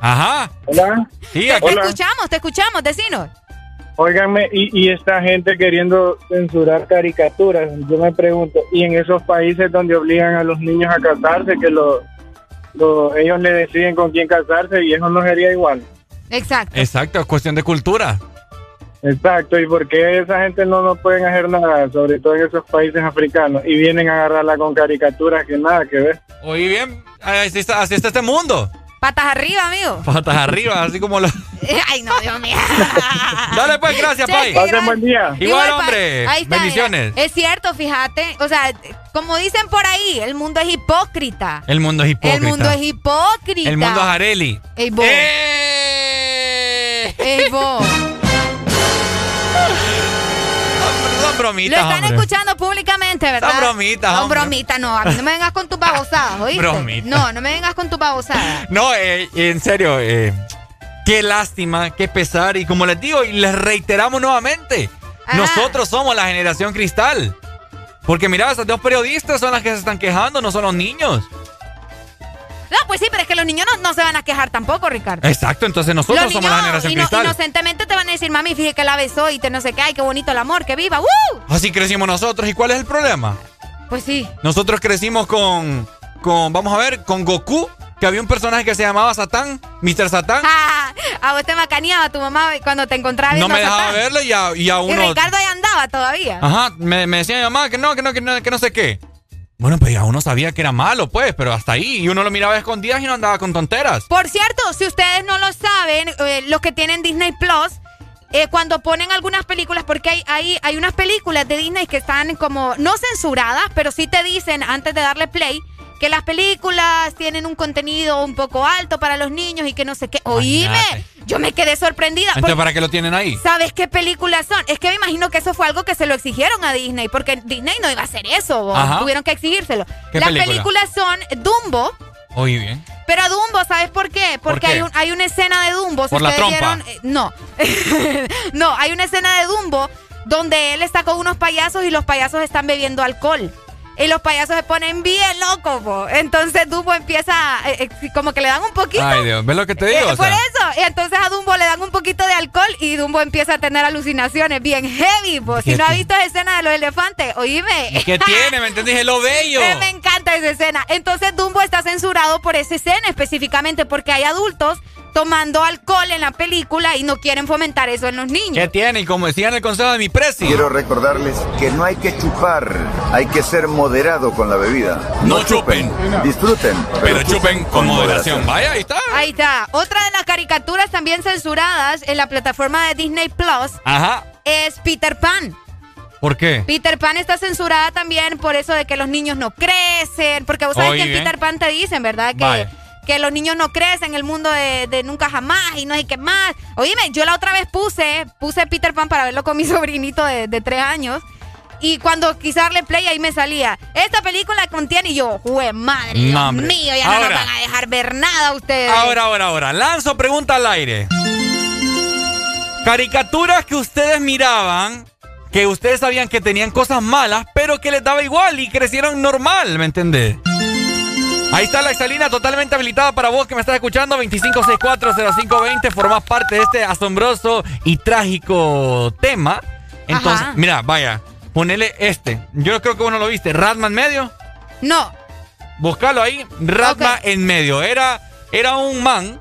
Ajá. Hola. Sí, Te aquí. escuchamos, te escuchamos, decinos. Óiganme, y, y esta gente queriendo censurar caricaturas, yo me pregunto, y en esos países donde obligan a los niños a casarse, que lo, lo- ellos le deciden con quién casarse y eso no sería igual. Exacto. Exacto, es cuestión de cultura. Exacto, ¿y por qué esa gente no nos pueden hacer nada, sobre todo en esos países africanos, y vienen a agarrarla con caricaturas que nada que ver? Oí bien, así está, así está este mundo. Patas arriba, amigo. Patas arriba, así como lo... Ay, no, Dios mío. Dale pues, gracias, Pai. gran- buen día. Igual, hombre. Ahí está, Bendiciones. mira. Es cierto, fíjate. O sea, como dicen por ahí, el mundo es hipócrita. El mundo es hipócrita. El mundo es hipócrita. El mundo es Areli. Ey, vos. ¡Eh! Ey, vos. Son Lo bromitas, están hombre. escuchando públicamente, ¿verdad? Son bromitas, Son hombre. bromitas, no. A mí no me vengas con tus babosadas, ¿oíste? No, no me vengas con tus babosadas. No, eh, en serio, eh, qué lástima, qué pesar. Y como les digo, y les reiteramos nuevamente, Ajá. nosotros somos la generación cristal. Porque mira, esas dos periodistas son las que se están quejando, no son los niños. No, pues sí, pero es que los niños no, no se van a quejar tampoco, Ricardo. Exacto, entonces nosotros los somos niños la generación ino- cristal. inocentemente te van a decir, mami, fíjate que la besó y te no sé qué, ay, qué bonito el amor, que viva, ¡Woo! Así crecimos nosotros. ¿Y cuál es el problema? Pues sí. Nosotros crecimos con, con, vamos a ver, con Goku, que había un personaje que se llamaba Satán, Mr. Satán. Ah, a vos te macaneaba tu mamá cuando te encontraba No me dejaba verlo y a, y a Y uno... Ricardo ahí andaba todavía. Ajá, me, me decía mi mamá que no, que no, que no, que no sé qué. Bueno, pues ya uno sabía que era malo, pues, pero hasta ahí. Y uno lo miraba escondidas y no andaba con tonteras. Por cierto, si ustedes no lo saben, eh, los que tienen Disney Plus, eh, cuando ponen algunas películas, porque hay, hay, hay unas películas de Disney que están como no censuradas, pero sí te dicen antes de darle play que las películas tienen un contenido un poco alto para los niños y que no sé qué. Oíme, yo me quedé sorprendida. Entonces, porque- ¿para qué lo tienen ahí? ¿Sabes qué películas son? Es que me imagino que eso fue algo que se lo exigieron a Disney, porque Disney no iba a hacer eso, tuvieron que exigírselo. ¿Qué Las película? películas son Dumbo, Oye, bien. pero Dumbo, ¿sabes por qué? ¿Por Porque qué? Hay, un- hay una escena de Dumbo. si ¿Por la trompa? vieron- eh, no. no, hay una escena de Dumbo donde él está con unos payasos y los payasos están bebiendo alcohol. Y los payasos se ponen bien locos, po. Entonces Dumbo empieza, eh, eh, como que le dan un poquito. Ay, Dios, ¿ves lo que te digo? Eh, O por sea, eso. Y entonces a Dumbo le dan un poquito de alcohol y Dumbo empieza a tener alucinaciones bien heavy, po. Si ¿Qué no ha visto esa escena de los elefantes, oíme. ¿Qué tiene? ¿Me entendés? Es lo bello. Me encanta esa escena. Entonces Dumbo está censurado por esa escena específicamente porque hay adultos tomando alcohol en la película y no quieren fomentar eso en los niños. ¿Qué tiene? Y como decía en el consejo de mi presi. Quiero recordarles que no hay que chupar, hay que ser moderado con la bebida. No chupen. Disfruten, Pero chupen con moderación. Vaya, ahí está. Ahí está. Otra de las caricaturas también censuradas en la plataforma de Disney Plus Ajá. es Peter Pan. ¿Por qué? Peter Pan está censurada también por eso de que los niños no crecen. Porque vos sabés Oye, que en. Peter Pan te dicen, ¿verdad? Que. Que los niños no crecen en el mundo de, de nunca jamás y no hay que más. Oíme, yo la otra vez puse, puse Peter Pan para verlo con mi sobrinito de, de tres años. Y cuando quise darle play, ahí me salía. Esta película contiene y yo, ¡jue madre! No, mío, ya no nos van a dejar ver nada ustedes. Ahora, ahora, ahora. Lanzo pregunta al aire. Caricaturas que ustedes miraban, que ustedes sabían que tenían cosas malas, pero que les daba igual y crecieron normal, ¿me entendés? Ahí está la exalina totalmente habilitada para vos que me estás escuchando. 25640520. Formas parte de este asombroso y trágico tema. Entonces, Ajá. mira, vaya, ponele este. Yo creo que vos no lo viste. Ratman medio. No. Búscalo ahí. Ratma en medio. Era, era un man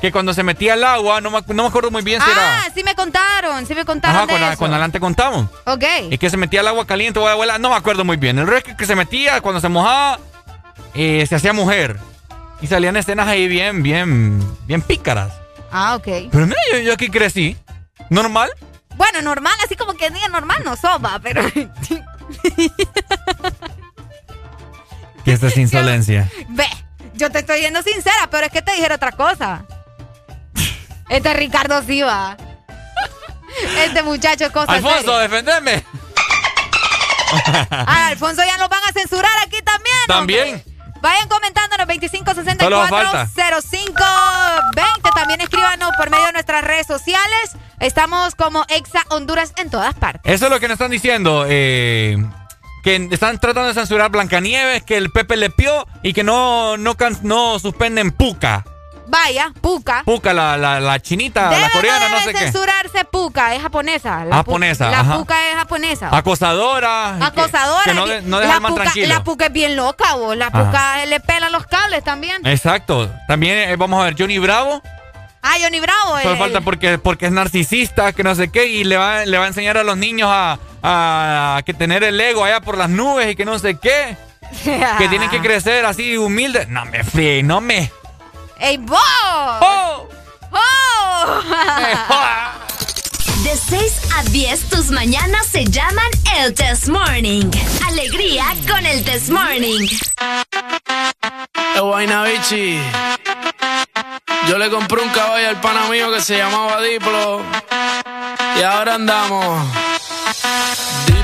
que cuando se metía al agua, no me, no me acuerdo muy bien si Ah, era. sí me contaron, sí me contaron Ajá, de cuando, eso. cuando adelante contamos. Ok. Y que se metía al agua caliente o abuela, no me acuerdo muy bien. El resto es que se metía, cuando se mojaba, eh, se hacía mujer. Y salían escenas ahí bien, bien, bien pícaras. Ah, ok. Pero mira, yo, yo aquí crecí. Normal. Bueno, normal, así como que diga normal no soba, pero... Esta es insolencia. Ve, yo te estoy siendo sincera, pero es que te dijera otra cosa. Este es Ricardo Siva. Este muchacho es cosa Alfonso, defendeme. Ah, Alfonso ya nos van a censurar aquí también. También. Vayan comentándonos Solo falta. 2564-0520. También escríbanos por medio de nuestras redes sociales. Estamos como Exa Honduras en todas partes. Eso es lo que nos están diciendo. eh, que están tratando de censurar Blancanieves, que el Pepe le pió y que no, no, no suspenden Puka. Vaya, Puka. Puka, la, la, la chinita, Debe la coreana, no no debe sé qué. censurarse Puka, es japonesa. La Japonesa, La ajá. Puka es japonesa. Acosadora. Acosadora. Que, no, de- no deja la puca, tranquilo. La Puka es bien loca, vos. La Ajá. Puka le pela los cables también. Exacto. También eh, vamos a ver Johnny Bravo. Ah, Johnny Bravo. Solo el- falta porque, porque es narcisista, que no sé qué, y le va, le va a enseñar a los niños a, a que tener el ego allá por las nubes y que no sé qué. que tienen que crecer así humildes. No me fríe, no me. ¡Ey, vos! ¡Oh! ¡Oh! De 6 a 10, tus mañanas se llaman el Test Morning. Alegría con el Test Morning. Bichi. Yo le compré un caballo al pana mío que se llamaba Diplo. Y ahora andamos. Diplo,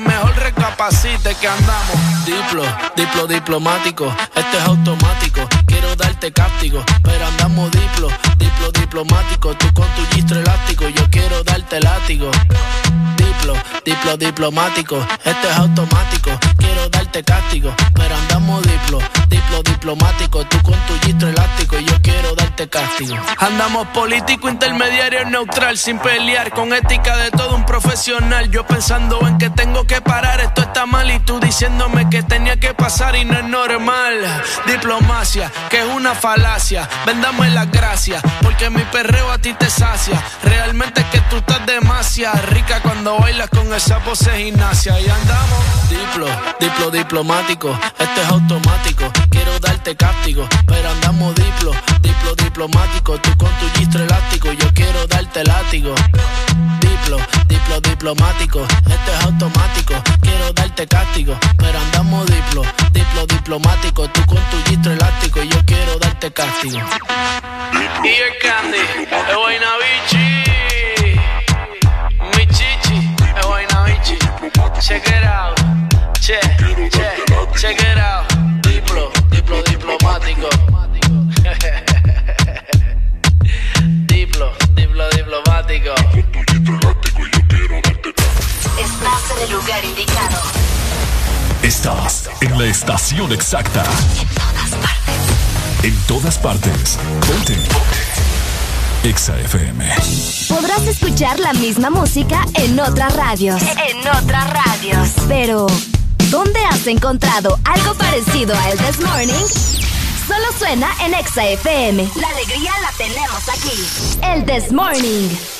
mejor recapacite que andamos. Diplo, diplo diplomático. Esto es automático. Quiero darte cáptigo. Pero andamos diplo, diplo diplomático. Tú con tu gistro elástico. Yo quiero darte látigo. Diplo, diplo diplomático. Esto es automático. Quiero darte castigo. Pero andamos diplo, diplo diplo diplomático. Tú con tu gistro elástico y yo quiero darte castigo. Andamos político, intermediario, neutral, sin pelear, con ética de todo un profesional. Yo pensando en que tengo que parar, esto está mal y tú diciéndome que tenía que pasar y no es normal. Diplomacia, que es una falacia. Vendame las gracias, porque mi perreo a ti te sacia. Realmente es que tú estás demasiado rica cuando bailas con esa pose gimnasia. Y andamos diplo, diplo diplomático. Esto es automático, quiero darte castigo. Pero andamos diplo, diplo diplomático. Tú con tu gistro elástico, yo quiero darte látigo. Diplo, diplo diplomático. Esto es automático, quiero darte castigo. Pero andamos diplo, diplo diplomático. Tú con tu gistro elástico, yo quiero darte castigo. Y el candy, el Guaynabichi. Mi chichi, el Guaynabichi. Check it out. Che, che, check it out. Estás en la estación exacta. En todas partes. Ponte. Exa FM. Podrás escuchar la misma música en otras radios. En otras radios. Pero, ¿dónde has encontrado algo parecido a El This Morning? Solo suena en Exa FM. La alegría la tenemos aquí. El This Morning.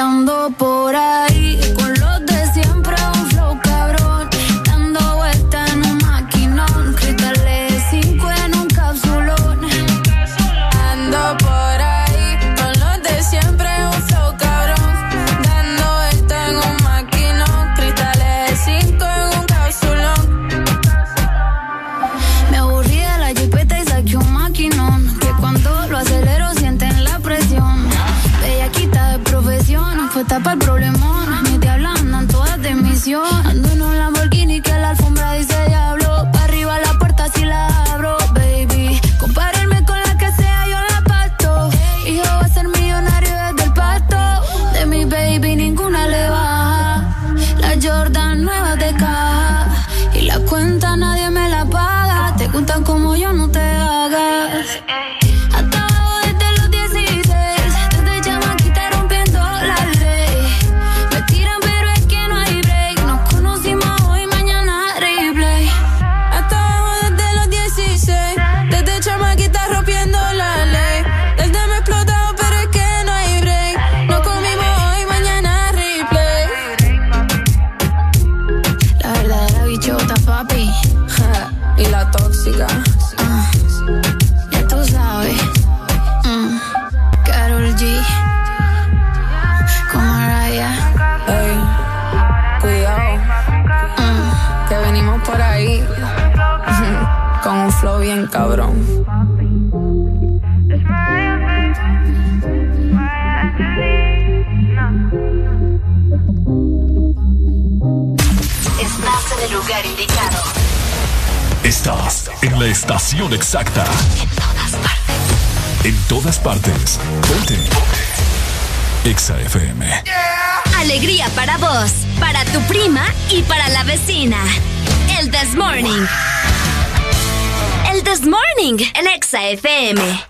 ando por ahí exacta. En todas partes. En todas partes. Ponte. Exa FM. Alegría para vos, para tu prima y para la vecina. El This Morning. El This Morning, el Exa FM.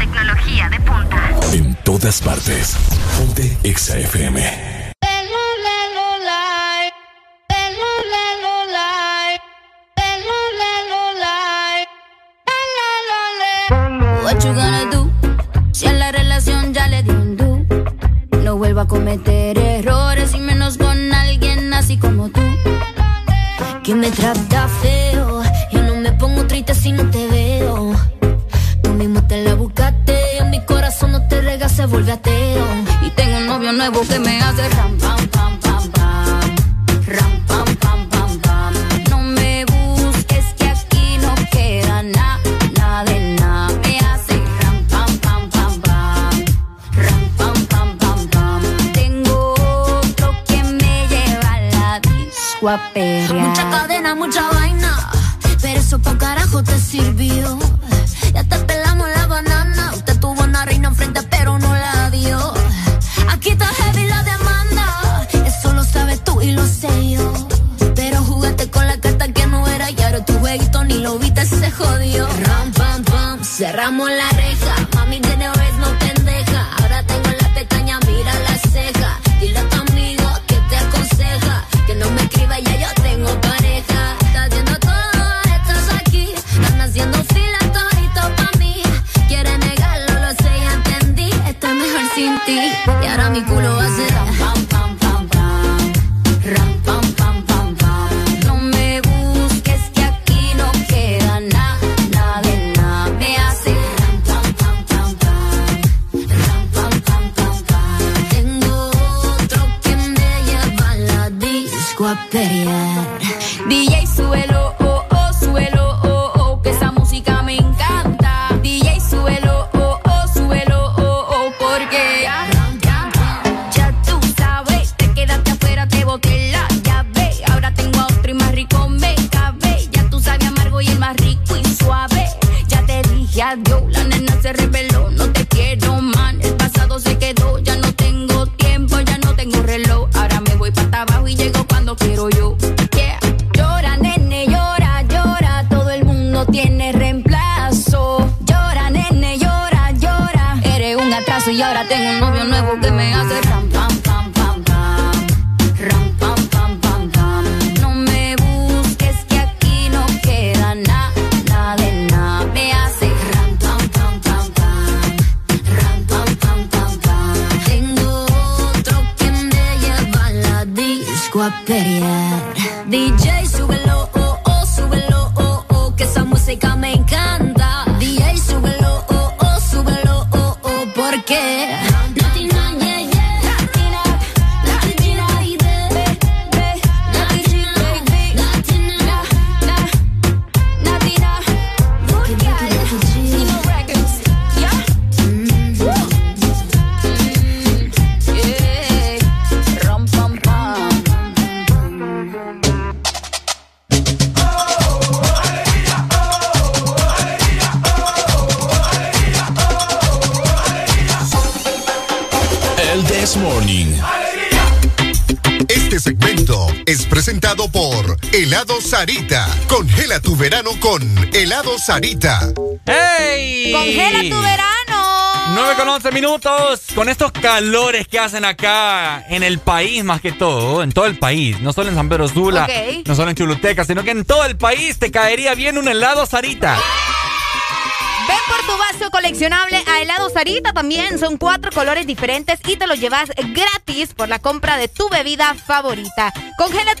tecnología de punta. En todas partes. Ponte Exa FM. What you gonna do? Si a la relación ya le di un do. No vuelvo a cometer errores y menos con alguien así como tú. Que me trata Y tengo un novio nuevo que me hace ram, pam, pam, pam, pam. Ram, pam, pam, pam, pam. No me busques que aquí no queda nada, nada de nada. Me hace ram, pam, pam, pam, pam. Ram, pam, pam, pam, pam. Tengo otro que me lleva a la disco a. Mucha cadena, mucha vaina. Pero eso pa' carajo te sirvió. Sarita. ¡Hey! Congela tu verano. 9 con 11 minutos. Con estos calores que hacen acá en el país, más que todo, en todo el país, no solo en San Pedro Sula, no solo en Chuluteca, sino que en todo el país te caería bien un helado Sarita. Ven por tu vaso coleccionable a helado Sarita también. Son cuatro colores diferentes y te los llevas gratis por la compra de tu bebida favorita. Congela tu verano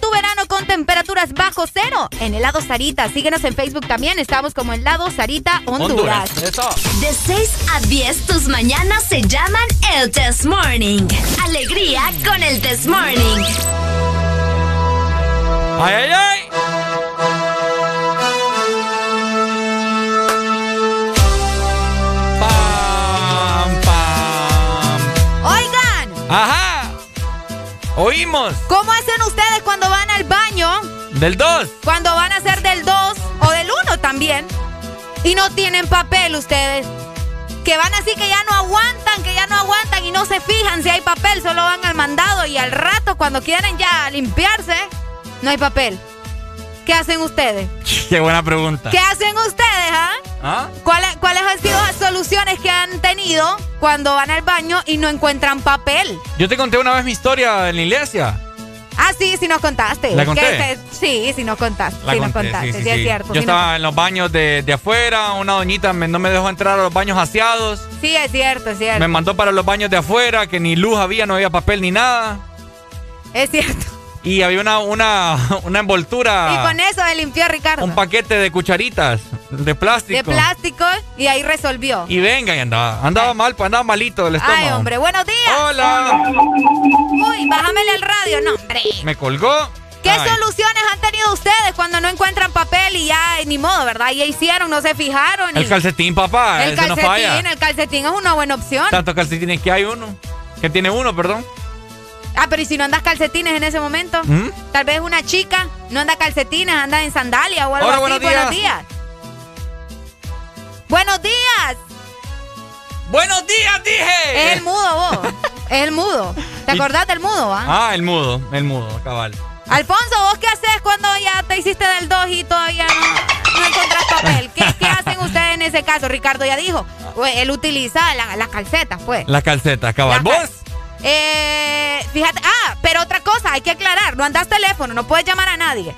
con temperaturas bajo cero en helado Sarita. Síguenos en Facebook también. Estamos como helado Sarita Honduras. Eso. De 6 a 10, tus mañanas se llaman el Test Morning. Alegría con el Test Morning. ¡Ay, ay, ay! Pam, Ajá. Oímos. ¿Cómo Del 2. Cuando van a hacer del 2 o del 1 también. Y no tienen papel ustedes. Que van así que ya no aguantan, que ya no aguantan y no se fijan si hay papel, solo van al mandado y al rato cuando quieren ya limpiarse, no hay papel. ¿Qué hacen ustedes? Qué buena pregunta. ¿Qué hacen ustedes, ah? ¿Ah? ¿Cuáles, ¿Cuáles han sido las soluciones que han tenido cuando van al baño y no encuentran papel? Yo te conté una vez mi historia en la iglesia. Ah, sí, sí nos contaste. ¿La conté? Que- sí, sí nos contaste. La sí nos contaste, sí, sí, sí, es cierto. Yo nos- estaba en los baños de, de afuera, una doñita me- no me dejó entrar a los baños aseados. sí, es cierto, es cierto. Me mandó para los baños de afuera, que ni luz había, no había papel ni nada. Es cierto. Y había una, una, una envoltura, Y con eso se limpió Ricardo. un paquete de cucharitas de plástico. de plástico y ahí resolvió. Y venga, y andaba, andaba mal, pues andaba malito del estómago. Ay, hombre, buenos días. Hola. Uy, bájamele al radio, no, hombre. Me colgó. ¿Qué Ay, soluciones han tenido ustedes cuando no encuentran papel y ya ni modo, verdad? Ya hicieron, no se fijaron. El calcetín, papá, el ese no falla. calcetín, el calcetín es una buena opción. Tantos calcetines que hay uno. Que tiene uno, perdón. Ah, pero ¿y si no andas calcetines en ese momento? ¿Mm? Tal vez una chica no anda calcetines, anda en sandalia o algo Hola, así. buenos buenos días. Buenos días. ¡Buenos días, dije! Es el mudo, vos. es el mudo. ¿Te acordás del mudo, ah? Ah, el mudo, el mudo, cabal. Alfonso, ¿vos qué haces cuando ya te hiciste del 2 y todavía no, no encontrás papel? ¿Qué, qué hacen ustedes en ese caso? Ricardo ya dijo. Pues, él utiliza la- las calcetas, pues. La calceta, cabal. La cal- ¿Vos? Eh, fíjate, ah, pero otra cosa, hay que aclarar, no andas teléfono, no puedes llamar a nadie.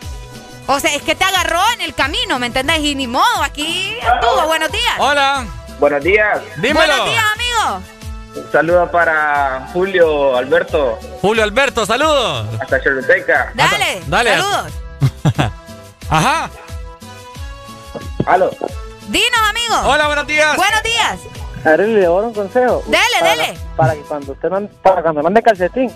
O sea, es que te agarró en el camino, ¿me entendés? Y ni modo, aquí estuvo. Buenos días. Hola. Buenos días. Buenos días, amigo. Un saludo para Julio Alberto. Julio Alberto, saludos. Hasta Choluteca. Dale, Dale. saludos. Ajá. Aló. Dinos, amigo. Hola, buenos días. Buenos días. Ariel, le doy un consejo. Dele, Para- dele. Para que cuando usted mande, para cuando mande calcetín.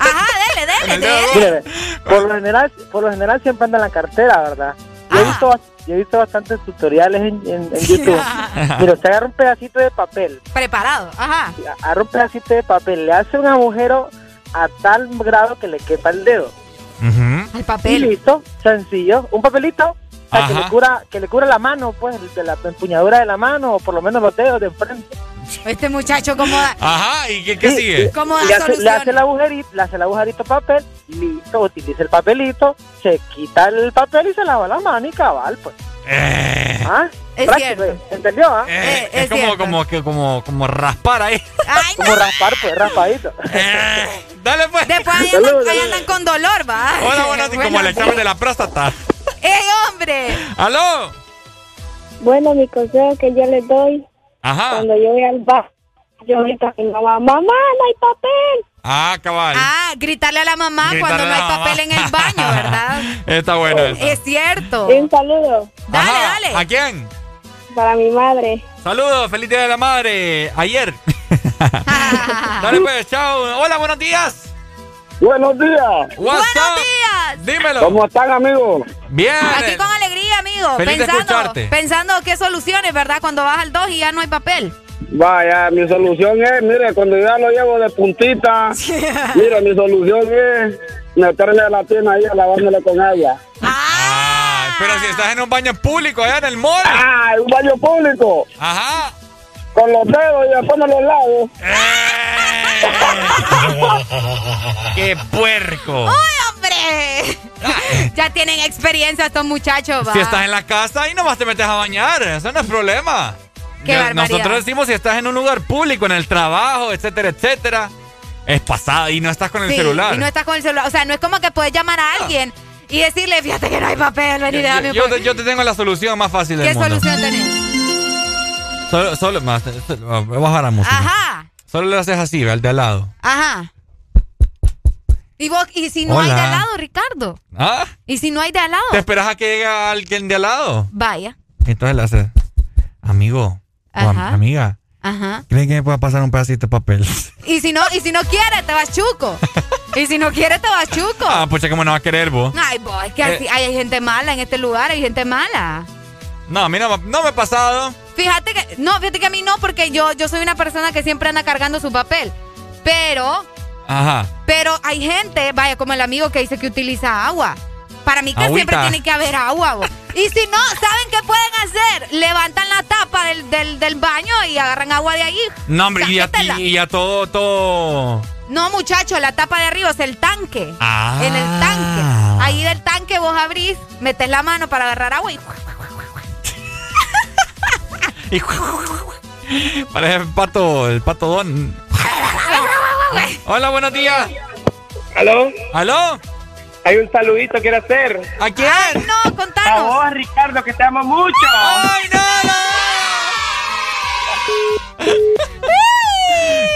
Ajá, dele, dele, dele. Por lo general, por lo general siempre anda en la cartera, ¿verdad? Yo he visto, bas- yo he visto bastantes tutoriales en, en- en YouTube. Mira, usted agarra un pedacito de papel, Preparado, ajá. agarra un pedacito de papel, le hace un agujero a tal grado que le quepa el dedo. El Y papel. listo, sencillo. Un papelito o sea, que le cura, que le cura la mano, pues, de la empuñadura de la mano, o por lo menos los dedos de enfrente. Este muchacho, como da, Ajá, ¿y qué, qué Sí, sigue? ¿Cómo da le, hace, le hace el agujerito, le hace el agujerito papel, listo, utiliza el papelito, se quita el papel y se lava la mano y cabal, pues. Eh, ¿Ah? Es Práctico, cierto. ¿Entendió? ah? eh, es es como, como, que, como, como raspar ahí. Ay, no. Como raspar, pues, raspadito. Eh, dale pues. Después ahí andan, ahí andan con dolor, va. Hola, buenos días. Como el examen de la próstata. ¡Ey, hombre! ¡Aló! Bueno, mi consejo que yo les doy Ajá. cuando yo voy al bar, yo grito a mi mamá, mamá, no hay papel. Ah, cabal. Ah, gritarle a la mamá Gritarle cuando no hay mamá. papel en el baño, ¿verdad? Está bueno eso. Es cierto. Y un saludo Dale, Ajá, dale. ¿A quién? para mi madre. Saludos, feliz día de la madre. Ayer. Dale pues, chao. Hola, buenos días. Buenos días. What's ¡Buenos up? días! Dímelo. ¿Cómo están, amigos? Bien. Aquí con alegría, amigo. Feliz pensando, pensando qué soluciones, ¿verdad? Cuando vas al 2 y ya no hay papel. Vaya, mi solución es, mire, cuando ya lo llevo de puntita, mire, mi solución es meterle la pierna ahí a lavándole con agua. Ah, pero si estás en un baño público allá en el mall. Ah, un baño público, Ajá. Con los dedos y después me los lavo. ¡Qué puerco! ¡Uy, hombre! ya tienen experiencia estos muchachos, va. Si estás en la casa y nomás te metes a bañar, eso no es problema. Qué Ya- barbaridad. Nosotros decimos si estás en un lugar público, en el trabajo, etcétera, etcétera, es pasada y no estás con el Sí, celular. Y no estás con el celular. O sea, no es como que puedes llamar a alguien y decirle, fíjate que no hay papel, yo, déjame un yo poco". te, yo te tengo la solución más fácil del ¿Qué mundo. solución tenés? Solo, solo, más, voy a bajar la música. Ajá, Solo le haces así, al de al lado. ajá. ¿Y, vos, ¿Y si no hay de al lado, Ricardo? ¿Ah? ¿Y si no hay de al lado? ¿Te esperas a que llegue alguien de al lado? Vaya. Entonces le haces, amigo, o am- Ajá. amiga, Ajá. ¿creen que me pueda pasar un pedacito de papel? Y si no, y si no quiere, te vas chuco. y si no quiere, te vas chuco. ah, pucha, ¿cómo no va a querer vos? Ay, vos, es que así- Eh. hay gente mala en este lugar, hay gente mala. No, a mí no, no me ha pasado. Fíjate que, no, fíjate que a mí no, porque yo, yo soy una persona que siempre anda cargando su papel. Pero Ajá. Pero hay gente, vaya, como el amigo que dice que utiliza agua. Para mí que Agüita. siempre tiene que haber agua. bo. Y si no, ¿saben qué pueden hacer? Levantan la tapa del, del, del baño y agarran agua de ahí. No, hombre, y ya, y- y ya todo, todo. No, muchacho, la tapa de arriba es el tanque. Ah. En el tanque. Ahí del tanque vos abrís, metes la mano para agarrar agua y... Parece el pato, el pato don. Hola, buenos días. ¿Aló? ¿Aló? Hay un saludito que quiero hacer. ¿A quién? no, contanos. A vos, Ricardo, que te amo mucho. ¡Ay, no,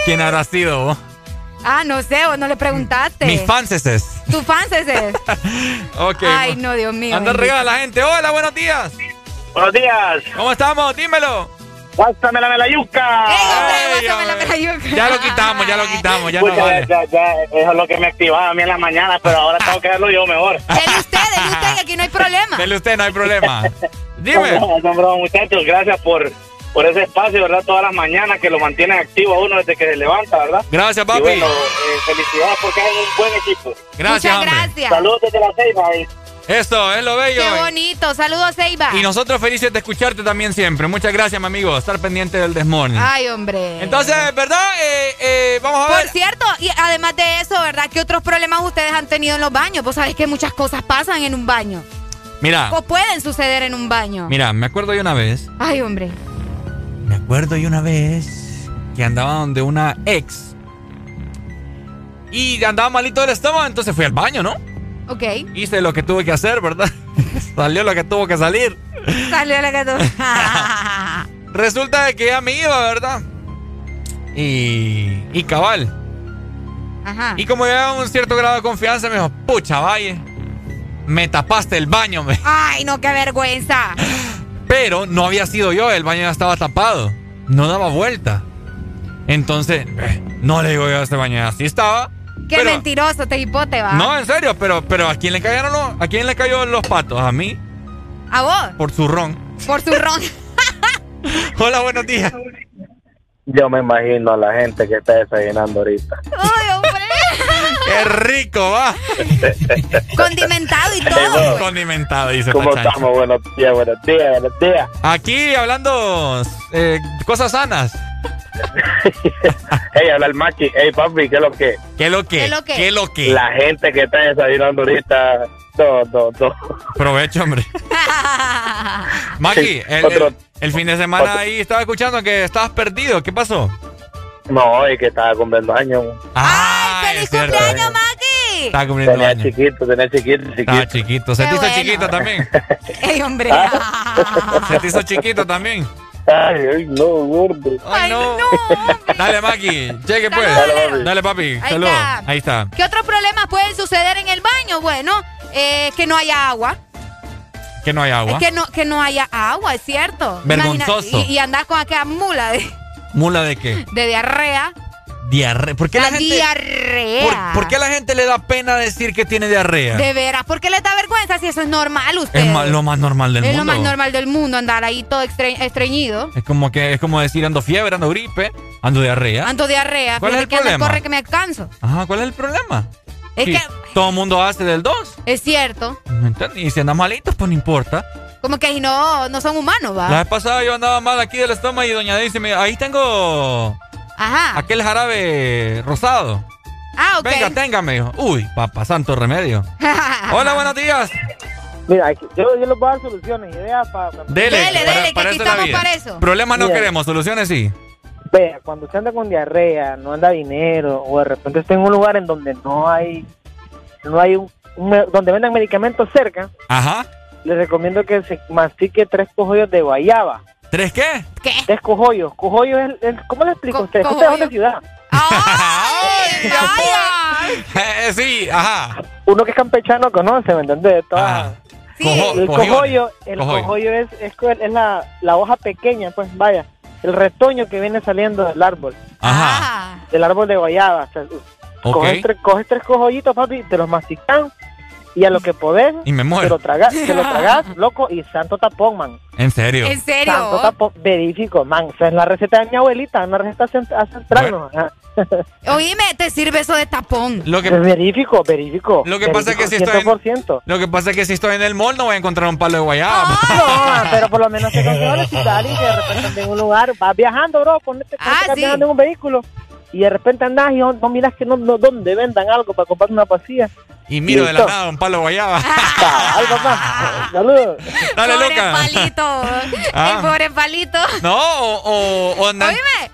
¿Quién habrá sido vos? Ah, no sé, vos no le preguntaste. Mis fans es. ¿Tu fans es ese? Ok. Ay, no, Dios mío. Anda regala la gente. Hola, buenos días. Buenos días. ¿Cómo estamos? Dímelo. Pásame la melayuca. Ey, hombre. Ya lo quitamos, ya lo quitamos, ya no Pucha, vale. ya, ya, eso es lo que me activaba a mí en la mañana, pero ahora tengo que hacerlo yo mejor. Dele usted, dele usted, que aquí no hay problema. Dele usted, no hay problema. Dime. Bromas, son bromas, muchachos, gracias por, por ese espacio, ¿verdad? Todas las mañanas que lo mantienen activo a uno desde que se levanta, ¿verdad? Gracias, Y papi. bueno, eh, felicidades porque es un buen equipo. Gracias, Muchas gracias. Saludos desde la Ceiba. eh. Eso, es lo bello. Qué bonito. Saludos, Seiba. Y nosotros felices de escucharte también siempre. Muchas gracias, mi amigo. Estar pendiente del desmorning. Ay, hombre. Entonces, ¿verdad? Eh, eh, vamos a Por ver. cierto, y además de eso, ¿verdad? ¿Qué otros problemas ustedes han tenido en los baños? Vos sabés que muchas cosas pasan en un baño. Mira, O pueden suceder en un baño. mira, me acuerdo de una vez. Ay, hombre. Me acuerdo de una vez que andaba donde una ex. Y andaba malito del estómago, entonces fui al baño, ¿no? Ok. Hice lo que tuve que hacer, ¿verdad? Salió lo que tuvo que salir. Salió la que tú. Resulta de que ella me iba, ¿verdad? Y. Y cabal. Ajá. Y como llevaba un cierto grado de confianza, me dijo, pucha, vaya. Me tapaste el baño, me. Ay, no, qué vergüenza. Pero no había sido yo, el baño ya estaba tapado. No daba vuelta. Entonces, eh, no le digo yo a este baño, así estaba. Qué pero- mentiroso, te hipote, va. No, en serio, pero, pero ¿a quién le cayeron los, a quién le cayó los patos? A mí, A vos, por su ron. por su ron. Hola, buenos días. Yo me imagino a la gente que está desayunando ahorita. Ay, hombre. ¡Qué rico, va! Condimentado y todo. güey. Condimentado, dice ¿Cómo estamos? Buenos días, buenos días, buenos días. Aquí hablando eh, cosas sanas. Hey, habla el Maki. Hey, papi, ¿qué es lo que? ¿Qué lo que? ¿Qué lo que? ¿Qué lo que? La gente que está desayunando ahorita. No, no, no. Provecho, hombre. Maki, el, Otro- el- el fin de semana otro- ahí estaba escuchando que estabas perdido. ¿Qué pasó? No, es que estaba cumpliendo años. ¡Ay, ¡Feliz cumpleaños, Maki! Estaba cumpliendo Tenía años. chiquito, tenía chiquito, chiquito. Estaba chiquito. Se te hizo bueno. chiquito también. Ey, hombre. Se te hizo chiquito también. Ay, ay, no, gordo. Ay, no. Dale, Maki. Cheque pues. Dale, papi. Ahí Saludos. está. Ahí está. ¿Qué otros problemas pueden suceder en el baño? Bueno, eh, que no haya agua. Que no hay agua. Es que no, que no haya agua, es cierto. Vergonzoso. Imagina- y, y andar con aquella mula de, ¿Mula de qué? de diarrea. Diarrea. ¿Por qué la, La gente... diarrea. ¿por, por qué la gente le da pena decir que tiene diarrea? De veras, ¿por qué les da vergüenza si eso es normal usted? es ma- lo más normal del Es mundo. lo más normal del mundo andar ahí todo estre- estreñido. Es como que es como decir ando fiebre, ando gripe, ando diarrea. Ando diarrea. ¿Cuál es el que problema? corre que me alcanzo. Ajá, ¿cuál es el problema? Es Sí, que todo el mundo hace del 2. es cierto. Y si andas malitos, pues no importa. Como que si no, no son humanos, La ¿va? vez pasada yo andaba mal aquí del estómago y doña Daisy me ahí tengo Ajá. aquel jarabe rosado. Ah, ok. Venga, tenga, me dijo. Uy, papá, santo remedio. Hola, buenos días. Mira, aquí- yo, yo les voy a dar soluciones, ideas para... Dele, Dele, para- dele, que para aquí eso es la estamos para eso. Problemas no Mira. queremos, soluciones sí. Vea, cuando usted anda con diarrea, no anda dinero, o de repente está en un lugar en donde no hay, no hay un, donde vendan medicamentos cerca, Ajá. les recomiendo que se mastique tres cojollos de guayaba. ¿Tres qué? ¿Qué? Tres cojollos. Cojollos es, es- ¿cómo le explico a Co- usted? Usted es una cojollo. ciudad. ¡Ay, vaya! Eh, sí, ajá. Uno que es campechano conoce, ¿me entiendes? Todas- Ajá. Sí. Cojo- El cojollo, el Cojollo. cojollo es, es, la, la hoja pequeña, pues vaya, el retoño que viene saliendo del árbol, Ajá. Ah, del árbol de guayaba. O sea, coges, tres, coges tres cojollitos, papi, te los masticas y a lo que podés, Y me te muero. lo tragas, te lo tragas, loco, y santo tapón, man. ¿En serio? ¿En serio? Santo tapón, verifico, man. Esa es la receta de mi abuelita, una receta cent- ancestral, ¿no? Ajá. Oíme, te sirve eso de tapón. Lo que, verifico, verifico. Lo que pasa es que si estoy en, 100%. lo que pasa es que si estoy en el mall no voy a encontrar un palo de guayaba. No, pero por lo menos te consigues ciudad y de repente en un lugar, vas viajando, bro, ponete, Ah, sí. viajando en un vehículo y de repente andas y no, no miras que no, no donde vendan algo para comprar una pastilla. Y miro de la nada un palo guayaba. Cabal, papá. Saludos. Dale, pobre loca. palito. Ah. El pobre palito. No, o, o, o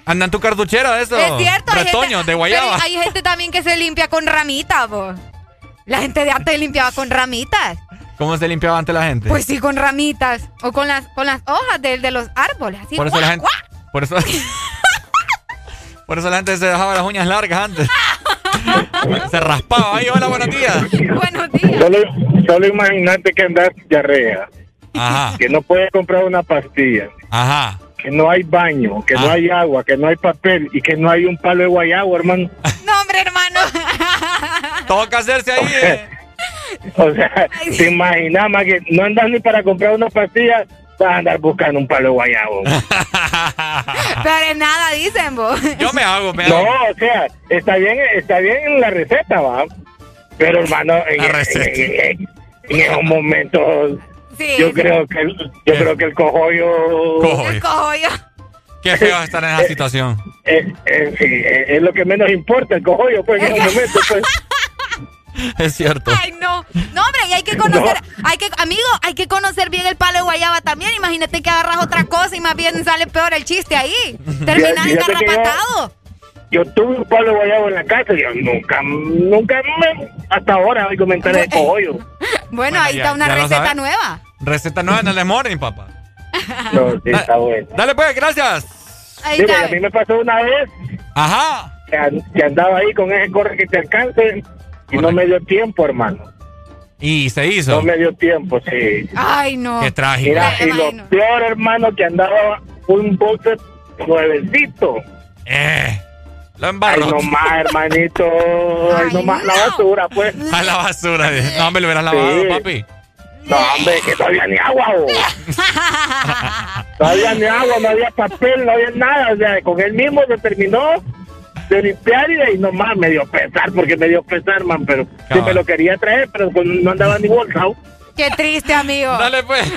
andan, tu cartuchera de eso. Es cierto. Retoños gente- de guayaba. pero hay gente también que se limpia con ramitas, po. La gente de antes limpiaba con ramitas. ¿Cómo se limpiaba antes la gente? Pues sí, con ramitas. O con las, con las hojas de, de los árboles. Así, por eso ¡guau, la gente. Por eso. por eso la gente se dejaba las uñas largas antes. se raspaba ahí. Hola, buenos días. Buenos días. Solo, solo imagínate que andas diarrea, Ajá. que no puedes comprar una pastilla, Ajá. que no hay baño, que no Ah. hay agua, que no hay papel y que no hay un palo de guayabo, hermano. No, hombre, hermano. Toca hacerse ahí. eh. O sea, te imaginas más que no andas ni para comprar una pastilla, vas a andar buscando un palo de guayabo. Pero es nada, dicen, vos. Yo me hago, me No, o sea, está bien, está bien en la receta, va. Pero hermano, en, en- en- en esos momentos, Sí, yo sí. creo que el, yo creo que el cojollo Cojo. El cogollo. Qué feo estar en esa situación. es, es- sí, es- es lo que menos importa, el cojollo, pues en esos momentos, pues. Es cierto. Ay, no. No, hombre, y hay que conocer, hay que, amigo, hay que conocer bien el palo de guayaba también. Imagínate que agarras otra cosa y más bien sale peor el chiste ahí. Terminas que yo- engarrapatado. Yo tuve un palo de guayabo en la casa y yo nunca, nunca me, hasta ahora voy a comentar el cojollo. Bueno, Bueno, ahí ya- está una receta nueva. Receta nueva en el morning, papá. No, sí, está bueno. Dale pues, gracias. Ahí Mira, a mí me pasó una vez Ajá. que andaba ahí con ese corre que te alcance y no me dio tiempo, hermano. Y se No hizo. me dio tiempo, sí. Ay, no. Qué trágico. Mira, y lo peor, hermano, que andaba un bote nuevecito. Eh. Lo Ay, embarro. nomás, hermanito. Ay, Ay, nomás la no. basura, pues. A la basura. No, hombre, lo hubieras lavado, Sí. papi. No, hombre, que no había ni agua, bo. No había ni agua, no había papel, no había nada. O sea, con él mismo se terminó de limpiar y de ahí nomás me dio pesar, porque me dio pesar, man. Pero sí Cabal. me lo quería traer, pero pues no andaba ni bolsado. Qué triste, amigo. Dale pues.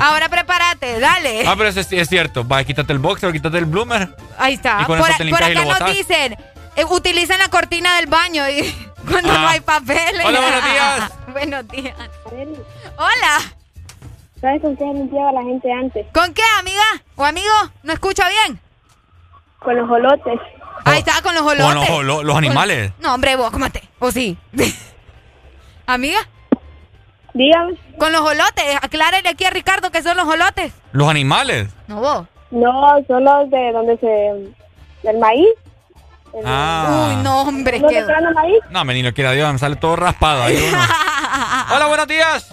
Ahora prepárate, dale. ah, pero eso es, es cierto. Va, quítate el boxer, quítate el bloomer. Ahí está. Y con por, eso te por limpias y acá nos dicen, eh, utilizan la cortina del baño y cuando Ah. no hay papel. Hola, buenos días. buenos días. Hola. ¿Sabes con qué limpiaba la gente antes? ¿Con qué, amiga? ¿O amigo? ¿No escucha bien? Con los jolotes. Ahí está, con los Con olotes. los, los- los animales. No, hombre, vos, cómate. ¿O sí? ¿Amiga? Dígame. Con los olotes. Aclárele aquí a Ricardo que son los olotes. Los animales. No vos. No, son los de donde se... del maíz. El- Ah. Uy, no, hombre. ¿No qué- maíz? No, me ni lo quiera Dios, me sale todo raspado ahí uno. Hola, buenos días.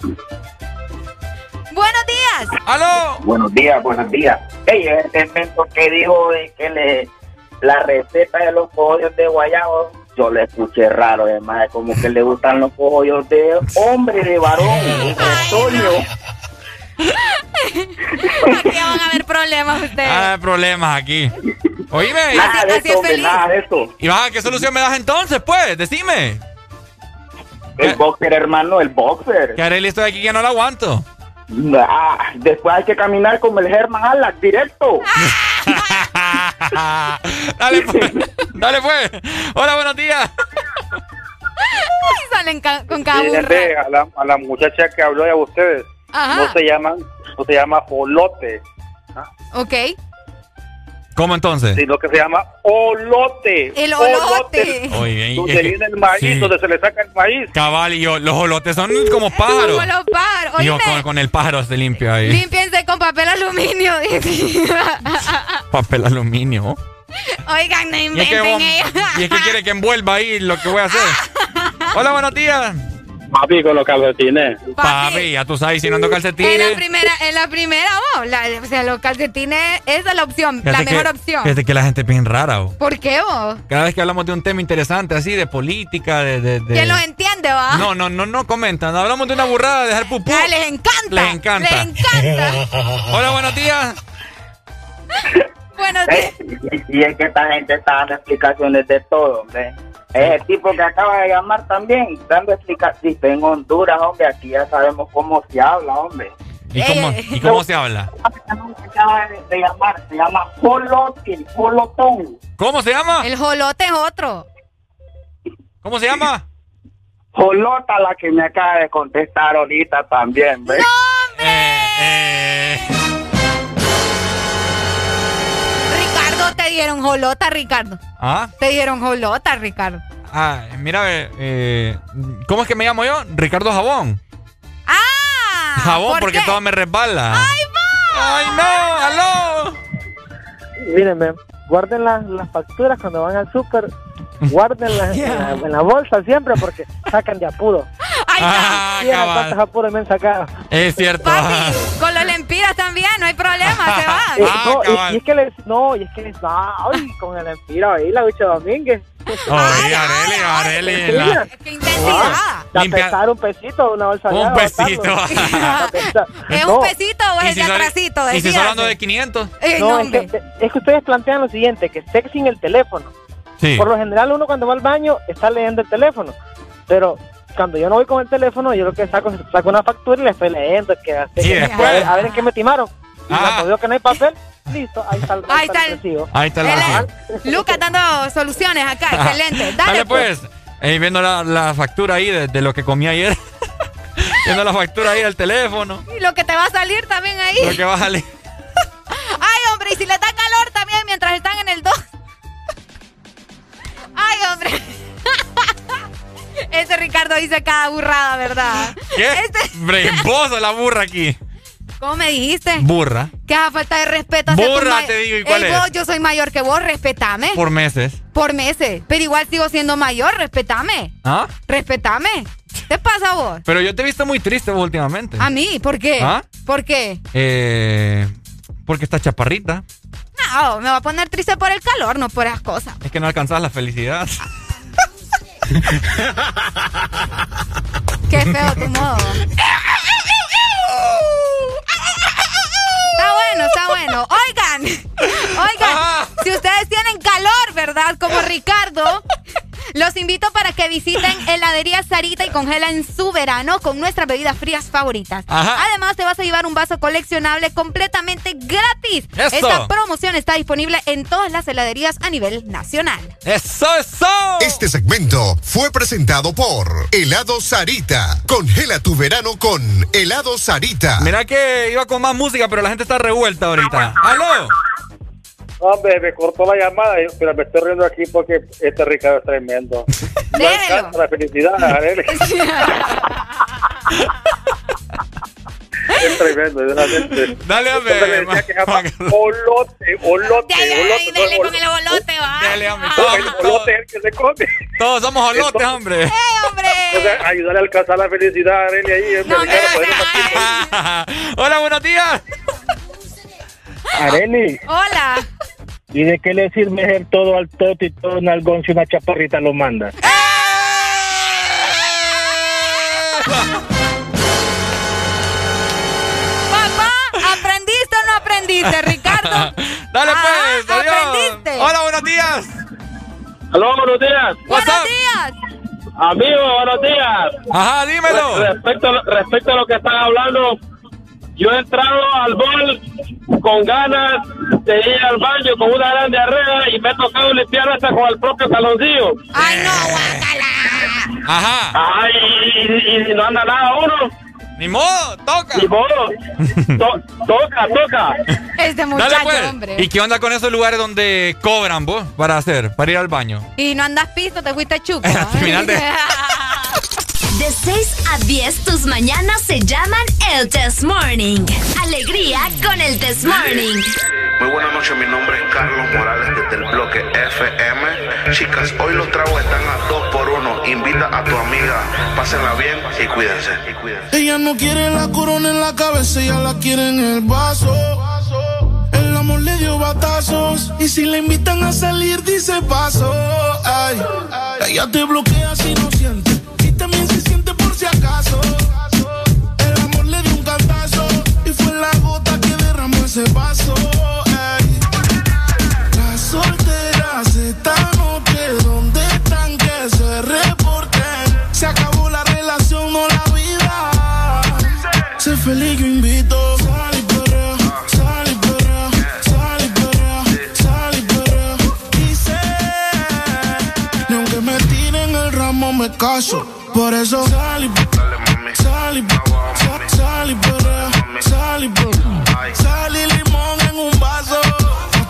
Buenos días. ¡Aló! Buenos días, buenos días. Ey, ese invento que dijo de que le, la receta de los cojollos de guayabo, yo le escuché raro, además, como que le gustan los cojollos de hombre, de varón, de Antonio. Aquí van a haber problemas ustedes. Ah, hay problemas aquí. Oíme. Nada de así es eso, hombre, feliz. nada de eso. ¿Y baja qué solución me das entonces, pues? Decime. El boxer, hermano, el boxer. Que haré listo de aquí que no lo aguanto. Ah, después hay que caminar como el Herman Alac, directo. dale pues. Dale pues. Hola, buenos días. Y salen ca- con cada a la, a la muchacha que habló de ustedes, Ajá. no se llaman, no se llama jolote, Ok. ¿Cómo entonces? sino que se llama olote. El olote. Oye, que- viene el maíz, sí. donde se le saca el maíz. Cabal, y yo, los olotes son como pájaros. Como los pájaros. Y yo con, con el pájaro se limpio ahí. límpiense con papel aluminio. Papel aluminio. Oigan, no Y es, que, inventen vos- ellos. y es que quiere que envuelva ahí lo que voy a hacer. Hola, buenos días. Papi, con los calcetines. Papi, ya tú sabes, si no ando En calcetines. la primera, en la primera, oh, la- o sea, los calcetines, esa es la opción, la mejor que- opción. Fíjate que la gente es bien rara, oh. ¿Por qué vos? Cada vez que hablamos de un tema interesante así, de política, de... de, de- ¿Quién los entiende, va? No, no, no, no comentan. Hablamos de una burrada, de dejar pupú. Ah, les encanta. Les encanta. Les encanta. Hola, buenos días. Buenos Eh, y, y es que esta gente está dando explicaciones de todo, hombre. Ese tipo que acaba de llamar también, dando explicaciones. En Honduras, hombre, aquí ya sabemos cómo se habla, hombre. ¿Y cómo, ¿y cómo se habla? Acaba de, de llamar, se llama jolote, jolotón. ¿Cómo se llama? El jolote es otro. ¿Cómo se llama? Jolota la que me acaba de contestar ahorita también, ¿ves? Eh, te dieron jolota, Ricardo. ¿Ah? Te dieron jolota, Ricardo. Ah, mira, eh, eh, ¿cómo es que me llamo yo? Ricardo Jabón. ¡Ah! Jabón, ¿por porque qué? todo me resbala. ¡Ay, ¡Ay, no! ¡Aló! Mírenme, guarden las, las facturas cuando van al súper. Guárdenlas en, la, en la bolsa siempre porque sacan de apuro. Ah, Mira cabal. cuántos apuros me han sacado. Es cierto. Con los lempiras también, no hay problema, se Eh, Ah, va. no, y, y es que les, no, y es que les, ay, con el empiro ahí, la Lucha Domínguez. Oye, Areli, Areli. la- ¡Qué intensidad! La Limpia- pesar un pesito, una bolsa de Un pesito. ¿Es un pesito o es el de atrasito? y si solo hablando de 500. Eh, No, es que, es que ustedes plantean lo siguiente, que esté sin el teléfono. Sí. Por lo general uno cuando va al baño está leyendo el teléfono, pero cuando yo no voy con el teléfono, yo lo que saco es saco una factura y le estoy leyendo. Que, después- a, ver, a ver en qué me timaron. Y Ah. cuando veo que no hay papel, listo, ahí está el, Ahí está el- recibo. Ahí está el es- Lucas dando soluciones acá, excelente. Dale, Dale pues. Eh, viendo la, la factura ahí de, de lo que comí ayer. viendo la factura ahí del teléfono. Y lo que te va a salir también ahí. Lo que va a salir. Ay, hombre, y si les da calor también mientras están en el 2. Ay, hombre. Ese Ricardo dice cada burrada, ¿verdad? ¿Qué? Este- la burra aquí. ¿Cómo me dijiste? Burra. Que a falta de respeto Burra, te digo, ¿y cuál Ey, es? vos, yo soy mayor que vos, respetame. Por meses. Por meses. Pero igual sigo siendo mayor, respetame. ¿Ah? Respetame. ¿Qué pasa a vos? Pero yo te he visto muy triste vos últimamente. A mí, ¿por qué? ¿Ah? ¿Por qué? Eh, porque está chaparrita. No, me va a poner triste por el calor, no por esas cosas. Es que no alcanzas la felicidad. Qué feo tu modo. Está bueno, está bueno. Oigan, oigan, si ustedes tienen calor, ¿verdad? Como Ricardo, los invito para que visiten heladería Sarita y congelen su verano con nuestras bebidas frías favoritas. Ajá. Además, te vas a llevar un vaso coleccionable completamente gratis. ¡Eso! Esta promoción está disponible en todas las heladerías a nivel nacional. ¡Eso, eso! Este segmento fue presentado por Helado Sarita. Congela tu verano con Helado Sarita. Mira que iba con más música, pero la gente está revuelta ahorita. ¡Aló! Hombre, me cortó la llamada, yo- pero me estoy riendo aquí porque este Ricardo es tremendo. No Déjelo. alcanza la felicidad, Arely. Es tremendo, es una gente. Dale, hombre, olote, olote, Dale, olote. dale no con el bolote, va. Dale, hombre. Todos, El olote es el que se come. todos somos olotes, hombre. ¡Eh, hombre! O sea, ayudarle a alcanzar la felicidad, Arely, ahí. Hola, buenos días. Areli, Hola. ¿y de qué le sirve ser todo al toto y todo nalgón si una chaparrita lo manda? Papá, ¿aprendiste o no aprendiste, Ricardo? Dale, Ah, pues. Adiós. aprendiste. Hola, buenos días. Aló, buenos días. Buenos up? días. Amigo, buenos días. Ajá, dímelo. Re- Respecto, a- respecto a lo que están hablando, yo he entrado al bol con ganas de ir al baño con una gran diarrea y me he tocado limpiar hasta con el propio caloncillo. Ay, no, guácala. Ajá. Ay, y, y no anda nada uno. Ni modo, toca. Ni modo. To- toca, toca. Este Dale, muchacho, pues. hombre. ¿Y qué onda con esos lugares donde cobran vos para hacer, para ir al baño? Y no andas pisto, te fuiste chuco. Al final de- De 6 a 10, tus mañanas se llaman el Test Morning. Alegría con el Test Morning. Muy buenas noches, mi nombre es Carlos Morales desde el bloque FM. Chicas, hoy los tragos están a dos por uno. Invita a tu amiga, pásenla bien y cuídense. Ella no quiere la corona en la cabeza, ella la quiere en el vaso. El amor le dio batazos y si le invitan a salir dice paso. Ay, ella te bloquea si no siente el amor le dio un cantazo y fue la gota que derramó ese vaso. Las solteras aceptamos que donde tanques se reporten. Se acabó la relación, no la vida. Se feliz invito. Sal y pára, sal y pára, sal y pára. Dice ni aunque me tiren el ramo me caso, por eso sal y sal- y perrea, sal y perrea. Sal y limón en un vaso.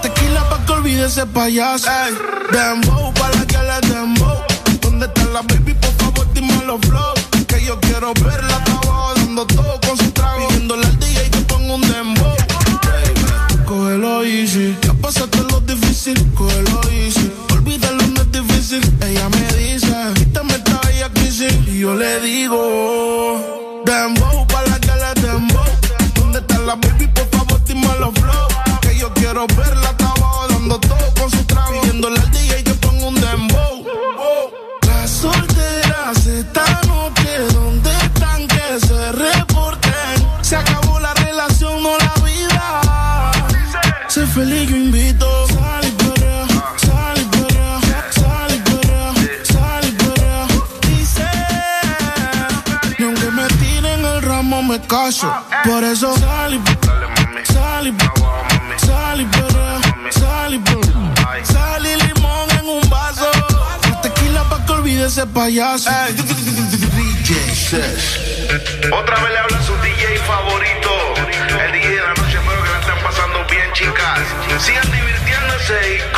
Tequila pa' que olvide ese payaso. Ey, dembow pa' la que le dembow. ¿Dónde está la baby? Por favor, dime los flow. Que yo quiero verla abajo dando todo con su trago. Pidiéndole al DJ que ponga un dembow. Baby, Cógelo easy. Ya pasaste lo difícil. Cógelo easy. Olvídalo, no es difícil. Ella me dice, quítame esta bella crisis. Y yo le digo, dembow pa' la que le dembow. ¿Dónde está la baby? Por favor, dime los flow. Que yo quiero verla abajo dando todo con su trago. Pidiéndole al DJ que ponga un dembow. Las solteras esta noche, ¿dónde están que se reporten? Se acabó la relación, no la vida. Sé feliz, caso. Por eso sal y sal y sal limón en un vaso. Más Tequila pa' que olvide ese payaso. Otra vez le habla su DJ favorito. El DJ de la noche, espero que la estén pasando bien, chicas. Sigan divirtiéndose y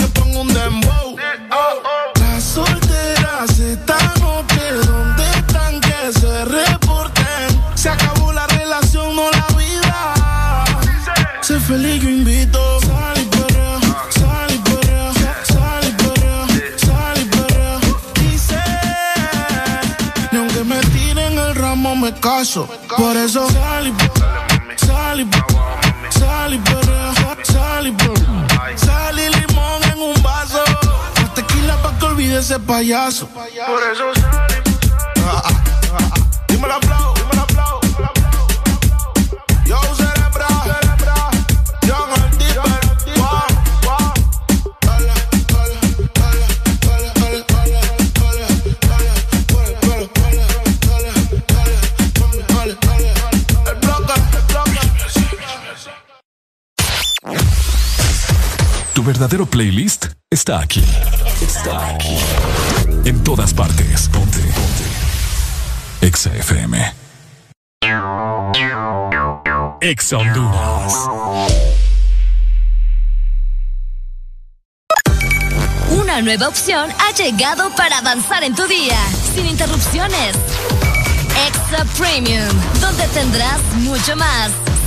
feliz, yo invito. Sal y perrea, sal y perrea, sal y perrea, sal y perrea. Dice, ni aunque me tiren el ramo me caso. Por eso sal y sal y sal y perrea, sal y perrea. Sal y limón en un vaso. Más Tequila pa' que olvide ese payaso. Por eso sal y Dímelo, flow, dímelo, flow. Tu verdadero playlist está aquí. Está aquí. En todas partes. Ponte. Ponte. Exa FM. Exa Honduras. Una nueva opción ha llegado para avanzar en tu día, sin interrupciones. Extra Premium, donde tendrás mucho más,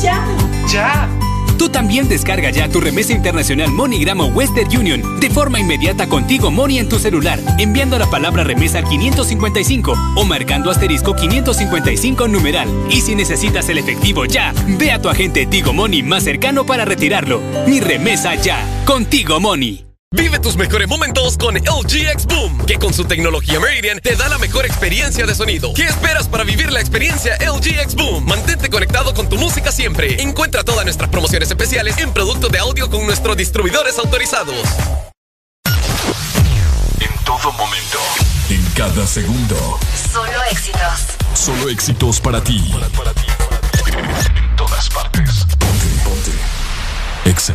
¡Ya! ¡Ya! Tú también descarga ya tu remesa internacional MoneyGram o Western Union de forma inmediata contigo Money en tu celular, enviando la palabra remesa al 555 o marcando asterisco 555 numeral. Y si necesitas el efectivo ya, ve a tu agente Tigo Money más cercano para retirarlo. Mi remesa ya, contigo Money. Vive tus mejores momentos con LG X Boom, que con su tecnología Meridian te da la mejor experiencia de sonido. ¿Qué esperas para vivir la experiencia LG X Boom? Mantente conectado con tu música siempre. Encuentra todas nuestras promociones especiales en productos de audio con nuestros distribuidores autorizados. En todo momento. En cada segundo. Solo éxitos. Solo éxitos para ti. En todas partes. Ponte, ponte. Exa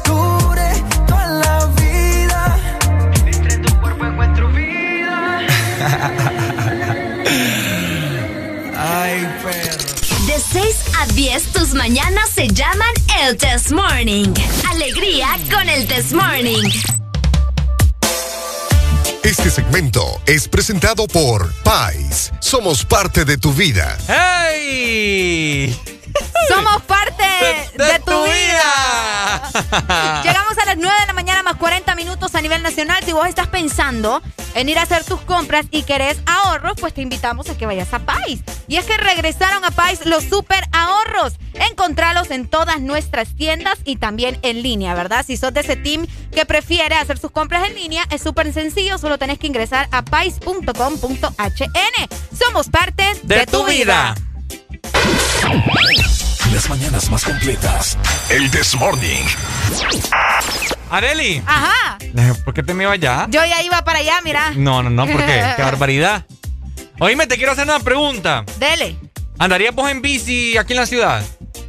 a 10, tus mañanas se llaman el Test Morning. Alegría con el Test Morning. Este segmento es presentado por Pais. Somos parte de tu vida. ¡Hey! Somos parte de, tu vida. Llegamos a las 9 de la mañana más 40 minutos a nivel nacional. Si vos estás pensando en ir a hacer tus compras y querés ahorros, pues te invitamos a que vayas a Pais. Y es que regresaron a Pais los super ahorros. Encontralos en todas nuestras tiendas y también en línea, ¿verdad? Si sos de ese team que prefiere hacer sus compras en línea, es súper sencillo. Solo tenés que ingresar a pais.com.hn. Somos parte de, De tu vida. Las mañanas más completas. El This Morning. Areli, Ajá. ¿por qué te me iba allá? Yo ya iba para allá, mira. No, no, no, ¿por qué? Qué barbaridad. Oíme, te quiero hacer una pregunta. Dele. ¿Andarías vos en bici aquí en la ciudad?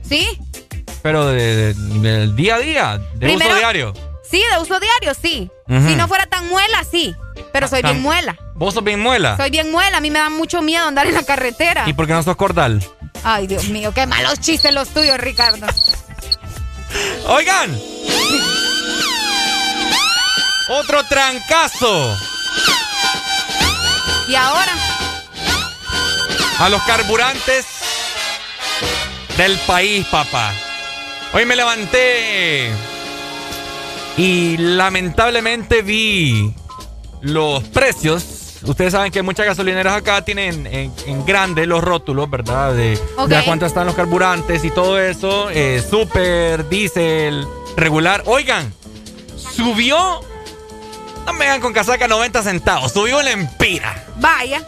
¿Sí? Pero de, de- del día a día, de Primero- uso diario. Sí, de uso diario, sí. Si no fuera tan muela, sí. Pero soy Tan- bien muela. ¿Vos sos bien muela? Soy bien muela. A mí me da mucho miedo andar en la carretera. ¿Y por qué no sos cordal? Ay, Dios mío, qué malos chistes los tuyos, Ricardo. Oigan. Otro trancazo Y ahora, a los carburantes del país, papá. Hoy me levanté y lamentablemente vi los precios. Ustedes saben que muchas gasolineras acá tienen en, en grande los rótulos, ¿verdad? De, Ok. de a cuánto están los carburantes y todo eso. Eh, super, diésel, regular. Oigan, subió No me vengan con casaca 90 centavos. Subió un lempira. Vaya.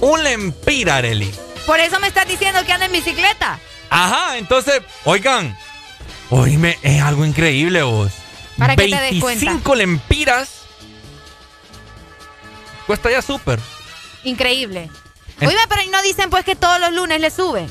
Un lempira, Areli. Por eso me estás diciendo que anda en bicicleta. Ajá, entonces, oigan. Oíme, es algo increíble vos. Para que te des cuenta. 25 lempiras. Cuesta ya súper. Increíble. En- Oye, pero ahí no dicen pues que todos los lunes le suben.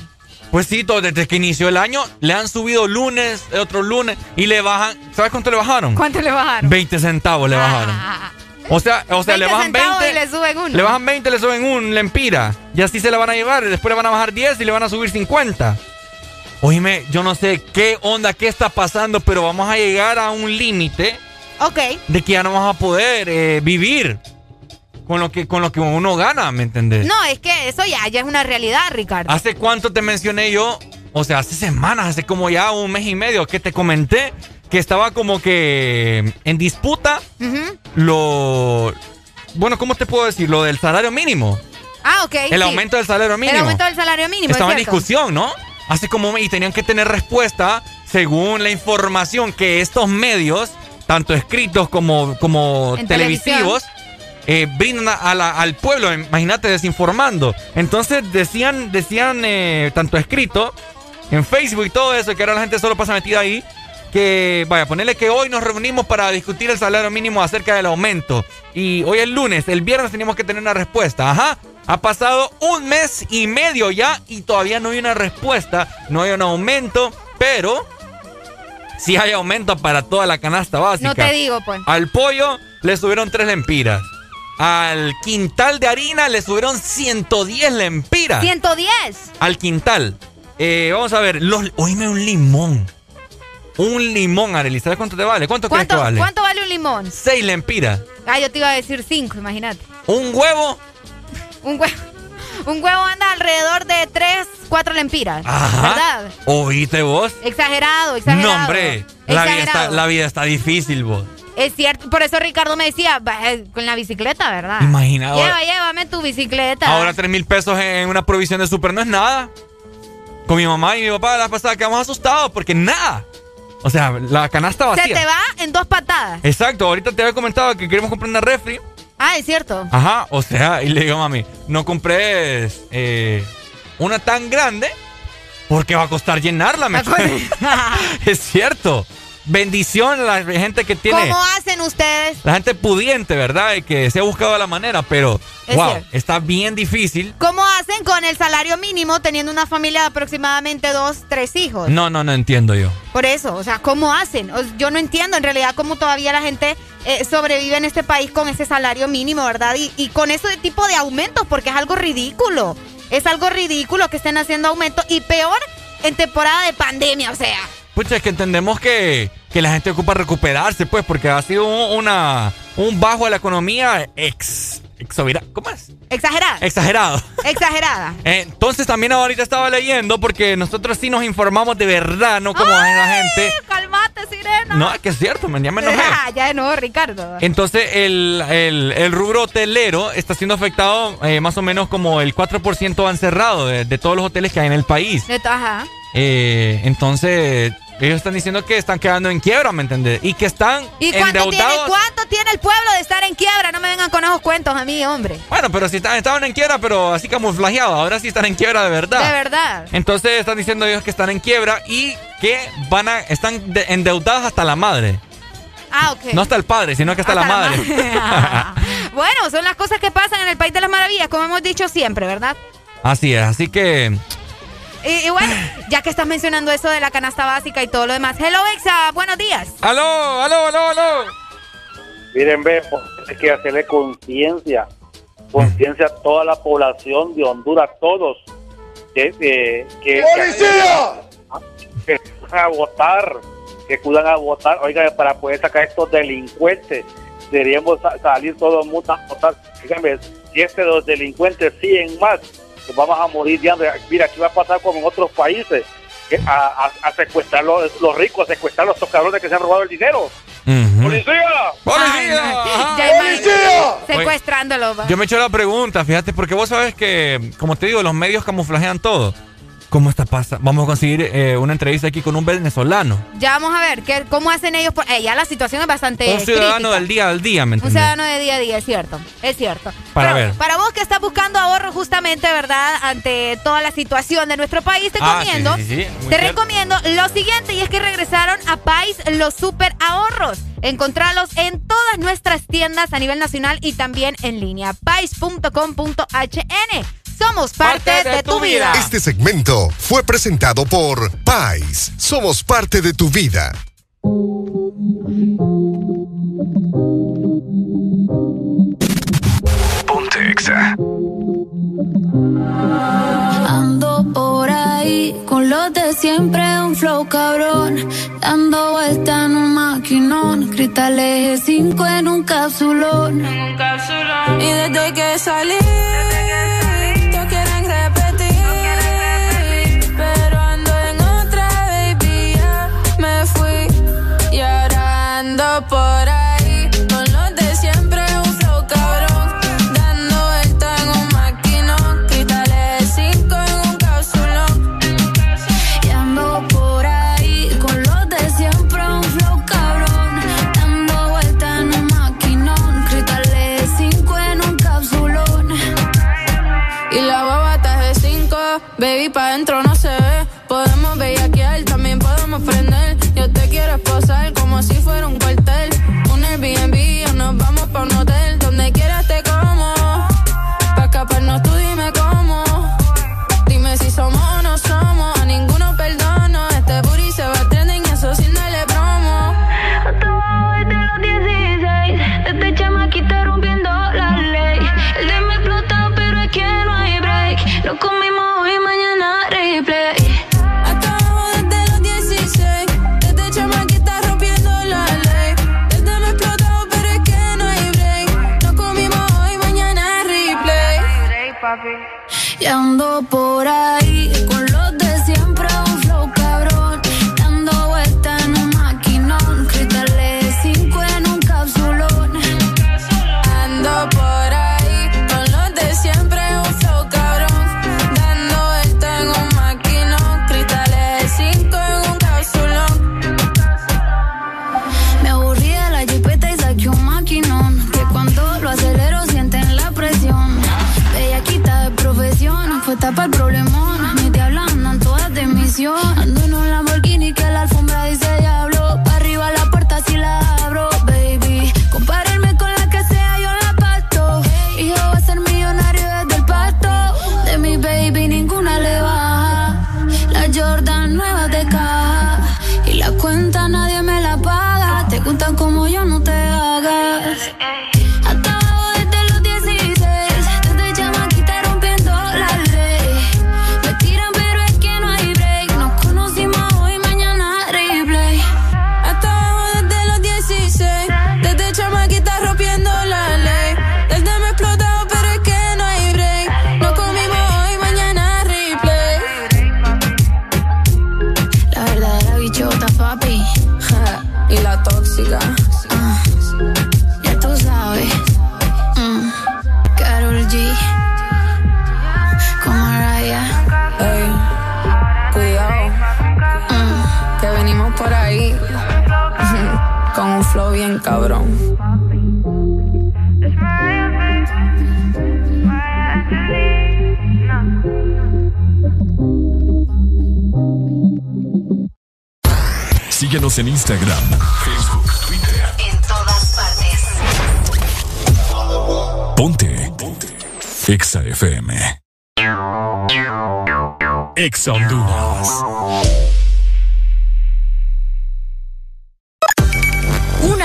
Pues sí, todo, desde que inició el año le han subido lunes, otro lunes y le bajan. ¿Sabes cuánto le bajaron? ¿Cuánto le bajaron? 20 centavos le bajaron. Ah, O sea, o sea, le 20 bajan centavos 20. y le suben uno. Le bajan 20, le suben un lempira. Y así se la van a llevar. Y después le van a bajar 10 y le van a subir 50. Oíme, yo no sé qué onda, qué está pasando, pero vamos a llegar a un límite Ok. de que ya no vamos a poder eh, vivir con lo que con lo que uno gana, ¿me entendés? No, es que eso ya, ya es una realidad, Ricardo. ¿Hace cuánto te mencioné yo? O sea, hace semanas, hace como ya un mes y medio que te comenté que estaba como que en disputa lo... Bueno, ¿cómo te puedo decir? Lo del salario mínimo. Ah, ok. El sí. aumento del salario mínimo. El aumento del salario mínimo. Estaba es en discusión, ¿no? Hace como y tenían que tener respuesta según la información que estos medios, tanto escritos como, como televisivos, eh, brindan a- a la- al pueblo. Imagínate desinformando. Entonces decían, decían eh, tanto escrito en Facebook y todo eso, que ahora la gente solo pasa metida ahí. Que, vaya, ponerle que hoy nos reunimos para discutir el salario mínimo acerca del aumento. Y hoy es lunes, el viernes teníamos que tener una respuesta. Ajá. Ha pasado un mes y medio ya y todavía no hay una respuesta. No hay un aumento, pero sí hay aumento para toda la canasta básica. No te digo, pues. Al pollo le subieron 3 lempiras. Al quintal de harina le subieron 110 lempiras. 110. Al quintal. Eh, vamos a ver, los, oíme un limón. Un limón, Arely. ¿Sabes cuánto te vale? ¿Cuánto, crees que ¿Cuánto, vale? ¿Cuánto vale un limón? 6 lempiras. Ah, yo te iba a decir 5, imagínate. Un huevo. Un huevo. Un huevo anda alrededor de 3, 4 lempiras. Ajá. ¿Verdad? ¿Oíste vos? Exagerado, exagerado. No, hombre. La vida, está, la vida está difícil, vos. Es cierto, por eso Ricardo me decía, "Va, eh, con la bicicleta, ¿verdad? Imagina ahora- Lleva, llévame tu bicicleta. Ahora 3 mil pesos en una provisión de súper no es nada. Con mi mamá y mi papá la pasada quedamos asustados porque nada. O sea, la canasta Se vacía. te va en dos patadas. Exacto, ahorita te había comentado que queremos comprar una refri. Ah, es cierto. Ajá, o sea, y le digo, mami, no compres eh, una tan grande porque va a costar llenarla. ¿me entiendes? es cierto. Bendición a la gente que tiene. ¿Cómo hacen ustedes? La gente pudiente, ¿verdad? Y que se ha buscado la manera, pero Es wow, cierto. está bien difícil. ¿Cómo hacen con el salario mínimo teniendo una familia de aproximadamente dos, tres hijos? No, no, no entiendo yo. Por eso, o sea, ¿cómo hacen? Yo no entiendo en realidad cómo todavía la gente eh, sobrevive en este país con ese salario mínimo, ¿verdad? Y, y con ese tipo de aumentos, porque es algo ridículo. Es algo ridículo que estén haciendo aumentos y peor en temporada de pandemia, o sea. Pucha, es que entendemos que, que la gente ocupa recuperarse, pues, porque ha sido un, una, un bajo de la economía ex, exovira- ¿Cómo es? Exagerada. Exagerado. Exagerada. Entonces también ahorita estaba leyendo porque nosotros sí nos informamos de verdad, no como la gente. Calmate, sirena. No, es que es cierto, man, ya me enojé. ya de nuevo, Ricardo. Entonces el, el- el rubro hotelero está siendo afectado eh, más o menos como el 4% han cerrado de, de todos los hoteles que hay en el país. Neto, Ajá. Eh, entonces ellos están diciendo que están quedando en quiebra, ¿me entiendes? Y que están ¿Y cuánto tiene, endeudados. cuánto tiene el pueblo de estar en quiebra? No me vengan con esos cuentos a mí, hombre. Bueno, pero si están, estaban en quiebra, pero así camuflajeados. Ahora sí están en quiebra de verdad. De verdad. Entonces están diciendo ellos que están en quiebra y que van a están de- endeudados hasta la madre. Ah, ok. No hasta el padre, sino que hasta, la madre. Bueno, son las cosas que pasan en el País de las Maravillas, como hemos dicho siempre, ¿verdad? así es, así que Y, y bueno, ya que estás mencionando eso de la canasta básica y todo lo demás. Hello, Exa, buenos días. aló, aló, aló, aló. Miren, ve, pues, hay que hacerle conciencia, conciencia a toda la población de Honduras, todos, que, eh, que, que, que cuidan a votar, que cuidan a votar, oiga, para poder sacar estos delincuentes, deberíamos sa- salir todo el mundo a votar. Dígame, si es que los delincuentes siguen más, vamos a morir de hambre. Mira, aquí va a pasar como en otros países, a, a- a secuestrar los, los ricos, a secuestrar los cabrones que se han robado el dinero. ¡Policía! ¡Policía! Ya imagínate, Secuestrándolo. va. Yo me he hecho la pregunta, fíjate, porque vos sabes que, como te digo, los medios camuflajean todo. ¿Cómo está pasa? Vamos a conseguir eh, una entrevista aquí con un venezolano. Ya vamos a ver qué, cómo hacen ellos. Por, eh, ya la situación es bastante. Un ciudadano crítica. del día al día, ¿me Un entiendes? ciudadano de día a día, es cierto. Es cierto. Para Pero ver. Para vos que estás buscando ahorro justamente, ¿verdad? Ante toda la situación de nuestro país, te Ah, sí, recomiendo. sí, sí, sí. Muy Te cierto. recomiendo lo siguiente y es que regresaron a Pais los super ahorros. Encontralos en todas nuestras tiendas a nivel nacional y también en línea. Pais.com.hn. Somos parte, de, tu vida. Este segmento fue presentado por Pais. Somos parte de tu vida. Ponte Ando por ahí con los de siempre, un flow cabrón. Dando vuelta en un maquinón. Cristales 5 en un capsulón. Y desde que salí, Y ando por ahí cabrón. Síguenos en Instagram, Facebook, Twitter. En todas partes. Ponte. Ponte. Exa FM. Exa Honduras.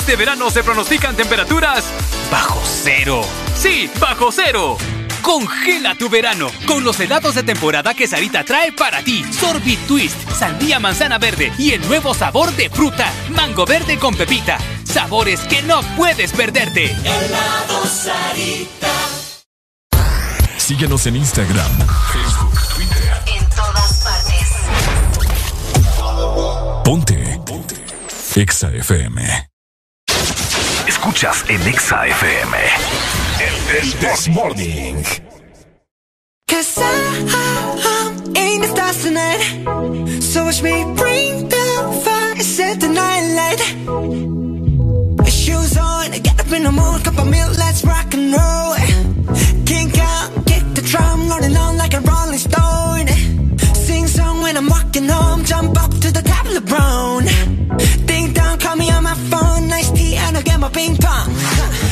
Este verano se pronostican temperaturas bajo cero. Sí, bajo cero. Congela tu verano con los helados de temporada que Sarita trae para ti. Sorbit Twist, sandía manzana verde y el nuevo sabor de fruta, mango verde con pepita. Sabores que no puedes perderte. Helado Sarita. Síguenos en Instagram, Facebook, Twitter. En todas partes. Ponte. Ponte. Exa FM. Escuchas en Exa FM. El This Morning. Cause I, I'm in the stars tonight. So watch me bring the fire, set the night light. Shoes on, get up in the mood, cup of milk, let's rock and roll. Kink out, kick the drum, rolling on like a rolling stone. Sing song when I'm walking home, jump up to the top of the brown. Ding dong, call me on my phone, get my ping pong.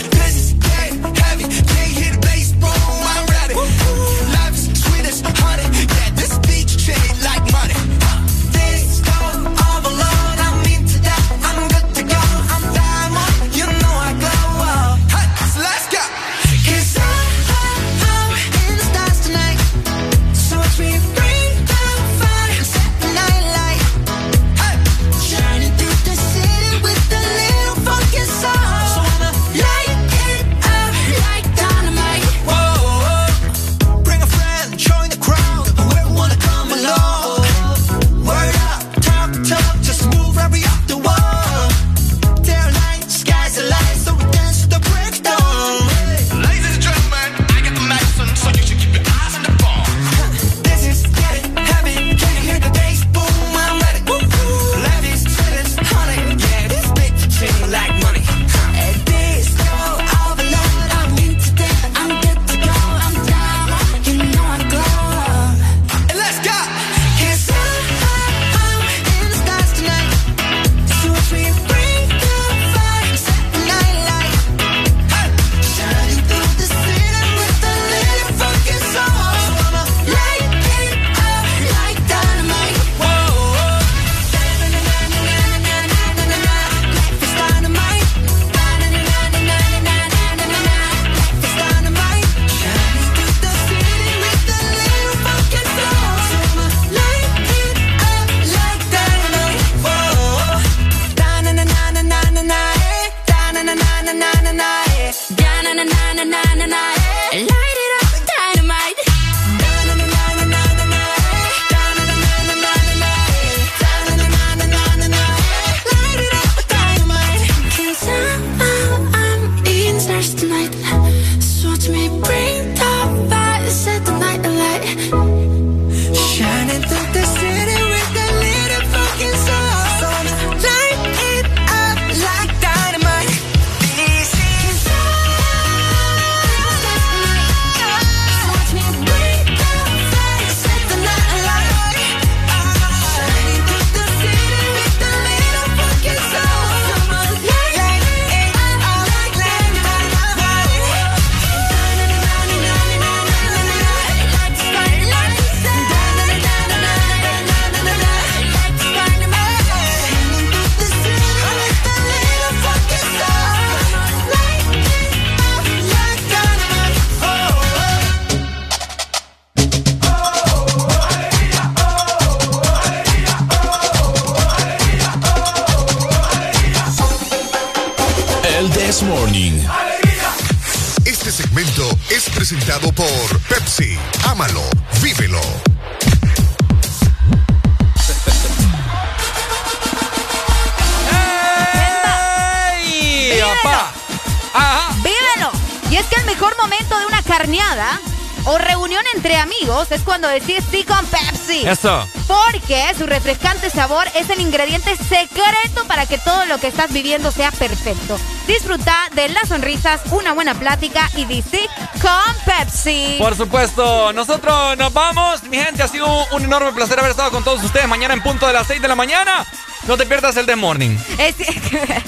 Eso. Porque su refrescante sabor es el ingrediente secreto para que todo lo que estás viviendo sea perfecto. Disfruta de las sonrisas, una buena plática y DC con Pepsi. Por supuesto, nosotros nos vamos. Mi gente, ha sido un enorme placer haber estado con todos ustedes mañana en punto de las 6 de la mañana. No te pierdas el de Morning.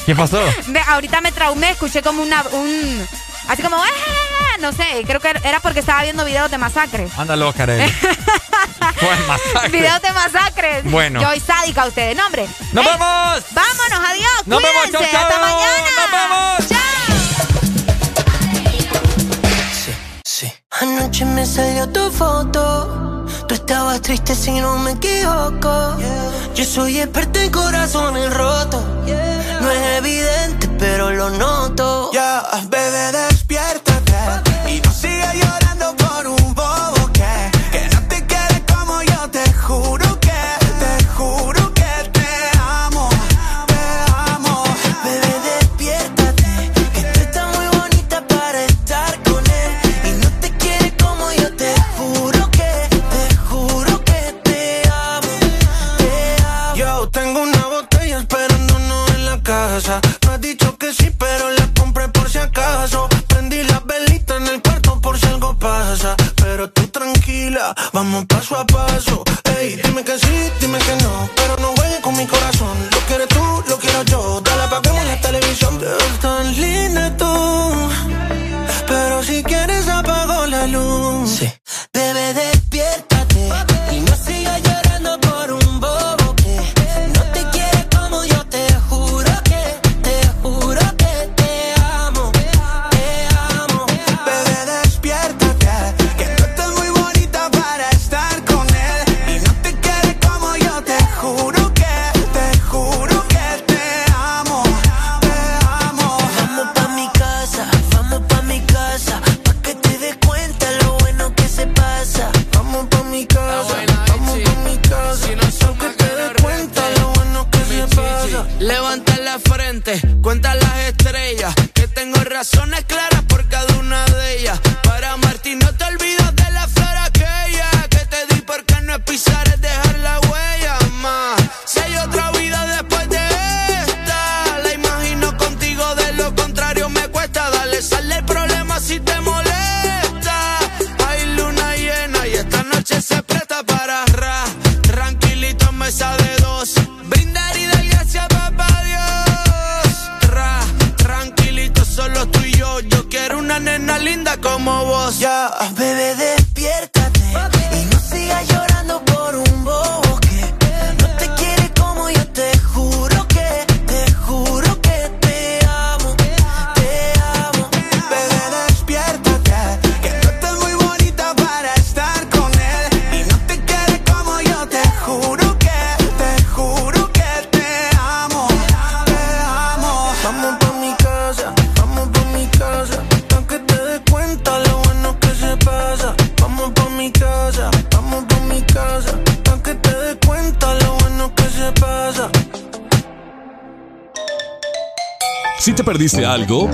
¿Qué pasó? Ahorita me traumé, escuché como una, un... Así como... Ah, no sé, creo que era porque estaba viendo videos de masacres. Ándalo, Karen. Bueno. Videos de masacres. Bueno. Yo soy sádica a ustedes. No, hombre. ¡Nos eh, vamos! ¡Vámonos! ¡Adiós! ¡Nos Cuídense. vamos! Chau, ¡Hasta mañana! ¡Nos vamos! ¡Chao! Sí, sí. Anoche me salió tu foto. Tú estabas triste si no me equivoco. Yo soy experto en corazones rotos. Yeah. No es evidente, pero lo noto. Ya, yeah, bebé, despierta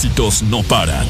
Éxitos no paran.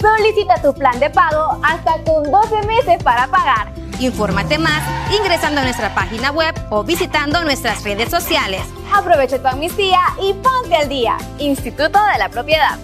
Solicita tu plan de pago hasta con 12 meses para pagar. Infórmate más ingresando a nuestra página web o visitando nuestras redes sociales. Aprovecha tu amnistía y ponte al día. Instituto de la Propiedad.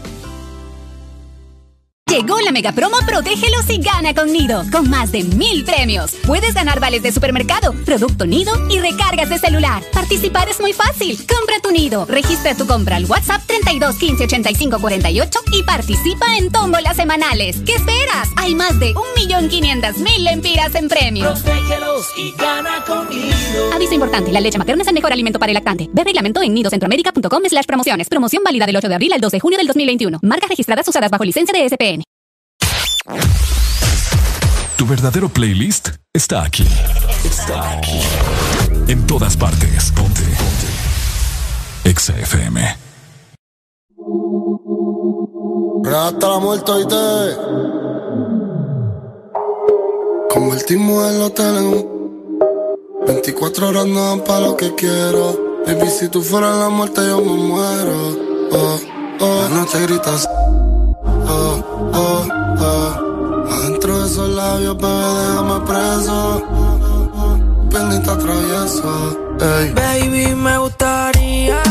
Llegó la mega promo Protégelos y gana con Nido, con más de mil premios. Puedes ganar vales de supermercado, producto Nido y recargas de celular. Participar es muy fácil. Compra tu Nido, registra tu compra al WhatsApp 32 15 85 48 y participa en tómbolas semanales. ¿Qué esperas? Hay más de 1.500.000 lempiras en premios. Protégelos y gana con Nido. Aviso importante, la leche materna es el mejor alimento para el lactante. Ve reglamento en nidocentroamérica.com slash promociones. Promoción válida del 8 de abril al 2 de junio del 2021. Marcas registradas usadas bajo licencia de SPN. Tu verdadero playlist está aquí. Está aquí. En todas partes. Ponte. Ponte. Exa FM. Hasta la muerte hoy te Convertimos el hotel en un 24 horas no dan pa' lo que quiero. Baby, si tú fueras la muerte yo me muero. Oh, oh, no te gritas Oh, oh, oh. Adentro de esos labios, bebé, déjame preso. Pendiente travieso Ey. Baby, me gustaría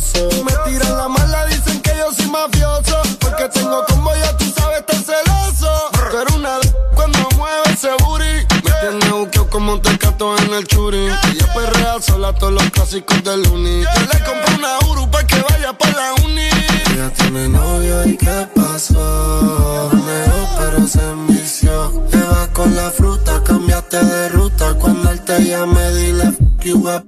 furioso. Me tiran la mala, dicen que yo soy mafioso. Porque tengo como ya tú sabes, estar celoso. Pero una d- cuando mueve ese booty. Me tiene buqueo como un tecato en el churi. Y yo perrea sola todos los clásicos del uni. Yo le compré una Uru pa' que vaya pa' la uni. Ella tiene novio y qué pasó. Mejor pero se envició. Llevas con la fruta, cambiaste de ruta. Cuando él te llame, dile fuck you up.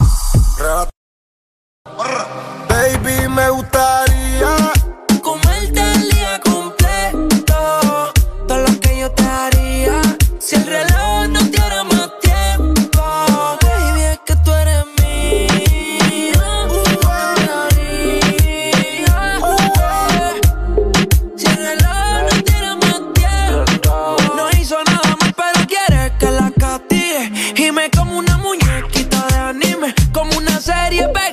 Baby, me gustaría comerte el día completo. Todo lo que yo te haría. Si el reloj no tiene más tiempo. Baby, es que tú eres mía. ¿Qué te haría? Si el reloj no tiene más tiempo. No hizo nada más, pero quiere que la castigue. Y me como una muñequita de anime. Como una serie pega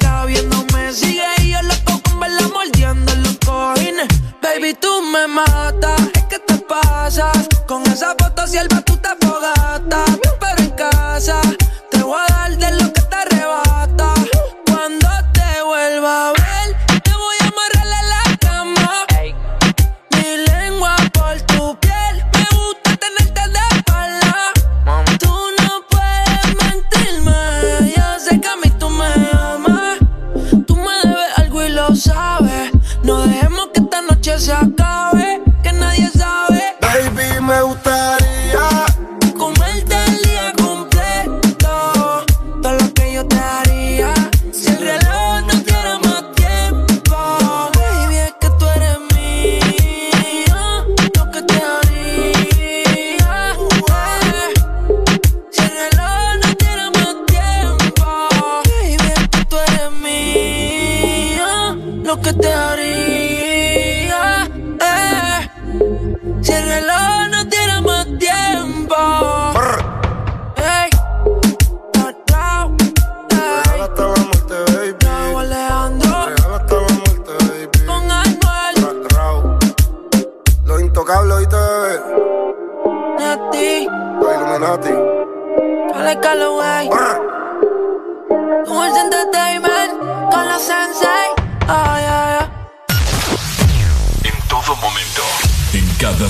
Baby, tú me matas. Es que te pasas. Con esa foto sierva tú te fogatas. Pero en casa noche se acabe, que nadie sabe. Baby, me gustaría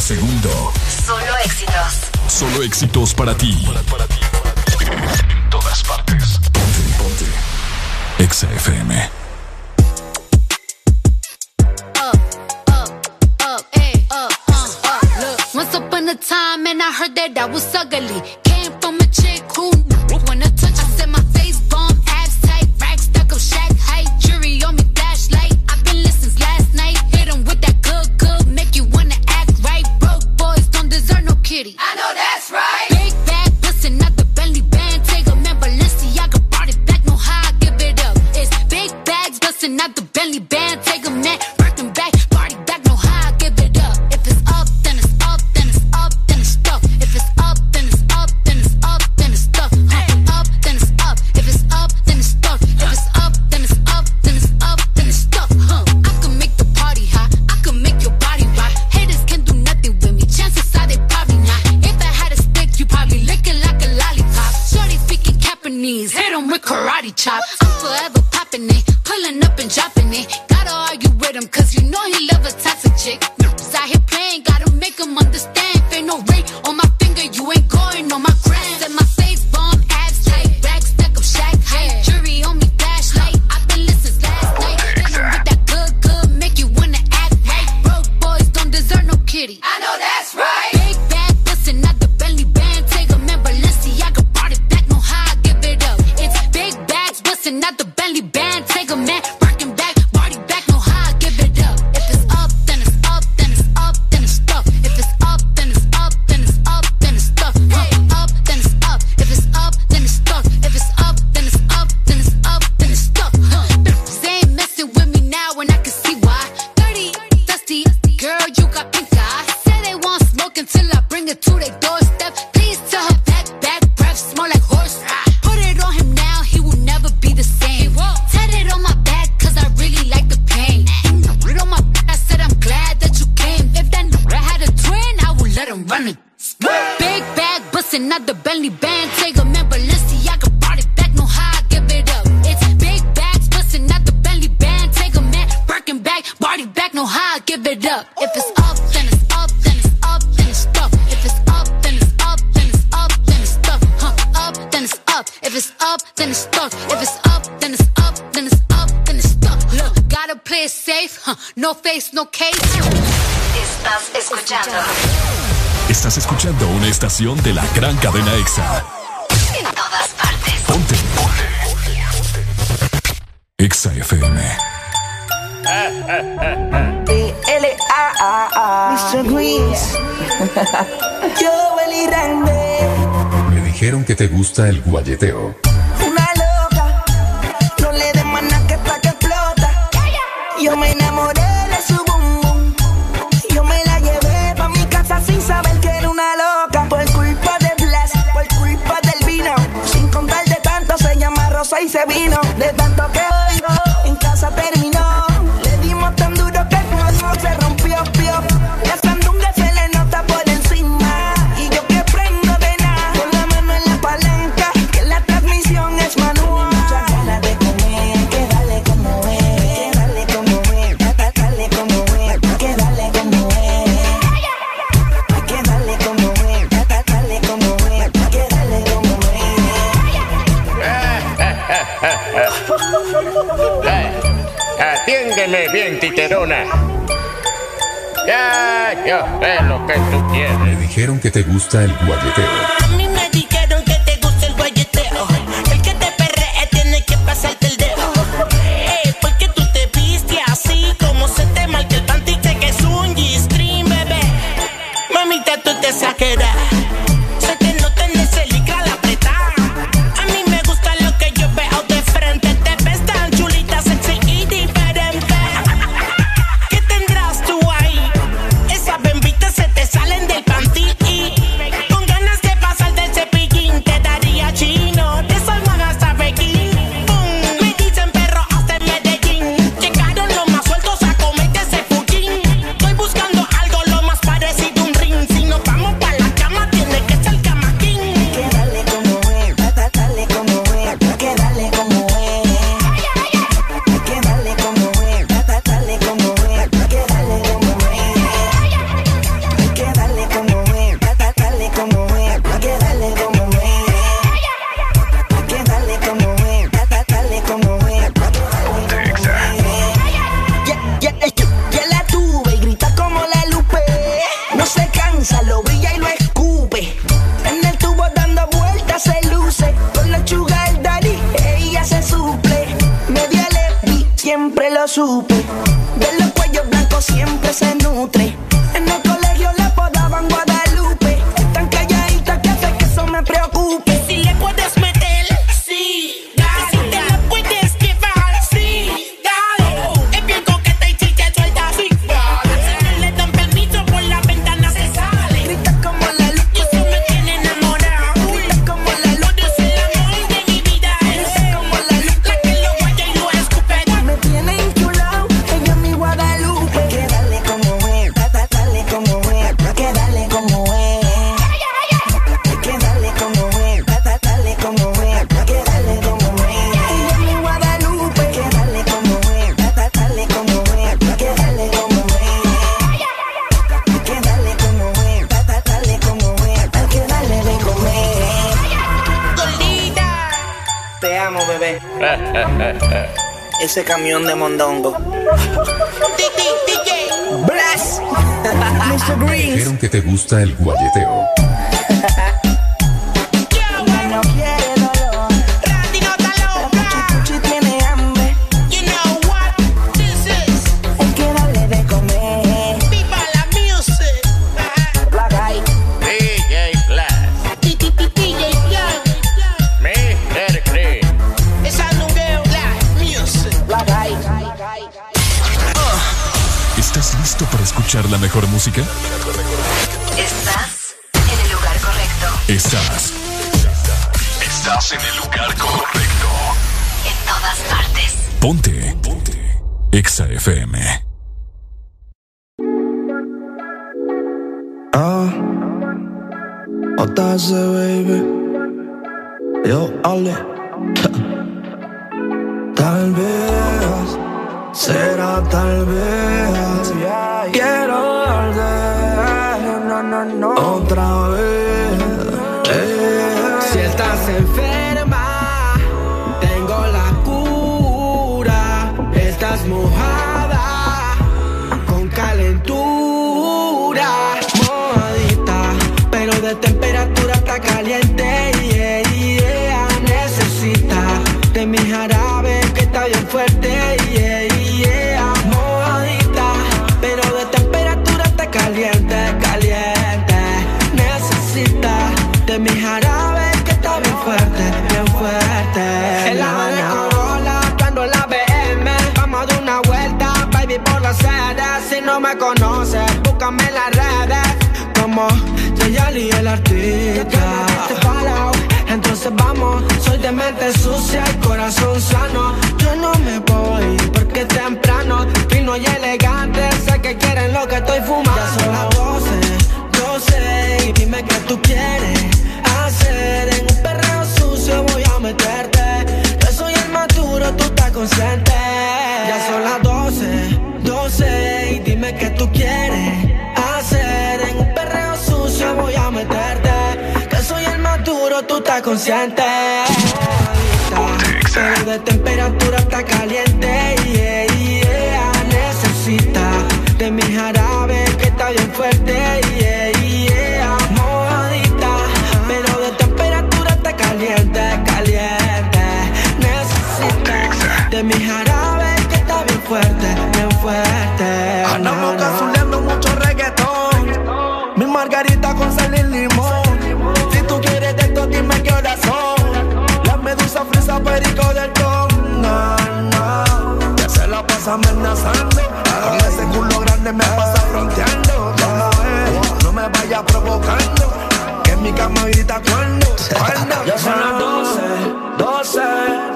segundo. Solo éxitos. Solo éxitos para ti. Para, para ti, para ti. En todas partes. Ponte, ponte. Exa FM. Oh, oh, oh, eh, Once upon a time, and I heard that I was ugly. está consciente. Pero de temperatura está caliente estás amenazando. Con ese culo grande me pasa fronteando. No, no me vaya provocando. Que en mi cama grita cuando, cuando. Ya son las 12, 12.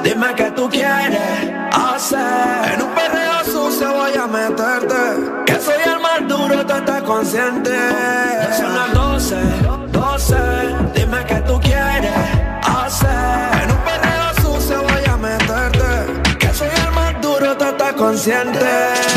Dime que tú quieres hacer. En un perreo sucio voy a meterte. Que soy el más duro, tú estás consciente. Ya son las 12. sientes.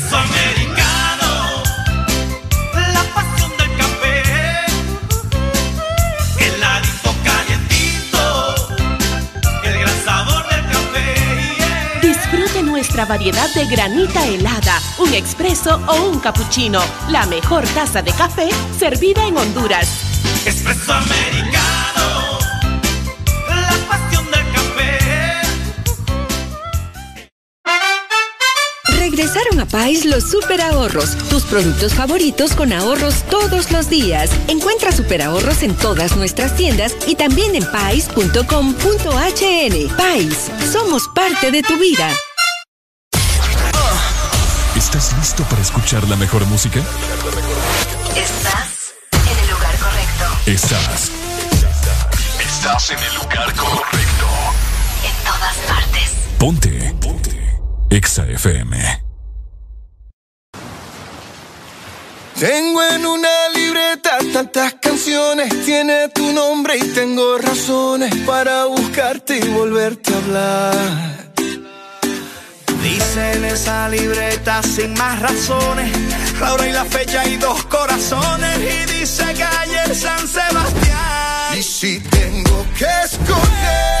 Nuestra variedad de granita helada, un expreso o un cappuccino. La mejor taza de café servida en Honduras. Espresso americano, la pasión del café. Regresaron a Pais los super ahorros, tus productos favoritos con ahorros todos los días. Encuentra super ahorros en todas nuestras tiendas y también en pais.com.hn. Pais, somos parte de tu vida. ¿Estás listo para escuchar la mejor música? Estás en el lugar correcto. Estás. Estás en el lugar correcto. En todas partes. Ponte. Ponte. Exa FM. Tengo en una libreta tantas canciones, tiene tu nombre y tengo razones para buscarte y volverte a hablar. Dice en esa libreta sin más razones, la hora y la fecha y dos corazones. Y dice calle San Sebastián. Y si tengo que escoger,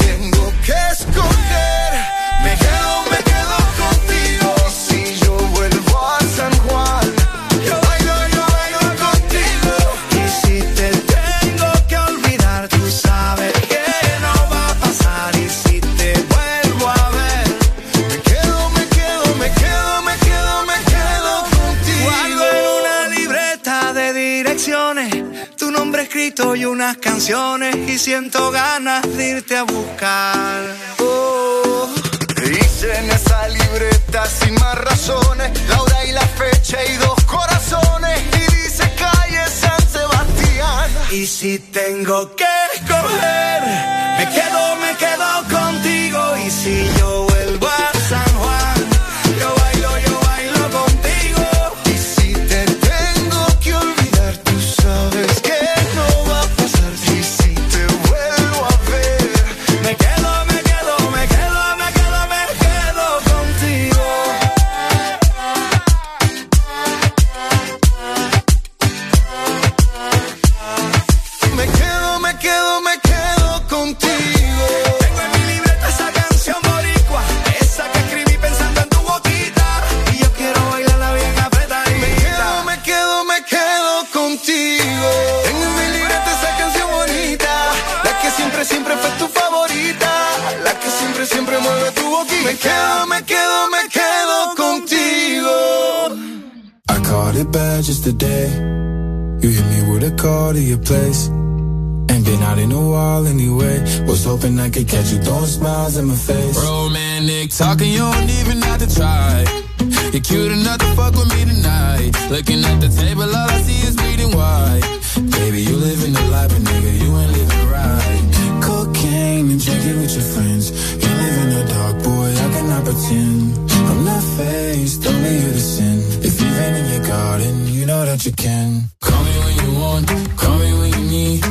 canciones y siento ganas de irte a buscar. Oh, hice en esa libreta sin más razones, la hora y la fecha y dos corazones. Y dice calle San Sebastián. Y si tengo que escoger, quedo, me quedo, me quedo contigo. I caught it bad just today. You hit me with a call to your place. Ain't been out in a while anyway. Was hoping I could catch you throwing smiles in my face. Romantic talking, you don't even have to try. You're cute enough to fuck with me tonight. Looking at the table, all I see is bleeding white. Baby, you living the life, but nigga, you ain't living right. Cocaine and drinking with your pretend. I'm not faced, only you to sin. If you've in your garden, you know that you can. Call me when you want, call me when you need.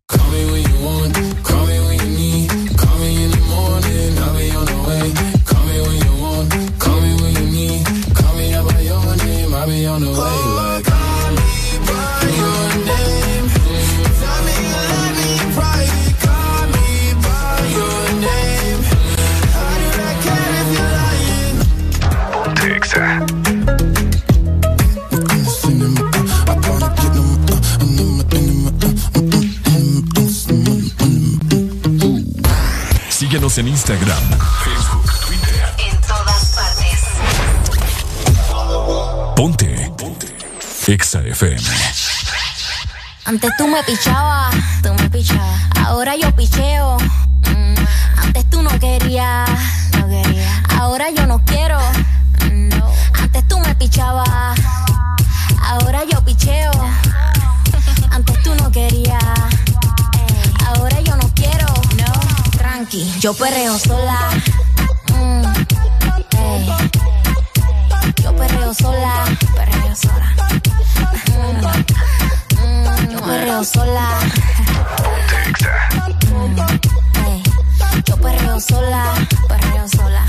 Síguenos en Instagram, Facebook, Twitter. En todas partes. Ponte. Ponte. Exa FM. Antes tú me pichabas, tú me pichabas. Ahora yo picheo. Mm, Antes tú no querías, no quería. Ahora yo no quiero. No. Yo perreo sola. Mm. Yo perreo sola. Perreo sola. Mm, mm, yo perreo sola. Mm, ey. Yo perreo sola. Perreo sola.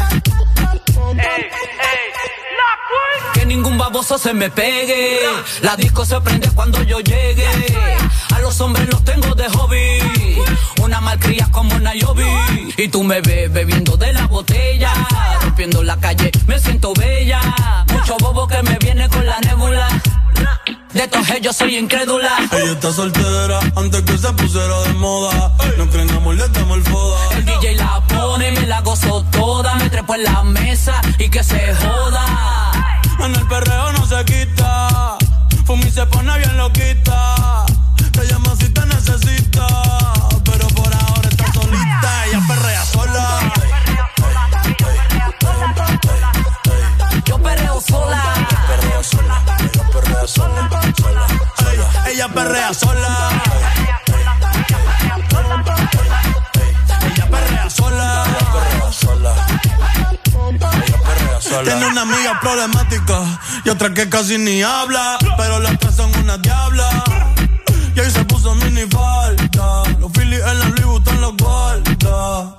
Que ningún baboso se me pegue. La disco se prende cuando yo llegue. A los hombres los tengo de hobby. Malcria como Nayobi. Y tú me ves bebiendo de la botella. Rompiendo la calle, me siento bella. Mucho bobo que me viene con la nébula. De todos ellos soy incrédula. Ella está soltera antes que se pusiera de moda. No creen amor, le damos el foda. El DJ la pone, me la gozo toda. Me trepo en la mesa y que se joda. En el perreo no se quita. Fumi se pone bien loquita. Sola. Ella perrea sola. Ella perrea sola. Tiene una amiga problemática y otra que casi ni habla. Pero las tres son una diabla. Y ahí se puso mini falta. Los Phillies en la Louis Vuitton los guarda.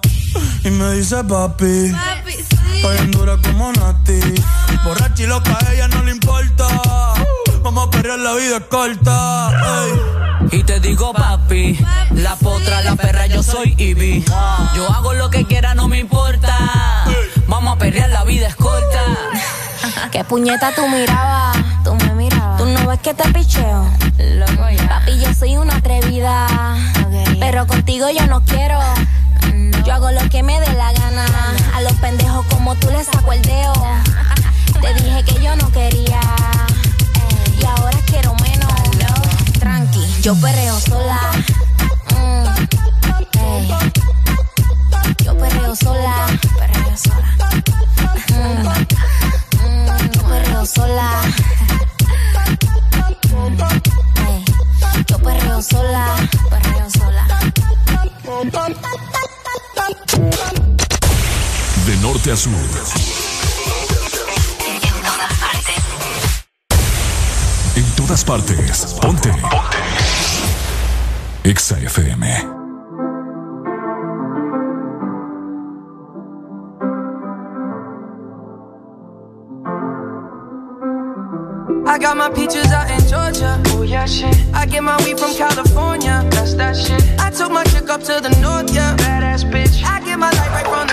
Y me dice papi. Estoy en dura como Nati. Borracha y loca, a ella no le importa. Vamos a perrear, la vida es corta. ey. Y te digo papi, la potra, la perra, yo soy Ivy. Yo hago lo que quiera, no me importa. Vamos a perrear, la vida es corta. ¿Qué puñeta tú mirabas? Tú me mirabas. ¿Tú no ves que te picheo? Papi, yo soy una atrevida. Pero contigo yo no quiero. Yo hago lo que me dé la gana. A los pendejos como tú les saco el dedo. Te dije que yo no quería quiero menos. Tranqui, yo perreo sola. Mm, hey. Yo perreo sola. Perreo sola. Mm, mm, yo perreo sola. Hey. Yo perreo sola. Perreo sola. De norte a sur. Todas partes. Ponte. Ponte. Exa FM. I got my peaches out in Georgia. Oh yeah, shit. I get my weed from California. That's that shit. I took my chick up to the north, yeah. Badass bitch. I get my light right from the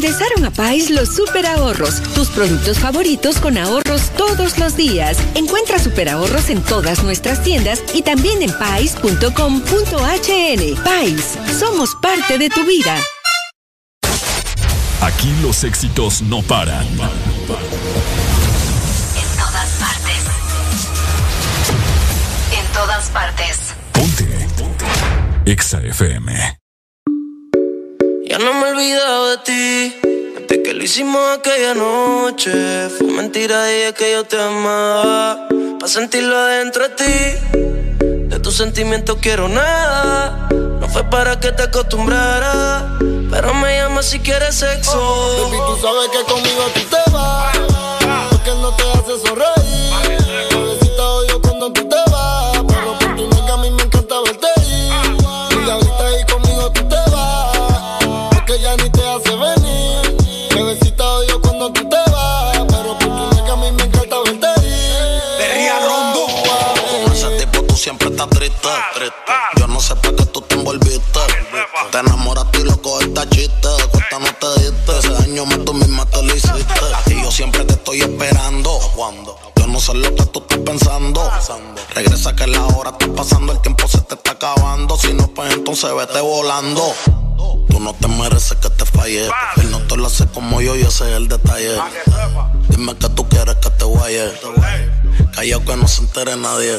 Regresaron a Pais los super ahorros, tus productos favoritos con ahorros todos los días. Encuentra super ahorros en todas nuestras tiendas y también en pais.com.hn. Pais, somos parte de tu vida. Aquí los éxitos no paran. En todas partes. En todas partes. Ponte. Exa FM. No me he olvidado de ti. Desde que lo hicimos aquella noche. Fue mentira es que yo te amaba. Pa' sentirlo adentro de ti. De tus sentimientos quiero nada. No fue para que te acostumbraras. Pero me llama si quieres sexo. Baby, tú sabes que conmigo tú te vas. Triste. triste. Yo no sé para qué tú te envolviste. Te enamoraste y loco esta chiste. De cuesta no te diste. Ese año más tú misma te lo hiciste. Y yo siempre te estoy esperando. Cuando yo no sé lo que tú estás pensando. Regresa que la hora está pasando, el tiempo se te está acabando. Si no, pues entonces vete volando. Tú no te mereces que te falle. Él no te lo hace como yo y ese es el detalle. Dime que tú quieres que te guaye. Callao que no se entere nadie.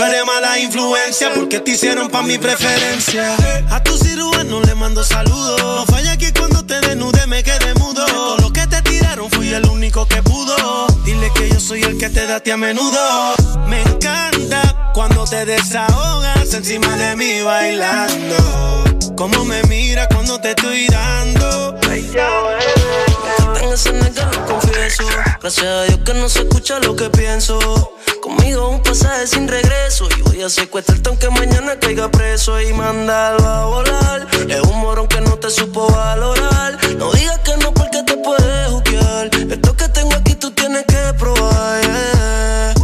Tú eres mala influencia porque te hicieron pa' mi preferencia. A tu cirujano le mando saludos. No falla que cuando te desnude me quede mudo. De todo lo que te tiraron fui el único que pudo. Dile que yo soy el que te da a ti a menudo. Me encanta cuando te desahogas encima de mí bailando. Como me mira cuando te estoy dando. En ese nega lo confieso. Gracias a Dios que no se escucha lo que pienso. Conmigo un pasaje sin regreso. Y voy a secuestrarte aunque mañana caiga preso y mandarlo a volar. Es un morón que no te supo valorar. No digas que no porque te puedes juquear. Esto que tengo aquí tú tienes que probar.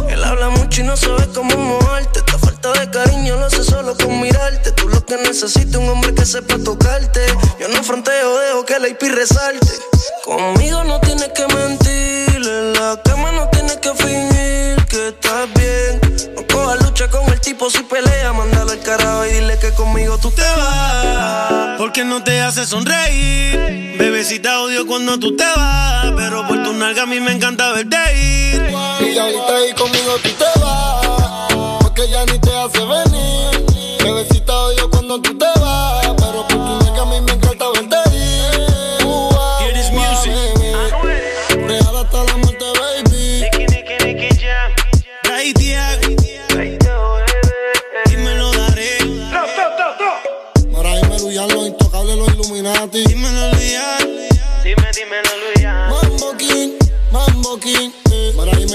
Él habla mucho y no sabe cómo moverte. Esta falta de cariño lo hace solo con mirarte. Tú lo que necesitas un hombre que sepa tocarte. Yo no fronteo, dejo que la IP resalte. Conmigo no tienes que mentir. En la cama no tienes que fingir estás bien. No cojas lucha con el tipo si pelea. Mándalo al carajo y dile que conmigo tú te vas. Porque no te hace sonreír. Bebecita odio cuando tú te vas. Pero por tu nalga a mí me encanta verte ir. Y ahorita ahí conmigo tú te vas,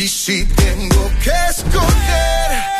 Y si tengo que escoger,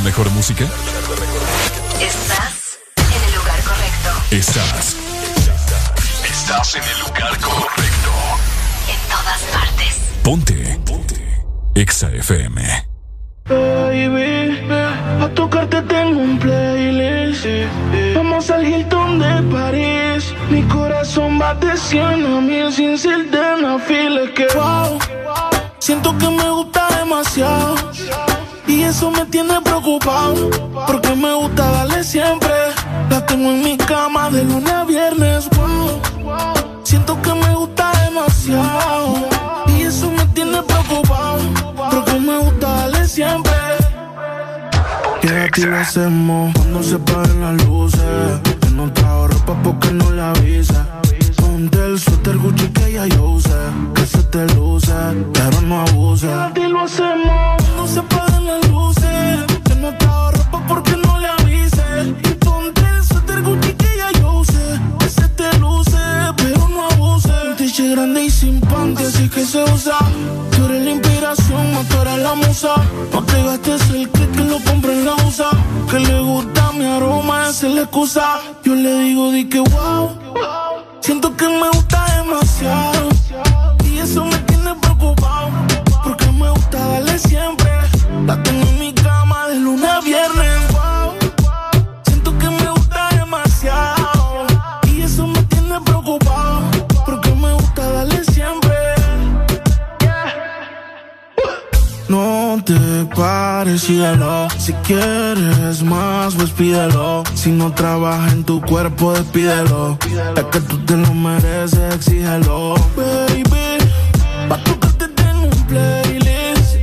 la mejor música? Estás en el lugar correcto. Estás. Estás en el lugar correcto. En todas partes. Ponte. Ponte. Exa FM. Baby, a tocarte tengo un playlist. Vamos al Hilton de París. Mi corazón va de 100 a mil sin ser de una fila. Que wow, siento que me gusta demasiado. Y eso me tiene preocupado. Porque me gusta darle siempre. La tengo en mi cama de lunes a viernes. Siento que me gusta demasiado. Y eso me tiene preocupado. Porque me gusta darle siempre. Quédate y lo hacemos cuando se paren las luces. Que no trajo ropa porque no le avisa. Ponte el suéter Gucci que ya yo usé. Que se te luce, pero no abuse. Y lo hacemos cuando se paren las luces. Que no trajo ropa porque no y sin panty, así que se usa. Tú eres la inspiración, más tú eres la musa. No te gastes el que que lo compre en la USA. Que le gusta mi aroma, esa es la excusa. Yo le digo, di que wow. Siento que me gusta demasiado. Y eso me tiene preocupado. Porque me gusta darle siempre. La tengo en mi cama de lunes a viernes. No te pares. Si quieres más, pues pídelo. Si no trabaja en tu cuerpo, despídelo. Es que tú te lo mereces, exígelo. Baby, pa' tocarte tengo un playlist.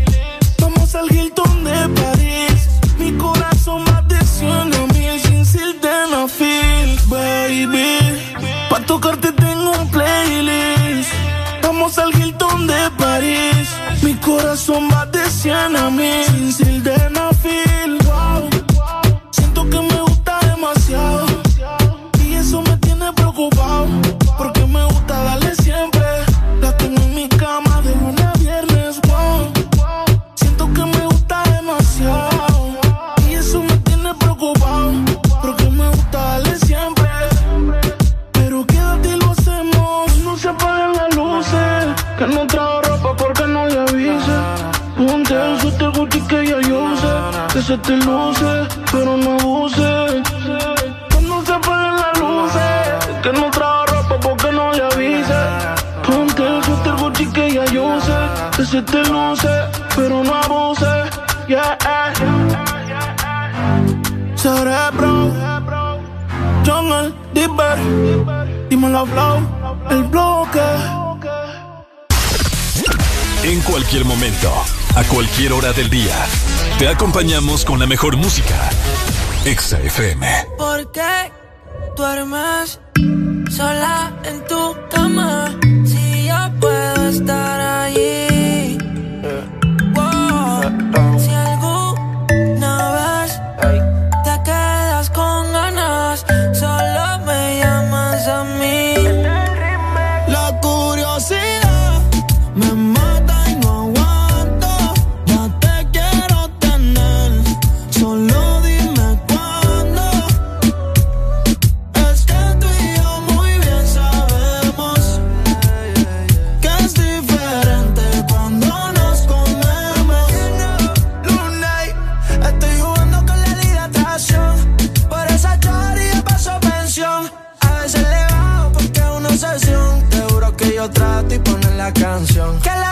Vamos al Hilton de París. Mi corazón va de 100 a mil sin sildenafil. Baby, pa' tocarte tengo. Vamos al Hilton de París. Mi corazón va de 100 a mil sin sildenafil. Que te luce, pero no abuse. Que no se apaguen las luces. Que no trajo ropa porque no le avise. Ponte el suéter Gucci que ya yo usé. Que se te luce, pero no abuse. Yeah. Cerebro. Jungle, Dipper. Dímelo, Flow. El bloque. En cualquier momento, a cualquier hora del día, te acompañamos con la mejor música. Exa FM. ¿Por qué duermes sola en tu cama. Si yo puedo estar allí. Canción. Que la